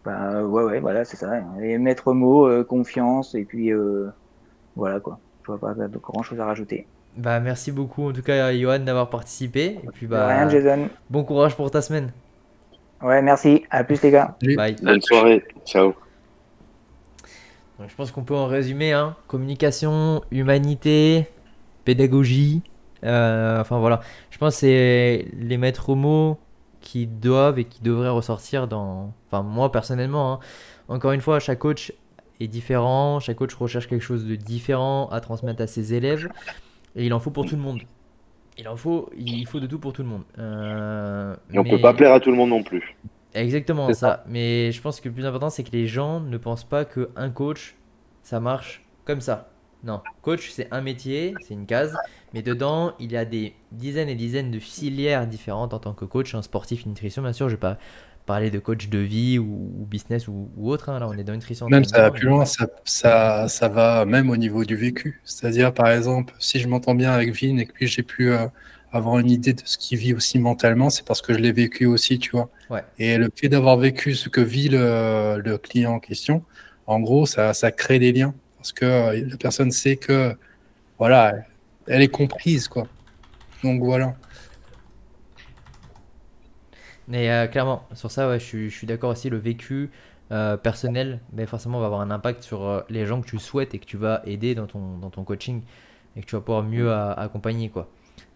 bah, ouais, ouais, voilà, c'est ça. Et maître mot, euh, confiance, et puis euh, voilà quoi. Je vois pas grand chose à rajouter. Bah, merci beaucoup, en tout cas, Johan, d'avoir participé. Et puis, bah, rien, Jason. bon courage pour ta semaine. Ouais, merci. À plus, les gars. Bye. Bonne soirée. Ciao. Donc, je pense qu'on peut en résumer, hein. Communication, humanité, pédagogie. euh, enfin voilà. Je pense que c'est les maîtres mots qui doivent et qui devraient ressortir dans. Enfin, moi personnellement, hein. encore une fois, chaque coach est différent. Chaque coach recherche quelque chose de différent à transmettre à ses élèves. Et il en faut pour tout le monde. Il en faut, il faut de tout pour tout le monde. Euh, Et on mais- peut pas plaire à tout le monde non plus. Exactement C'est ça. Mais je pense que le plus important, c'est que les gens ne pensent pas qu'un coach, ça marche comme ça. Non, coach, c'est un métier, c'est une case, mais dedans, il y a des dizaines et dizaines de filières différentes en tant que coach, un sportif, nutrition, bien sûr. Je vais pas parler de coach de vie ou, ou business ou, ou autre. hein. Là, on est dans nutrition. Même ça va plus loin, ça, ça, ça va même au niveau du vécu. C'est-à-dire, par exemple, si je m'entends bien avec Vin et que puis j'ai pu euh, avoir une idée de ce qu'il vit aussi mentalement, c'est parce que je l'ai vécu aussi, tu vois. Ouais. Et le fait d'avoir vécu ce que vit le, le client en question, en gros, ça, ça crée des liens. Parce que euh, la personne sait que, voilà, elle est comprise, quoi. Donc voilà. Mais euh, clairement, sur ça, ouais, je suis, d'accord aussi. Le vécu euh, personnel, mais forcément, va avoir un impact sur euh, les gens que tu souhaites et que tu vas aider dans ton, dans ton coaching et que tu vas pouvoir mieux à- accompagner, quoi.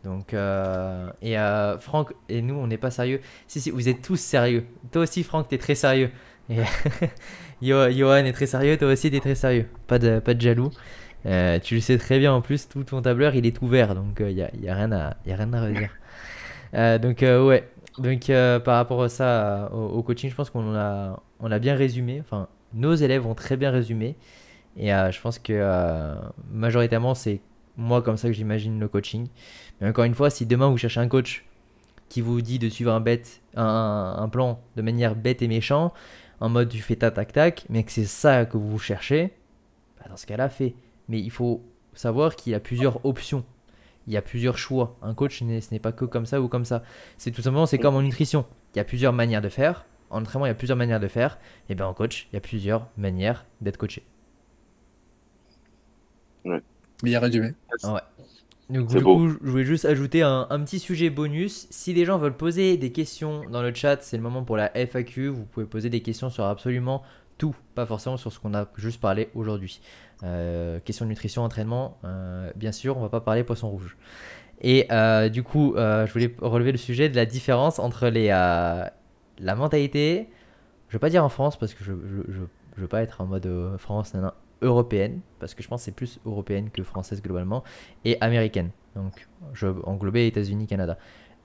Donc, et Franck et nous, on n'est pas sérieux. Si, si, vous êtes tous sérieux. Toi aussi, Franck, t'es très sérieux. Et Johan est très sérieux, toi aussi, t'es très sérieux. Pas de, pas de jaloux. Euh, tu le sais très bien en plus, tout ton tableur, il est ouvert, donc il n'y a, y a rien à, a rien à redire. Euh, donc, euh, ouais. Donc, euh, par rapport à ça, euh, au, coaching, je pense qu'on a, on a bien résumé. Enfin, nos élèves ont très bien résumé. Et euh, je pense que euh, majoritairement, c'est moi comme ça que j'imagine le coaching. Mais encore une fois, si demain vous cherchez un coach qui vous dit de suivre un, bête, un plan de manière bête et méchant, en mode tu fais ta tac tac, mais que c'est ça que vous cherchez, bah, dans ce cas-là, fait. Mais il faut savoir qu'il y a plusieurs options. Il y a plusieurs choix. Un coach, ce n'est pas que comme ça ou comme ça. C'est tout simplement, c'est comme en nutrition. Il y a plusieurs manières de faire. En entraînement, il y a plusieurs manières de faire. Et bien en coach, il y a plusieurs manières d'être coaché. Bien résumé. Ouais. Donc, du beau. coup, je voulais juste ajouter un, un petit sujet bonus. Si les gens veulent poser des questions dans le chat, c'est le moment pour la FAQ. Vous pouvez poser des questions sur absolument tout, pas forcément sur ce qu'on a juste parlé aujourd'hui. Euh, question de nutrition, entraînement, euh, bien sûr, on va pas parler poisson rouge. Et euh, du coup, je voulais relever le sujet de la différence entre les, la mentalité, je vais pas dire en France parce que je, je, veux pas être en mode France, nan, nan, européenne, parce que je pense que c'est plus européenne que française globalement, et américaine. Donc, je englober États-Unis, Canada.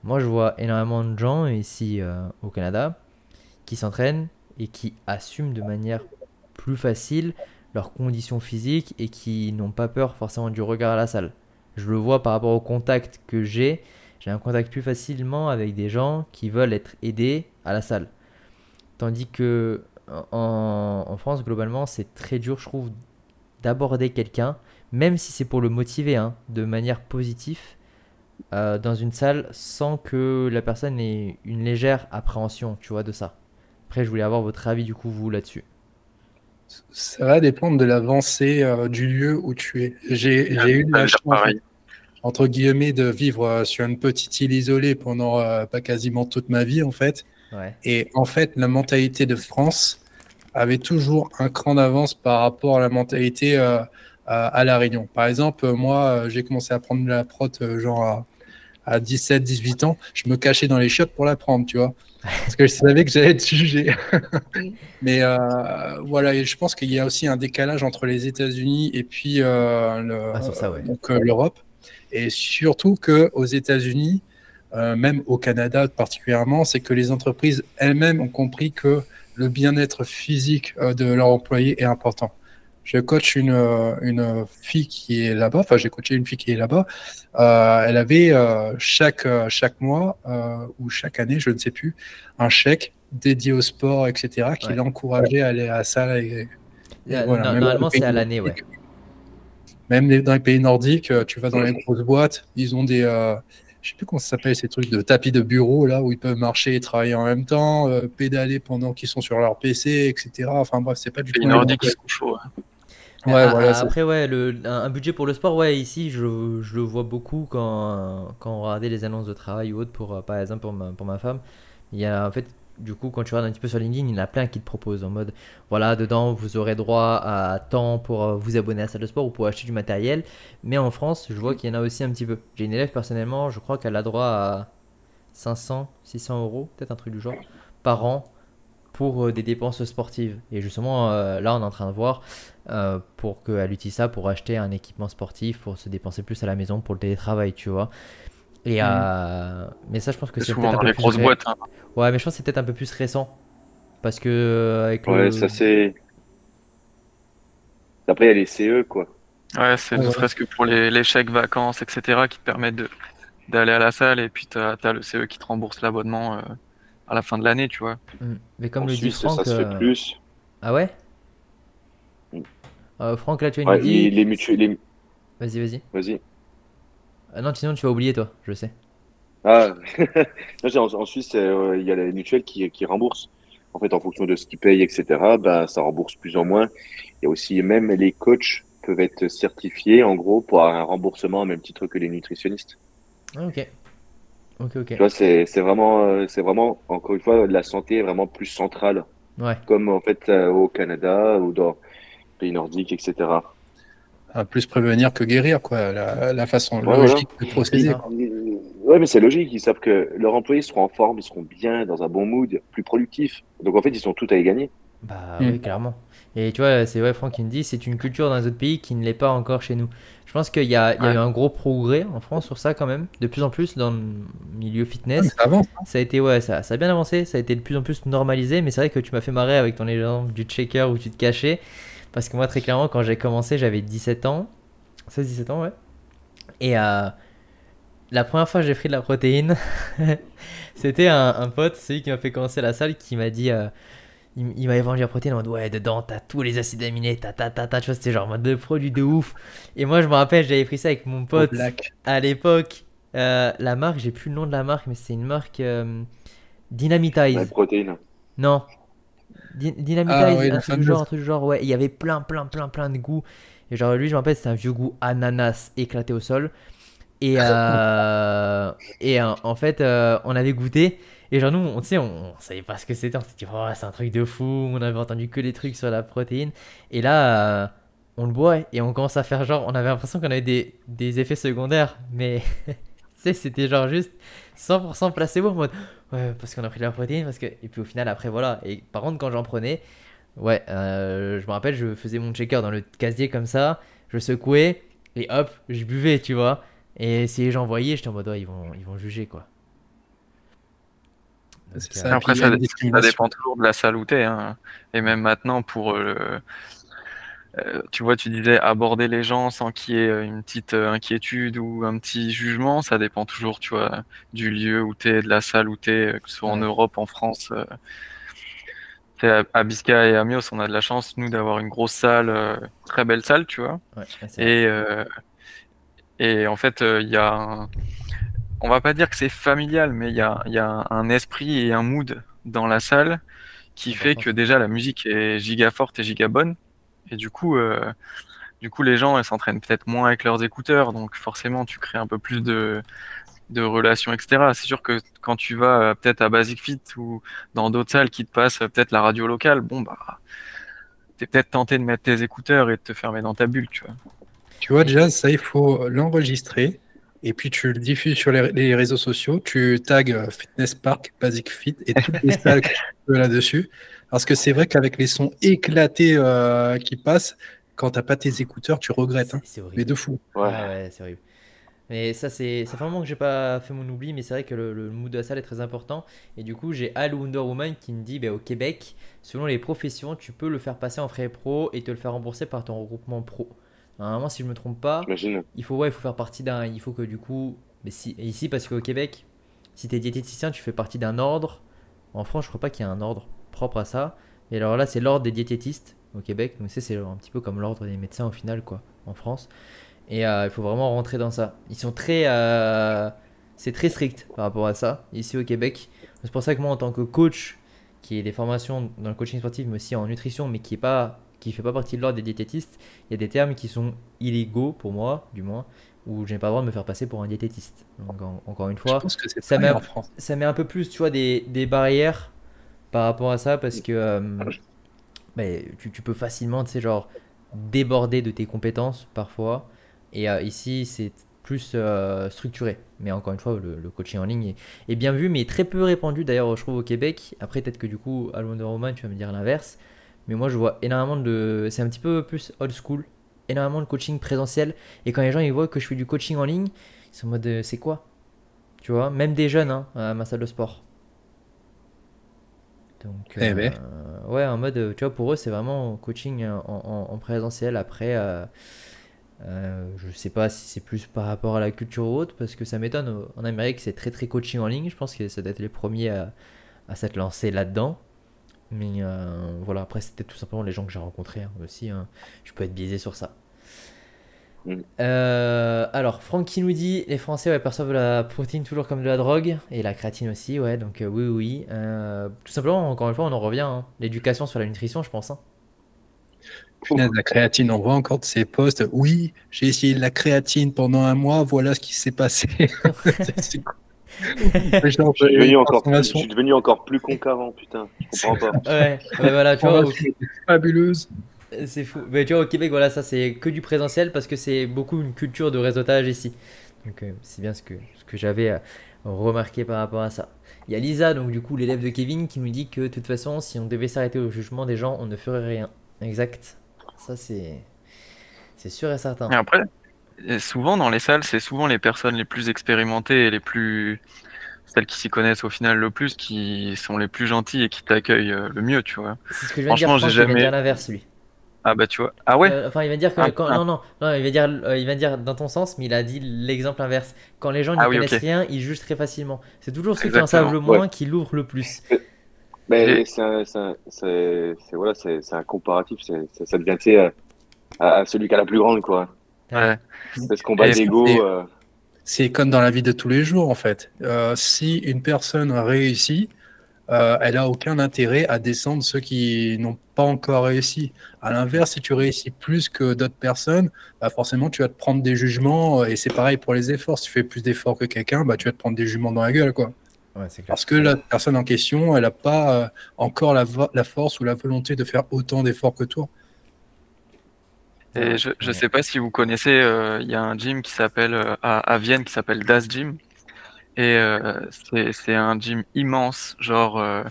Moi, je vois énormément de gens ici au Canada qui s'entraînent et qui assument de manière plus facile leurs conditions physiques et qui n'ont pas peur forcément du regard à la salle. Je le vois par rapport au contact que j'ai. J'ai un contact plus facilement avec des gens qui veulent être aidés à la salle. Tandis que en, France, globalement, c'est très dur, je trouve, d'aborder quelqu'un, même si c'est pour le motiver, hein, de manière positive, euh, dans une salle, sans que la personne ait une légère appréhension, tu vois, de ça. Après, je voulais avoir votre avis, du coup, vous, là-dessus. Ça va dépendre de l'avancée euh, du lieu où tu es. J'ai eu la chance, pareil. entre guillemets, de vivre euh, sur une petite île isolée pendant euh, pas quasiment toute ma vie, en fait. Ouais. Et en fait, la mentalité de France avait toujours un cran d'avance par rapport à la mentalité euh, à, à La Réunion. Par exemple, moi, j'ai commencé à prendre de la prot euh, genre à, à 17, 18 ans. Je me cachais dans les chiottes pour la prendre, tu vois. Parce que je savais que j'allais être jugé. Mais euh, voilà, et je pense qu'il y a aussi un décalage entre les États-Unis et puis euh, le- Ah, ouais. euh, l'Europe. Et surtout qu'aux États-Unis, euh, même au Canada particulièrement, c'est que les entreprises elles-mêmes ont compris que le bien-être physique euh, de leurs employés est important. Je coach une, euh, une fille qui est là-bas, enfin j'ai coaché une fille qui est là-bas. Euh, elle avait euh, chaque, chaque mois euh, ou chaque année, je ne sais plus, un chèque dédié au sport, etc., qui Ouais. l'encourageait à aller à la salle. Et, voilà, normalement, c'est à l'année, ouais. Même dans les pays nordiques, tu vas dans les grosses boîtes, ils ont des, euh, je sais plus comment ça s'appelle, ces trucs de tapis de bureau là où ils peuvent marcher et travailler en même temps, euh, pédaler pendant qu'ils sont sur leur PC, etc. Enfin bref, c'est pas du tout. Les Nordiques, sont chauds. hein. Ouais, Ah, voilà, ah, après, ouais, le, un, un budget pour le sport, ouais, ici, je, je le vois beaucoup quand, quand on regardait les annonces de travail ou autre, pour, euh, par exemple, pour ma, pour ma femme. Il y a, en fait, du coup, quand tu regardes un petit peu sur LinkedIn, il y en a plein qui te proposent en mode, voilà, dedans, vous aurez droit à temps pour euh, vous abonner à la salle de sport ou pour acheter du matériel. Mais en France, je vois qu'il y en a aussi un petit peu. J'ai une élève, personnellement, je crois qu'elle a droit à 500, 600 euros, peut-être un truc du genre, par an pour euh, des dépenses sportives. Et justement, euh, là, on est en train de voir euh, pour qu'elle utilise ça pour acheter un équipement sportif, pour se dépenser plus à la maison pour le télétravail, tu vois. Et, euh, mais ça, je pense que C'est peut-être un peu les plus grosses boîtes. hein. Ouais, mais je pense que c'est peut-être un peu plus récent. Parce que euh, avec Ouais, le... ça c'est. Après, il y a les CE, quoi. Ouais, c'est ne serait-ce que pour les, les chèques vacances, etc., qui te permettent d'aller à la salle et puis t'as as le CE qui te rembourse l'abonnement euh, à la fin de l'année, tu vois. Mm. Mais comme en le dit Suisse, Franck... ça se fait euh, plus. Ah ouais Mm. Euh, Franck, là, tu as Ouais, une idée les, les mutuelles. les- Vas-y, vas-y. Vas-y. Ah non, sinon tu vas oublier, toi, je sais. Ah, Non, en, en Suisse, euh, il y a les mutuelles qui, qui remboursent. En fait, en fonction de ce qu'ils payent, etc., ben, ça rembourse plus ou moins. Il y a aussi, même les coachs peuvent être certifiés, en gros, pour avoir un remboursement au même titre que les nutritionnistes. Ah, ok. Ok, ok. Tu vois, c'est, c'est vraiment, euh, c'est vraiment, encore une fois, la santé est vraiment plus centrale, Ouais. comme en fait euh, au Canada ou dans les pays nordiques, etc. à plus prévenir que guérir, quoi. La, la façon Ouais, logique de procéder. Ouais, mais c'est logique. Ils savent que leurs employés seront en forme, ils seront bien, dans un bon mood, plus productifs. Donc en fait, ils sont tout à y gagner. Bah Mm. oui, clairement. Et tu vois, c'est vrai, Franck qui me dit, c'est une culture dans un autre pays qui ne l'est pas encore chez nous. Je pense qu'il y a, il y a eu un gros progrès en France sur ça quand même, de plus en plus dans le milieu Ah, fitness. ça avance. hein. Ça a été, ouais, ça, ça a bien avancé, ça a été de plus en plus normalisé, mais c'est vrai que tu m'as fait marrer avec ton exemple du checker où tu te cachais. Parce que moi, très clairement, quand j'ai commencé, j'avais 17 ans. 16-17 ans, ouais. Et euh, la première fois que j'ai pris de la protéine, c'était un, un pote, celui qui m'a fait commencer la salle, qui m'a dit. euh, il, il m'avait vendu la protéine en mode ouais dedans t'as tous les acides aminés ta ta ta ta tu vois c'était genre de produit de ouf et moi je me rappelle j'avais pris ça avec mon pote black. à l'époque euh, la marque j'ai plus le nom de la marque mais c'est une marque euh, Dynamitize La protéine. non. Dy- Dynamitize, Ah ouais, un truc genre, un truc du genre, ouais. Il y avait plein, plein, plein, plein de goûts. Et genre, lui, je me rappelle, c'était un vieux goût ananas éclaté au sol. Et, euh, euh, en fait, euh, on avait goûté. Et genre, nous, on, on, on savait pas ce que c'était. On s'est dit, oh, c'est un truc de fou. On avait entendu que des trucs sur la protéine. Et là, on le boit et on commence à faire genre, on avait l'impression qu'on avait des, effets secondaires. Mais, tu sais, c'était genre juste 100% placebo en ouais, parce qu'on a pris de la protéine. Parce que... Et puis au final, après, voilà. Et par contre, quand j'en prenais, ouais, je me rappelle, je faisais mon checker dans le casier comme ça. Je secouais et hop, je buvais, tu vois. Et si les gens voyaient, j'étais en mode, ouais, ils vont, ils vont juger, quoi. Donc, euh, ça. Après, ça, dépend toujours de la salle où t'es. Hein. Et même maintenant, pour euh, le- euh, tu vois, tu disais aborder les gens sans qu'il y ait une petite euh, inquiétude ou un petit jugement, ça dépend toujours, tu vois, du lieu où t'es, de la salle où t'es, que ce soit en. Europe, en France. euh. À, à Biscay et à Mios, on a de la chance, nous, d'avoir une grosse salle, euh, très belle salle, tu vois. ouais. Et, euh, et en fait, euh, il y a un- on va pas dire que c'est familial, mais il y a, il y a un esprit et un mood dans la salle qui fait que déjà la musique est giga forte et giga bonne. Et du coup, euh, du coup, les gens, s'entraînent peut-être moins avec leurs écouteurs, donc forcément, tu crées un peu plus de, de relations, etc. C'est sûr que quand tu vas euh, peut-être à Basic Fit ou dans d'autres salles qui te passent euh, peut-être la radio locale, bon, bah, t'es peut-être tenté de mettre tes écouteurs et de te fermer dans ta bulle, tu vois. Tu vois, déjà, ça, il faut l'enregistrer. Et puis, tu le diffuses sur les, les réseaux sociaux. Tu tags euh, Fitness Park, Basic Fit et toutes les salles que tu veux là-dessus. Parce que c'est vrai qu'avec les sons éclatés euh, qui passent, quand t'as pas tes écouteurs, tu regrettes. hein. C'est- c'est Mais horrible. de fou. Ouais. Ouais, ouais, c'est horrible. Mais ça, c'est ça fait un moment que j'ai pas fait mon oubli, mais c'est vrai que le, le mood de la salle est très important. Et du coup, j'ai Al Wonder Woman qui me dit bah, au Québec, selon les professions, tu peux le faire passer en frais pro et te le faire rembourser par ton regroupement pro. Normalement, si je me trompe pas, il faut, ouais, il faut faire partie d'un. Il faut que du coup. Mais si, ici, parce qu'au Québec, si tu es diététicien, tu fais partie d'un ordre. En France, je crois pas qu'il y a un ordre propre à ça. Et alors là, c'est l'ordre des diététistes au Québec. Donc, c'est c'est un petit peu comme l'ordre des médecins au final, quoi, en France. Et euh, il faut vraiment rentrer dans ça. Ils sont très. euh, c'est très strict par rapport à ça, ici au Québec. C'est pour ça que moi, en tant que coach, qui ai des formations dans le coaching sportif, mais aussi en nutrition, mais qui est pas qui fait pas partie de l'ordre des diététistes, il y a des termes qui sont illégaux pour moi, du moins, où je n'ai pas le droit de me faire passer pour un diététiste. Donc, en- encore une fois, ça met- ça un peu plus, tu vois, des, des barrières par rapport à ça parce que euh, ben, tu, tu peux facilement, tu sais, genre, déborder de tes compétences parfois. Et euh, ici, c'est plus euh, structuré. Mais encore une fois, le, le coaching en ligne est, est bien vu, mais très peu répandu d'ailleurs, je trouve, au Québec. Après, peut-être que du coup, à Wonder Woman, tu vas me dire l'inverse. Mais moi, je vois énormément de. C'est un petit peu plus old school. Énormément de coaching présentiel. Et quand les gens ils voient que je fais du coaching en ligne, ils sont en mode euh, c'est quoi? Tu vois, même des jeunes hein, à ma salle de sport. Donc, Eh ben. euh, ouais, en mode, euh, tu vois, pour eux, c'est vraiment coaching en, en- en présentiel. Après, euh, euh, je sais pas si c'est plus par rapport à la culture ou autre, parce que ça m'étonne. En Amérique, c'est très très coaching en ligne. Je pense que ça doit être les premiers à, à s'être lancés là-dedans. Mais euh, voilà, après, c'était tout simplement les gens que j'ai rencontrés hein, aussi. hein. Je peux être biaisé sur ça. Mm. Euh, alors, Franck qui nous dit les Français ouais, perçoivent la protéine toujours comme de la drogue et la créatine aussi, ouais, donc euh, oui, oui. Euh, tout simplement, encore une fois, on en revient. hein. L'éducation sur la nutrition, je pense. hein. Punaise, la créatine, on voit encore de ces posts. Oui, j'ai essayé de la créatine pendant un mois, voilà ce qui s'est passé. C'est- c'est cool. Je suis, euh, devenu encore plus, je transformation- suis devenu encore plus con qu'avant, putain. Je comprends pas. Ouais, ouais, voilà, tu vois, au- transformation fabuleuse. c'est fou. Mais tu vois, au Québec, voilà, ça c'est que du présentiel parce que c'est beaucoup une culture de réseautage ici. Donc, euh, c'est bien ce que, ce que j'avais à, remarqué par rapport à ça. Il y a Lisa, donc du coup l'élève de Kevin, qui nous dit que de toute façon, si on devait s'arrêter au jugement des gens, on ne ferait rien. Exact. Ça c'est c'est sûr et certain. Et après, et souvent dans les salles, c'est souvent les personnes les plus expérimentées et les plus celles qui s'y connaissent au final le plus, qui sont les plus gentilles et qui t'accueillent euh, le mieux, tu vois. C'est ce que je viens de dire, Franchement, j'ai jamais- dire l'inverse lui. Ah bah tu vois. Ah ouais? Euh, enfin, il va dire que Ah, quand- ah. non, non, non, il va dire, euh, il va dire dans ton sens, mais il a dit l'exemple inverse. Quand les gens n'y Ah oui, connaissent rien, ils jugent très facilement. C'est toujours ceux qui en savent le moins ouais. qui l'ouvrent le plus. Mais c'est un, c'est un- voilà, un comparatif. c'est- c'est- ça devient, tu sais, à, à celui qui a la plus grande, quoi. Ouais. C'est ce combat Et- d'ego. et- euh, C'est comme dans la vie de tous les jours, en fait. Euh, si une personne réussit, euh, elle a aucun intérêt à descendre ceux qui n'ont pas encore réussi. À l'inverse, si tu réussis plus que d'autres personnes, bah forcément, tu vas te prendre des jugements. Et c'est pareil pour les efforts. Si tu fais plus d'efforts que quelqu'un, bah, tu vas te prendre des jugements dans la gueule, quoi. Ouais, c'est clair. Parce que la personne en question, elle n'a pas euh, encore la force ou la volonté de faire autant d'efforts que toi. Et je, je Ouais. sais pas si vous connaissez, euh, il y a un gym qui s'appelle euh, à, à Vienne qui s'appelle Das Gym. Et euh, c'est c'est un gym immense, genre euh,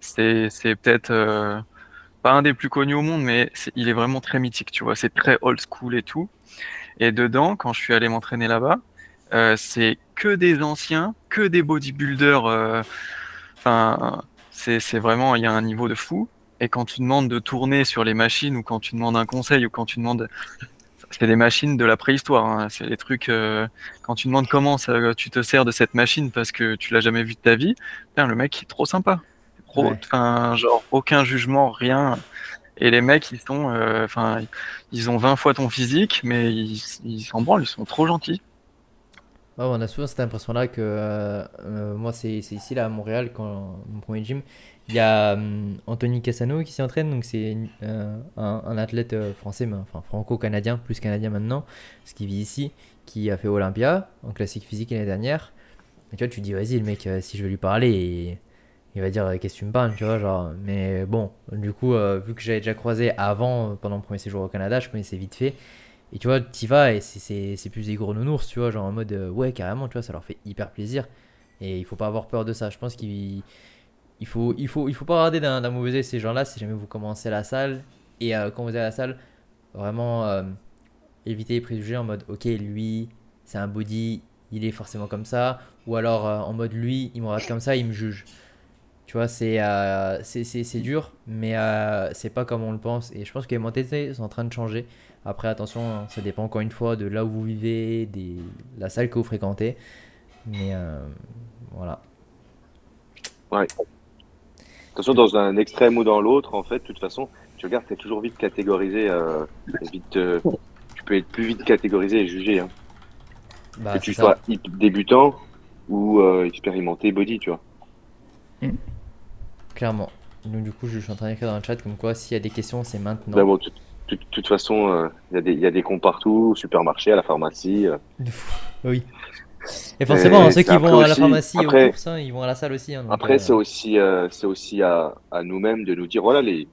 c'est c'est peut-être euh, pas un des plus connus au monde, mais il est vraiment très mythique, tu vois. C'est très old school et tout. Et dedans, quand je suis allé m'entraîner là-bas, euh, c'est que des anciens, que des bodybuilders. euh, Enfin, c'est c'est vraiment, il y a un niveau de fou. Et quand tu demandes de tourner sur les machines ou quand tu demandes un conseil ou quand tu demandes, c'est des machines de la préhistoire. hein. C'est les trucs. euh, quand tu demandes comment ça, tu te sers de cette machine parce que tu l'as jamais vu de ta vie, putain, le mec est trop sympa. Trop, Ouais. enfin, genre aucun jugement, rien. Et les mecs, ils sont, euh, enfin, ils ont 20 fois ton physique, mais ils s'en branlent, ils sont trop gentils. Ouais, on a souvent cette impression-là que euh, euh, moi, c'est c'est ici là à Montréal, quand mon premier gym, il y a hum, Anthony Cassano qui s'y entraîne, donc c'est euh, un, athlète euh, français, mais enfin franco-canadien, plus canadien maintenant, parce qu'il vit ici, qui a fait Olympia en classique physique l'année dernière. Et tu vois, tu dis, vas-y, le mec, euh, si je vais lui parler, il, va dire, qu'est-ce que tu me parles, tu vois, genre. Mais bon, du coup, vu que j'avais déjà croisé avant, pendant mon premier séjour au Canada, je connaissais vite fait. Et tu vois, t'y vas et c'est- plus des gros nounours, tu vois, genre en mode ouais, carrément, tu vois, ça leur fait hyper plaisir. Et il faut pas avoir peur de ça. Je pense qu'il il faut, il faut, il faut pas regarder d'un mauvais œil ces gens-là si jamais vous commencez la salle. Et euh, quand vous êtes à la salle, vraiment euh, éviter les préjugés en mode ok, lui, c'est un body, il est forcément comme ça. Ou alors euh, en mode lui, il me regarde comme ça, il me juge. Tu vois, c'est euh, c'est- dur, mais c'est pas comme on le pense. Et je pense que les mentalités sont en train de changer. Après, attention, hein, ça dépend encore une fois de là où vous vivez, des, la salle que vous fréquentez. Mais voilà. Attention, dans un extrême ou dans l'autre, en fait, de toute façon, tu regardes, t'es toujours vite catégorisé. euh, vite, euh, tu peux être plus vite catégorisé et jugé. Hein. Bah, que tu sois hip- débutant ou euh, expérimenté body, tu vois. Clairement. Donc, du coup, je suis en train d'écrire dans le chat comme quoi s'il y a des questions, c'est maintenant. Mais bon, de toute- toute façon, euh, il y, a des- il y a des cons partout, au supermarché, à la pharmacie. euh. Oui. Et forcément, Et ceux qui vont à la pharmacie après- aux courses, hein, ils vont à la salle aussi. hein, donc, Après, euh, c'est aussi, euh, c'est aussi à, à nous-mêmes de nous dire, voilà, les,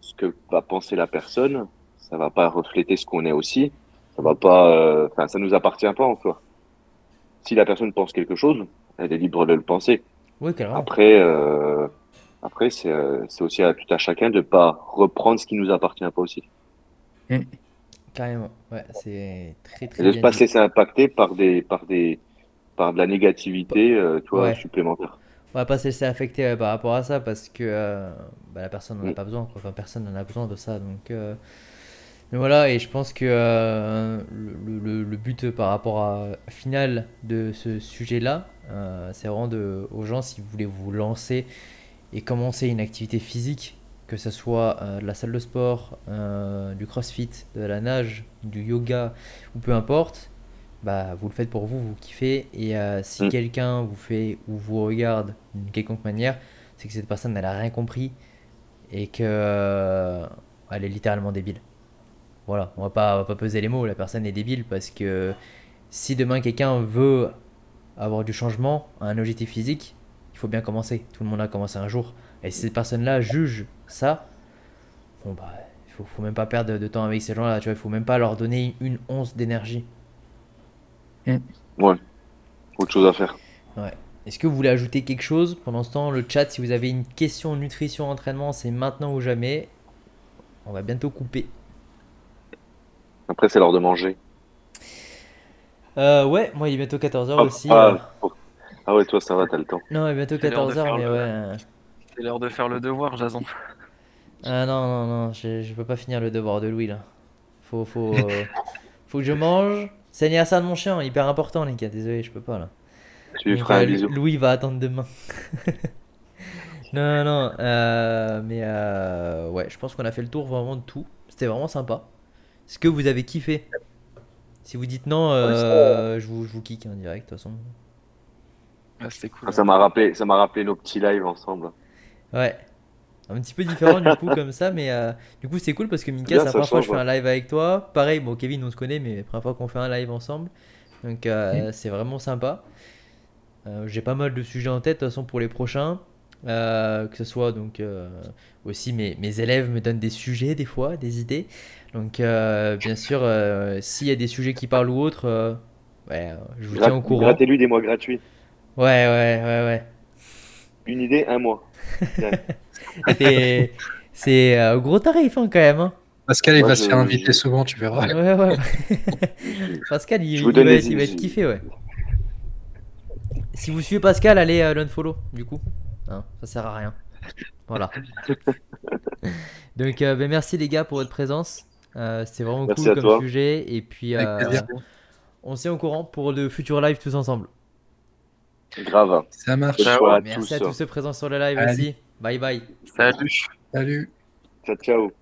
ce que va penser la personne, ça va pas refléter ce qu'on est aussi. Ça va pas, euh, enfin, ça nous appartient pas en soi. Si la personne pense quelque chose, elle est libre de le penser. Oui. Après, euh, après, c'est, euh, c'est aussi à tout à chacun de pas reprendre ce qui nous appartient pas aussi. Carrément. Ouais, c'est très très Et de bien ne pas dit. se laisser impacter par des, par des, par de la négativité, euh, tu vois, Ouais. supplémentaire. On va pas se laisser affecter euh, par rapport à ça parce que euh, bah, la personne n'en a Mm. pas besoin. quoi. Enfin, personne n'en a besoin de ça. Donc, euh, mais voilà, et je pense que euh, le, le- le but par rapport à final de ce sujet-là, c'est vraiment de, aux gens, si vous voulez vous lancer et commencer une activité physique, que ce soit euh, de la salle de sport, euh, du crossfit, de la nage, du yoga, ou peu importe, bah, vous le faites pour vous, vous kiffez. Et euh, si Mm. quelqu'un vous fait ou vous regarde d'une quelconque manière, c'est que cette personne elle a rien compris et que elle est littéralement débile. Voilà, on va pas, on va pas peser les mots, la personne est débile parce que si demain quelqu'un veut avoir du changement, un objectif physique, il faut bien commencer. Tout le monde a commencé un jour. Et si cette personne-là juge ça, bon bah, il faut, faut même pas perdre de temps avec ces gens-là, tu vois, il faut même pas leur donner une once d'énergie. Autre chose à faire. Est-ce que vous voulez ajouter quelque chose Pendant ce temps, le chat, si vous avez une question nutrition, entraînement, c'est maintenant ou jamais. On va bientôt couper. Après, c'est l'heure de manger. Euh, ouais, moi il est bientôt 14h Ah, aussi. ah, euh. oh. Ah ouais, toi, ça va, t'as le temps. Non, il est bientôt C'est l'heure de 14h, faire mais le- ouais. C'est l'heure de faire le devoir, Jason. Ah non, non, non, je, je peux pas finir le devoir de Louis là. Faut, faut, euh, faut que je mange. C'est l'anniversaire de mon chien, hyper important les gars, désolé, je peux pas là. Tu lui feras un euh, bisou. Louis va attendre demain. non, non, non, euh, mais euh, ouais, je pense qu'on a fait le tour vraiment de tout. C'était vraiment sympa. Est-ce que vous avez kiffé? Si vous dites non, euh, je, vous, je vous kick en direct de toute façon. Ah, C'était cool. Ah, Ça m'a rappelé, ça m'a rappelé nos petits lives ensemble. Ouais. Un petit peu différent du coup comme ça, mais euh, du coup c'est cool parce que Minka, c'est la première fois que je fais un live avec toi. Pareil, bon Kevin on se connaît, mais la première fois qu'on fait un live ensemble. Donc euh, c'est vraiment sympa. Euh, J'ai pas mal de sujets en tête de toute façon pour les prochains. Euh, que ce soit donc euh, aussi mes, mes élèves me donnent des sujets des fois, des idées. Donc euh, bien sûr, euh, s'il y a des sujets qui parlent ou autres, euh, ouais, euh, je vous tiens au courant. Ouais, Grattez-lui des mois gratuits. ouais, ouais, ouais. Une idée, un mois. C'est euh, gros tarif hein, quand même. hein. Pascal, il Moi, va je- se faire inviter souvent, tu verras. Ouais, ouais. Pascal, il, va, les il va être kiffé, ouais. Si vous suivez Pascal, allez euh, l'unfollow, du coup. Hein, ça sert à rien. Voilà. Donc, euh, ben, merci les gars pour votre présence. Euh, C'était vraiment Merci cool comme toi. sujet. Et puis, euh, on s'est au courant pour de futurs lives tous ensemble. Grave. Ça marche. À Merci tous. à tous ceux présents sur le live Allez. aussi. Bye bye. Salut. Salut. Ciao, ciao.